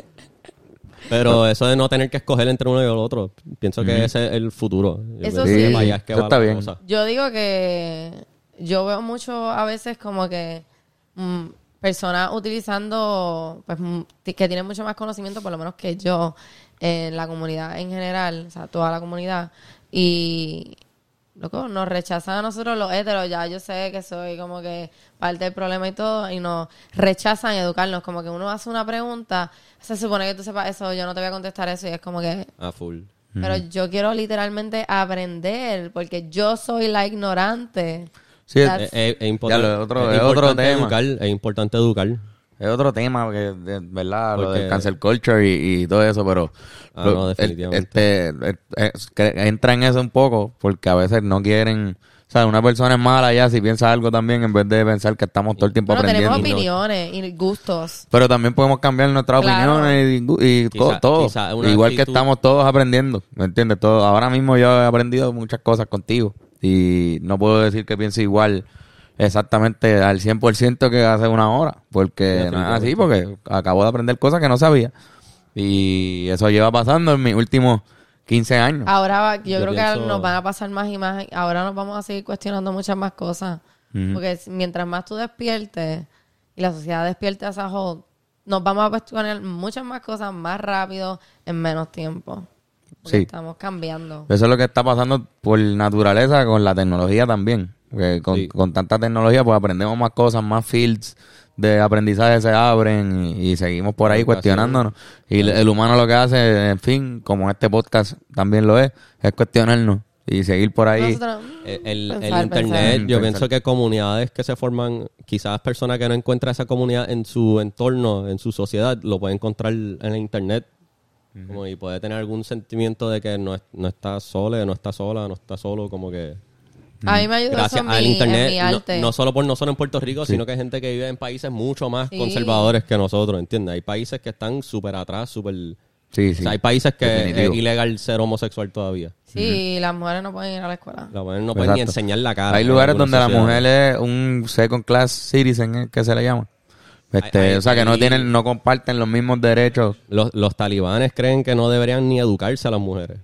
[SPEAKER 2] pero eso de no tener que escoger entre uno y el otro, pienso que ese es el futuro.
[SPEAKER 3] Eso sí.
[SPEAKER 2] que
[SPEAKER 3] Sí,
[SPEAKER 2] es que
[SPEAKER 1] eso
[SPEAKER 2] va
[SPEAKER 1] está bien.
[SPEAKER 2] cosa.
[SPEAKER 3] Yo digo que yo veo mucho a veces como que mm, personas utilizando, pues, mm, que tienen mucho más conocimiento, por lo menos que yo, en la comunidad en general, o sea, toda la comunidad, y loco, nos rechazan a nosotros los héteros, ya yo sé que soy como que parte del problema y todo, y nos rechazan educarnos, como que uno hace una pregunta, se supone que tú sepas eso, yo no te voy a contestar eso, y es como que,
[SPEAKER 2] A full.
[SPEAKER 3] pero yo quiero literalmente aprender, porque yo soy la ignorante.
[SPEAKER 1] Sí,
[SPEAKER 2] Es, es- es importante,
[SPEAKER 1] Ya, lo otro-
[SPEAKER 2] es
[SPEAKER 1] es otro
[SPEAKER 2] importante
[SPEAKER 1] tema.
[SPEAKER 2] educar, es importante educar.
[SPEAKER 1] Es otro tema, de, ¿verdad? Lo
[SPEAKER 2] Porque-
[SPEAKER 1] del cancel culture y, y todo eso, pero...
[SPEAKER 2] Ah, no,
[SPEAKER 1] el-
[SPEAKER 2] definitivamente.
[SPEAKER 1] Este, eh, entra en eso un poco, porque a veces no quieren... O sea, una persona es mala ya si piensa algo también, en vez de pensar que estamos todo el tiempo
[SPEAKER 3] Bueno, tenemos
[SPEAKER 1] aprendiendo.
[SPEAKER 3] opiniones y gustos.
[SPEAKER 1] Pero también podemos cambiar nuestras
[SPEAKER 3] Claro.
[SPEAKER 1] opiniones y, y
[SPEAKER 2] Quizá-
[SPEAKER 1] todo.
[SPEAKER 2] quizá
[SPEAKER 1] Igual que estamos todos aprendiendo, ¿me entiendes? Todo, ahora mismo yo he aprendido muchas cosas contigo y no puedo decir que piense igual exactamente al 100% que hace una hora, porque no es así, porque acabo de aprender cosas que no sabía y eso lleva pasando en mis últimos 15 años.
[SPEAKER 3] Ahora va- yo,
[SPEAKER 2] Yo
[SPEAKER 3] creo
[SPEAKER 2] pienso-
[SPEAKER 3] que nos van a pasar más y más. Ahora nos vamos a seguir cuestionando muchas más cosas. Porque mientras más tú despiertes y la sociedad despierte a esa nos vamos a cuestionar muchas más cosas más rápido en menos tiempo.
[SPEAKER 1] Sí.
[SPEAKER 3] estamos cambiando.
[SPEAKER 1] Eso es lo que está pasando por naturaleza con la tecnología también. Porque con,
[SPEAKER 2] Sí.
[SPEAKER 1] con tanta tecnología, pues aprendemos más cosas, más fields de aprendizaje se abren y, y seguimos por ahí cuestionándonos. Y el, el humano lo que hace, en fin, como este podcast también lo es, es cuestionarnos y seguir por ahí.
[SPEAKER 3] Nosotros,
[SPEAKER 2] El, el-
[SPEAKER 3] Pensar,
[SPEAKER 2] el internet,
[SPEAKER 1] pensar.
[SPEAKER 2] yo
[SPEAKER 1] Pensar.
[SPEAKER 2] pienso que comunidades que se forman, quizás personas que no encuentran esa comunidad en su entorno, en su sociedad, lo pueden encontrar en el internet. Como y puede tener algún sentimiento de que no, no está sola, no está sola, no está solo, como que
[SPEAKER 3] a mí me ayudó eso
[SPEAKER 2] gracias
[SPEAKER 3] en
[SPEAKER 2] al
[SPEAKER 3] mi, en
[SPEAKER 2] internet,
[SPEAKER 3] mi
[SPEAKER 2] no-
[SPEAKER 3] arte.
[SPEAKER 2] no, solo por no solo en Puerto Rico, sino que hay gente que vive en países mucho más
[SPEAKER 3] Sí.
[SPEAKER 2] conservadores que nosotros, ¿entiendes? Hay países que están súper atrás, súper...
[SPEAKER 1] Sí,
[SPEAKER 2] O
[SPEAKER 1] sí.
[SPEAKER 2] sea, hay países que
[SPEAKER 1] Definitivo.
[SPEAKER 2] es ilegal ser homosexual todavía.
[SPEAKER 3] Sí, las mujeres no pueden ir a la escuela.
[SPEAKER 2] La mujer no pueden ni enseñar la cara.
[SPEAKER 1] Hay
[SPEAKER 2] en
[SPEAKER 1] lugares donde la mujer es un second class citizen, ¿eh? que se le llama. Este,
[SPEAKER 2] Hay- hay-
[SPEAKER 1] o sea, que no tienen, no comparten los mismos derechos.
[SPEAKER 2] Los, los talibanes creen que no deberían ni educarse a las mujeres.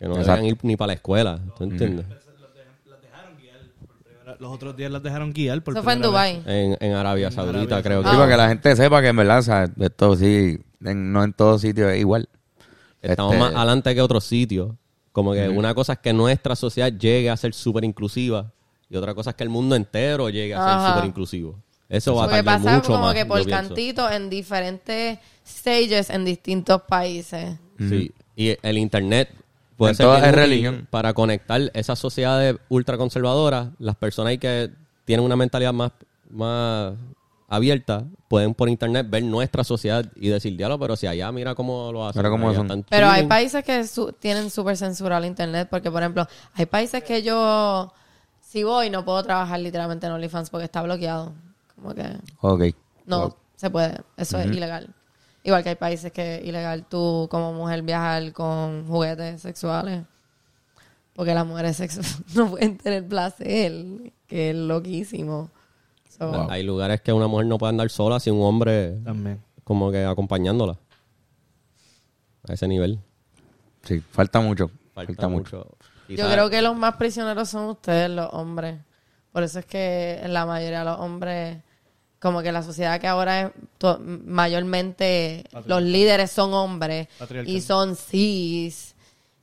[SPEAKER 2] Que no
[SPEAKER 1] Exacto.
[SPEAKER 2] deberían ir ni para la escuela. ¿Tú entiendes?
[SPEAKER 6] Los otros días las dejaron guiar. Por
[SPEAKER 3] Eso fue en. Dubai.
[SPEAKER 2] En, en Arabia Saudita,
[SPEAKER 6] Arabia
[SPEAKER 2] creo que.
[SPEAKER 1] Sí,
[SPEAKER 3] Ah.
[SPEAKER 1] para que la gente sepa que en verdad, o sea, esto sí, en- no en todos sitios es igual.
[SPEAKER 2] Estamos
[SPEAKER 1] Este,
[SPEAKER 2] más adelante que otros sitios. Como que una cosa es que nuestra sociedad llegue a ser súper inclusiva y otra cosa es que el mundo entero llegue a ser súper inclusivo. Eso va a tardar
[SPEAKER 3] pasa
[SPEAKER 2] mucho
[SPEAKER 3] como
[SPEAKER 2] más.
[SPEAKER 3] que por cantito en diferentes stages en distintos países.
[SPEAKER 2] Sí, y el internet puede
[SPEAKER 1] En
[SPEAKER 2] ser
[SPEAKER 1] religión.
[SPEAKER 2] para conectar esas sociedades ultraconservadoras, las personas que tienen una mentalidad más, más abierta, pueden por internet ver nuestra sociedad y decir, diablo, pero si allá mira cómo lo hacen.
[SPEAKER 1] Cómo son".
[SPEAKER 3] Pero hay
[SPEAKER 2] chilling".
[SPEAKER 3] países que su- tienen súper censurado el internet, porque por ejemplo, hay países que yo, si voy, no puedo trabajar literalmente en OnlyFans porque está bloqueado. Como que
[SPEAKER 1] Ok.
[SPEAKER 3] no se puede, eso es ilegal. Igual que hay países que es ilegal tú como mujer viajar con juguetes sexuales. Porque las mujeres sexuales (laughs) no pueden tener placer, que es loquísimo. So,
[SPEAKER 2] Hay lugares que una mujer no puede andar sola sin un hombre
[SPEAKER 6] También.
[SPEAKER 2] como que acompañándola. A ese nivel.
[SPEAKER 1] Sí, falta mucho. Falta,
[SPEAKER 2] Falta
[SPEAKER 1] mucho.
[SPEAKER 2] mucho.
[SPEAKER 3] Yo creo que los más prisioneros son ustedes, los hombres. Por eso es que la mayoría de los hombres, como que la sociedad que ahora es to- mayormente los líderes son hombres y son cis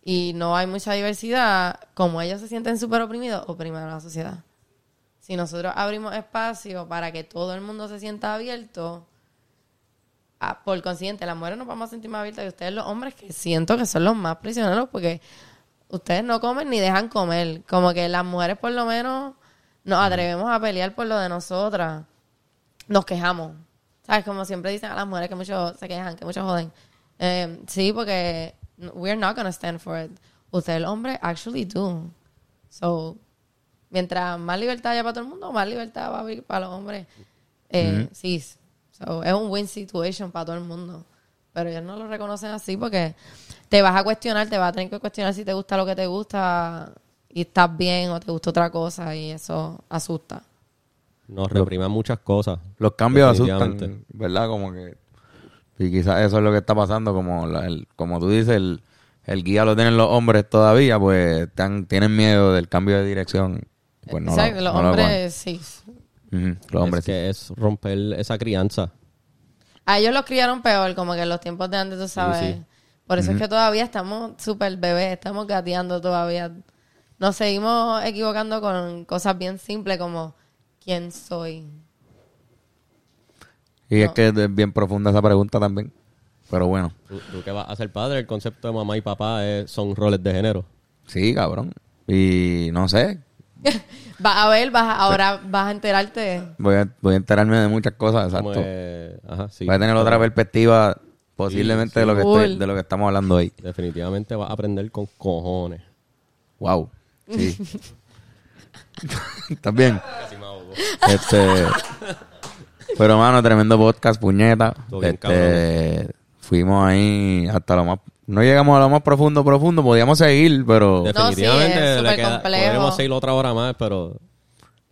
[SPEAKER 3] y no hay mucha diversidad, como ellos se sienten súper oprimidos, oprimen a la sociedad. si nosotros abrimos espacio para que todo el mundo se sienta abierto, ah, por consiguiente, las mujeres nos vamos a sentir más abiertas y ustedes los hombres que siento que son los más prisioneros porque ustedes no comen ni dejan comer. Como que las mujeres por lo menos nos atrevemos a pelear por lo de nosotras. Nos quejamos. ¿Sabes? Como siempre dicen a las mujeres que muchos se quejan, que muchos joden. Eh, sí, porque we're not gonna stand for it. Ustedes, los hombres, actually do. So, mientras más libertad haya para todo el mundo, más libertad va a haber para los hombres. Eh, Sí. So, es un win situation para todo el mundo. Pero ellos no lo reconocen así porque te vas a cuestionar, te vas a tener que cuestionar si te gusta lo que te gusta y estás bien o te gusta otra cosa y eso asusta.
[SPEAKER 2] Nos reprimen muchas cosas.
[SPEAKER 1] Los cambios asustan. ¿verdad? Como que... Y quizás eso es lo que está pasando, como la- el- como tú dices, el, el guía lo tienen los hombres todavía, pues están, tienen miedo del cambio de dirección. Pues no lo-
[SPEAKER 3] Exacto, los
[SPEAKER 1] no lo
[SPEAKER 3] hombres sí.
[SPEAKER 1] los hombres
[SPEAKER 2] es
[SPEAKER 1] sí.
[SPEAKER 2] que es romper esa crianza.
[SPEAKER 3] A ellos los criaron peor, como que en los tiempos de antes, tú sabes.
[SPEAKER 2] sí.
[SPEAKER 3] Por eso es que todavía estamos súper bebés, estamos gateando todavía. Nos seguimos equivocando con cosas bien simples como ¿quién soy?
[SPEAKER 1] Y es que es bien profunda esa pregunta también. Pero bueno,
[SPEAKER 2] Tú, tú que vas a ser padre, el concepto de mamá y papá es- son roles de género.
[SPEAKER 1] sí, cabrón. Y no sé, (laughs)
[SPEAKER 3] Vas a ver, vas a- ahora vas a enterarte.
[SPEAKER 1] voy a, voy a enterarme de muchas cosas, exacto.
[SPEAKER 2] eh, ajá, sí.
[SPEAKER 1] Voy a tener otra perspectiva posiblemente
[SPEAKER 2] Sí,
[SPEAKER 1] de lo que estoy- de lo que estamos hablando hoy.
[SPEAKER 2] Definitivamente vas a aprender con cojones.
[SPEAKER 1] Wow. Sí. ¿Estás bien? Este. Pero, mano, tremendo podcast, puñeta.
[SPEAKER 2] Todo bien,
[SPEAKER 1] Este, fuimos ahí hasta lo más. No llegamos a lo más profundo, profundo. Podíamos seguir, pero.
[SPEAKER 2] Definitivamente
[SPEAKER 3] es
[SPEAKER 2] le queda-
[SPEAKER 3] complejo.
[SPEAKER 2] podremos seguir otra hora más, pero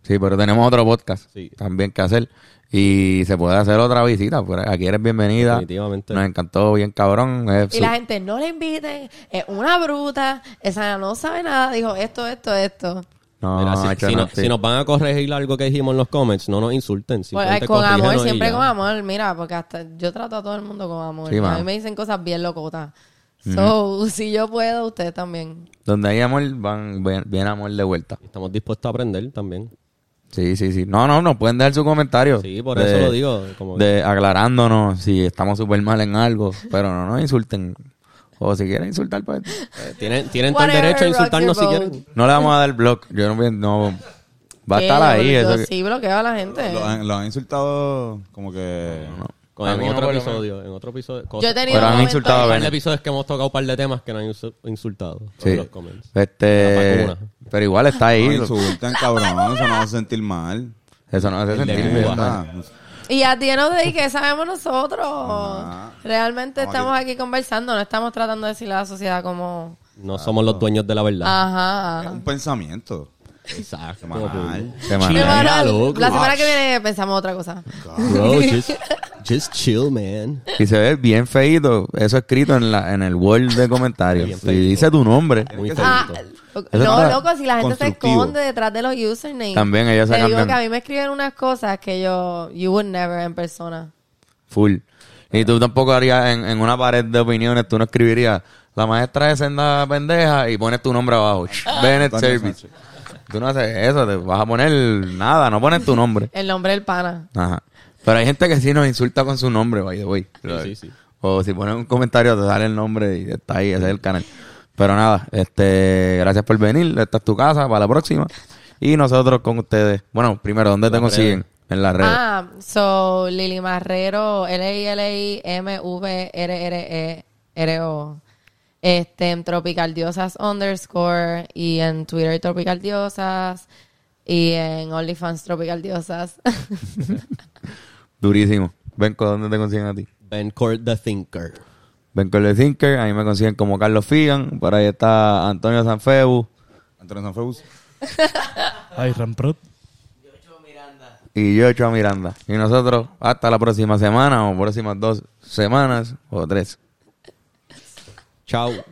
[SPEAKER 1] Sí, pero tenemos otro podcast
[SPEAKER 2] Sí.
[SPEAKER 1] también que hacer. Y se puede hacer otra visita. Pues aquí eres bienvenida.
[SPEAKER 2] Definitivamente.
[SPEAKER 1] Nos encantó bien cabrón. Es
[SPEAKER 3] Y
[SPEAKER 1] su-
[SPEAKER 3] la gente, no le inviten, es una bruta, esa no sabe nada, dijo esto, esto, esto.
[SPEAKER 1] No,
[SPEAKER 2] mira, si,
[SPEAKER 1] no,
[SPEAKER 2] nos van a corregir algo que dijimos en los comments, no nos insulten.
[SPEAKER 3] Pues, con amor, siempre con amor, mira, porque hasta yo trato a todo el mundo con amor.
[SPEAKER 1] Sí,
[SPEAKER 3] a mí me dicen cosas bien locotas. So, (laughs) si yo puedo, ustedes también.
[SPEAKER 1] Donde hay amor, van, ven- viene amor de vuelta.
[SPEAKER 2] Estamos dispuestos a aprender también.
[SPEAKER 1] Sí, sí, sí. No, no, nos pueden dejar su comentario.
[SPEAKER 2] Sí, por
[SPEAKER 1] De-
[SPEAKER 2] eso lo digo. Como que-
[SPEAKER 1] De aclarándonos si estamos súper mal en algo. Pero no nos insulten. O si quieren insultar, pues.
[SPEAKER 2] eh, tienen tienen todo el derecho a insultarnos si quieren.
[SPEAKER 1] No le vamos a dar blog. Yo no, voy- no va a estar ahí.
[SPEAKER 3] yo,
[SPEAKER 1] Eso que-
[SPEAKER 3] sí bloqueo a la gente.
[SPEAKER 5] Lo han, lo han insultado como que...
[SPEAKER 2] Con-
[SPEAKER 1] A
[SPEAKER 2] en
[SPEAKER 1] no,
[SPEAKER 2] otro episodio, en otro episodio.
[SPEAKER 3] Yo he tenido
[SPEAKER 1] Pero han insultado a
[SPEAKER 2] Un par
[SPEAKER 1] Ben.
[SPEAKER 2] de episodios que hemos tocado un par de temas que nos han insu- insultado.
[SPEAKER 1] Sí.
[SPEAKER 2] En los comments.
[SPEAKER 1] Este. Pero igual está
[SPEAKER 5] No
[SPEAKER 1] ahí.
[SPEAKER 5] insulten, cabrón. Eso no hace sentir mal.
[SPEAKER 1] Eso no hace sentir.
[SPEAKER 5] Ah,
[SPEAKER 3] Y a ti no de que sabemos nosotros.
[SPEAKER 5] Ajá.
[SPEAKER 3] Realmente
[SPEAKER 5] Estamos
[SPEAKER 3] estamos aquí conversando, no estamos tratando de decirle a la sociedad como...
[SPEAKER 2] No somos los dueños de la verdad.
[SPEAKER 3] Ajá.
[SPEAKER 5] Es
[SPEAKER 3] ajá.
[SPEAKER 5] un pensamiento.
[SPEAKER 2] Exacto.
[SPEAKER 5] Semanal.
[SPEAKER 1] Semanal.
[SPEAKER 2] Loco.
[SPEAKER 3] La semana que viene pensamos otra cosa.
[SPEAKER 2] Bro, (laughs) just, just chill, man.
[SPEAKER 1] Y se ve bien feíto. Eso escrito en, la, en el word de comentarios. Y dice tu nombre.
[SPEAKER 2] Muy
[SPEAKER 3] Ah, no, loco, si la gente se esconde detrás de los usernames.
[SPEAKER 1] También ellos se
[SPEAKER 3] Te digo que a mí me escriben unas cosas que yo... You would never en persona.
[SPEAKER 1] Full. Y tú tampoco harías en, en una pared de opiniones, tú no escribirías la maestra de senda pendeja y pones tu nombre abajo. (laughs) Bennett Service. Tú no haces eso, te vas a poner nada, no pones tu nombre. (laughs)
[SPEAKER 3] El nombre del pana.
[SPEAKER 1] Ajá. Pero hay gente que sí nos insulta con su nombre, by the way.
[SPEAKER 2] sí, sí.
[SPEAKER 1] O si pones un comentario te sale el nombre y está ahí, ese es el canal. Pero nada, este, gracias por venir, esta es tu casa para la próxima. Y nosotros con ustedes. Bueno, primero, ¿dónde te consiguen? En las redes.
[SPEAKER 3] Ah, so Lili Marrero, L-I-L-I-M-V-R-R-E-R-O. Este, en Tropical Diosas underscore y en Twitter Tropical Diosas y en OnlyFans Tropical Diosas. (laughs)
[SPEAKER 1] Durísimo. Benco, ¿dónde te consiguen a ti?
[SPEAKER 2] Ben Court the Thinker.
[SPEAKER 1] Benco el Thinker, ahí me consiguen como Carlos Figan, por ahí está Antonio Sanfeu
[SPEAKER 5] Antonio Sanfeus. (laughs)
[SPEAKER 6] Ay, Ramprot.
[SPEAKER 1] y yo, Ochoa Miranda. Y nosotros, hasta la próxima semana, o próximas dos semanas, o tres.
[SPEAKER 2] Ciao.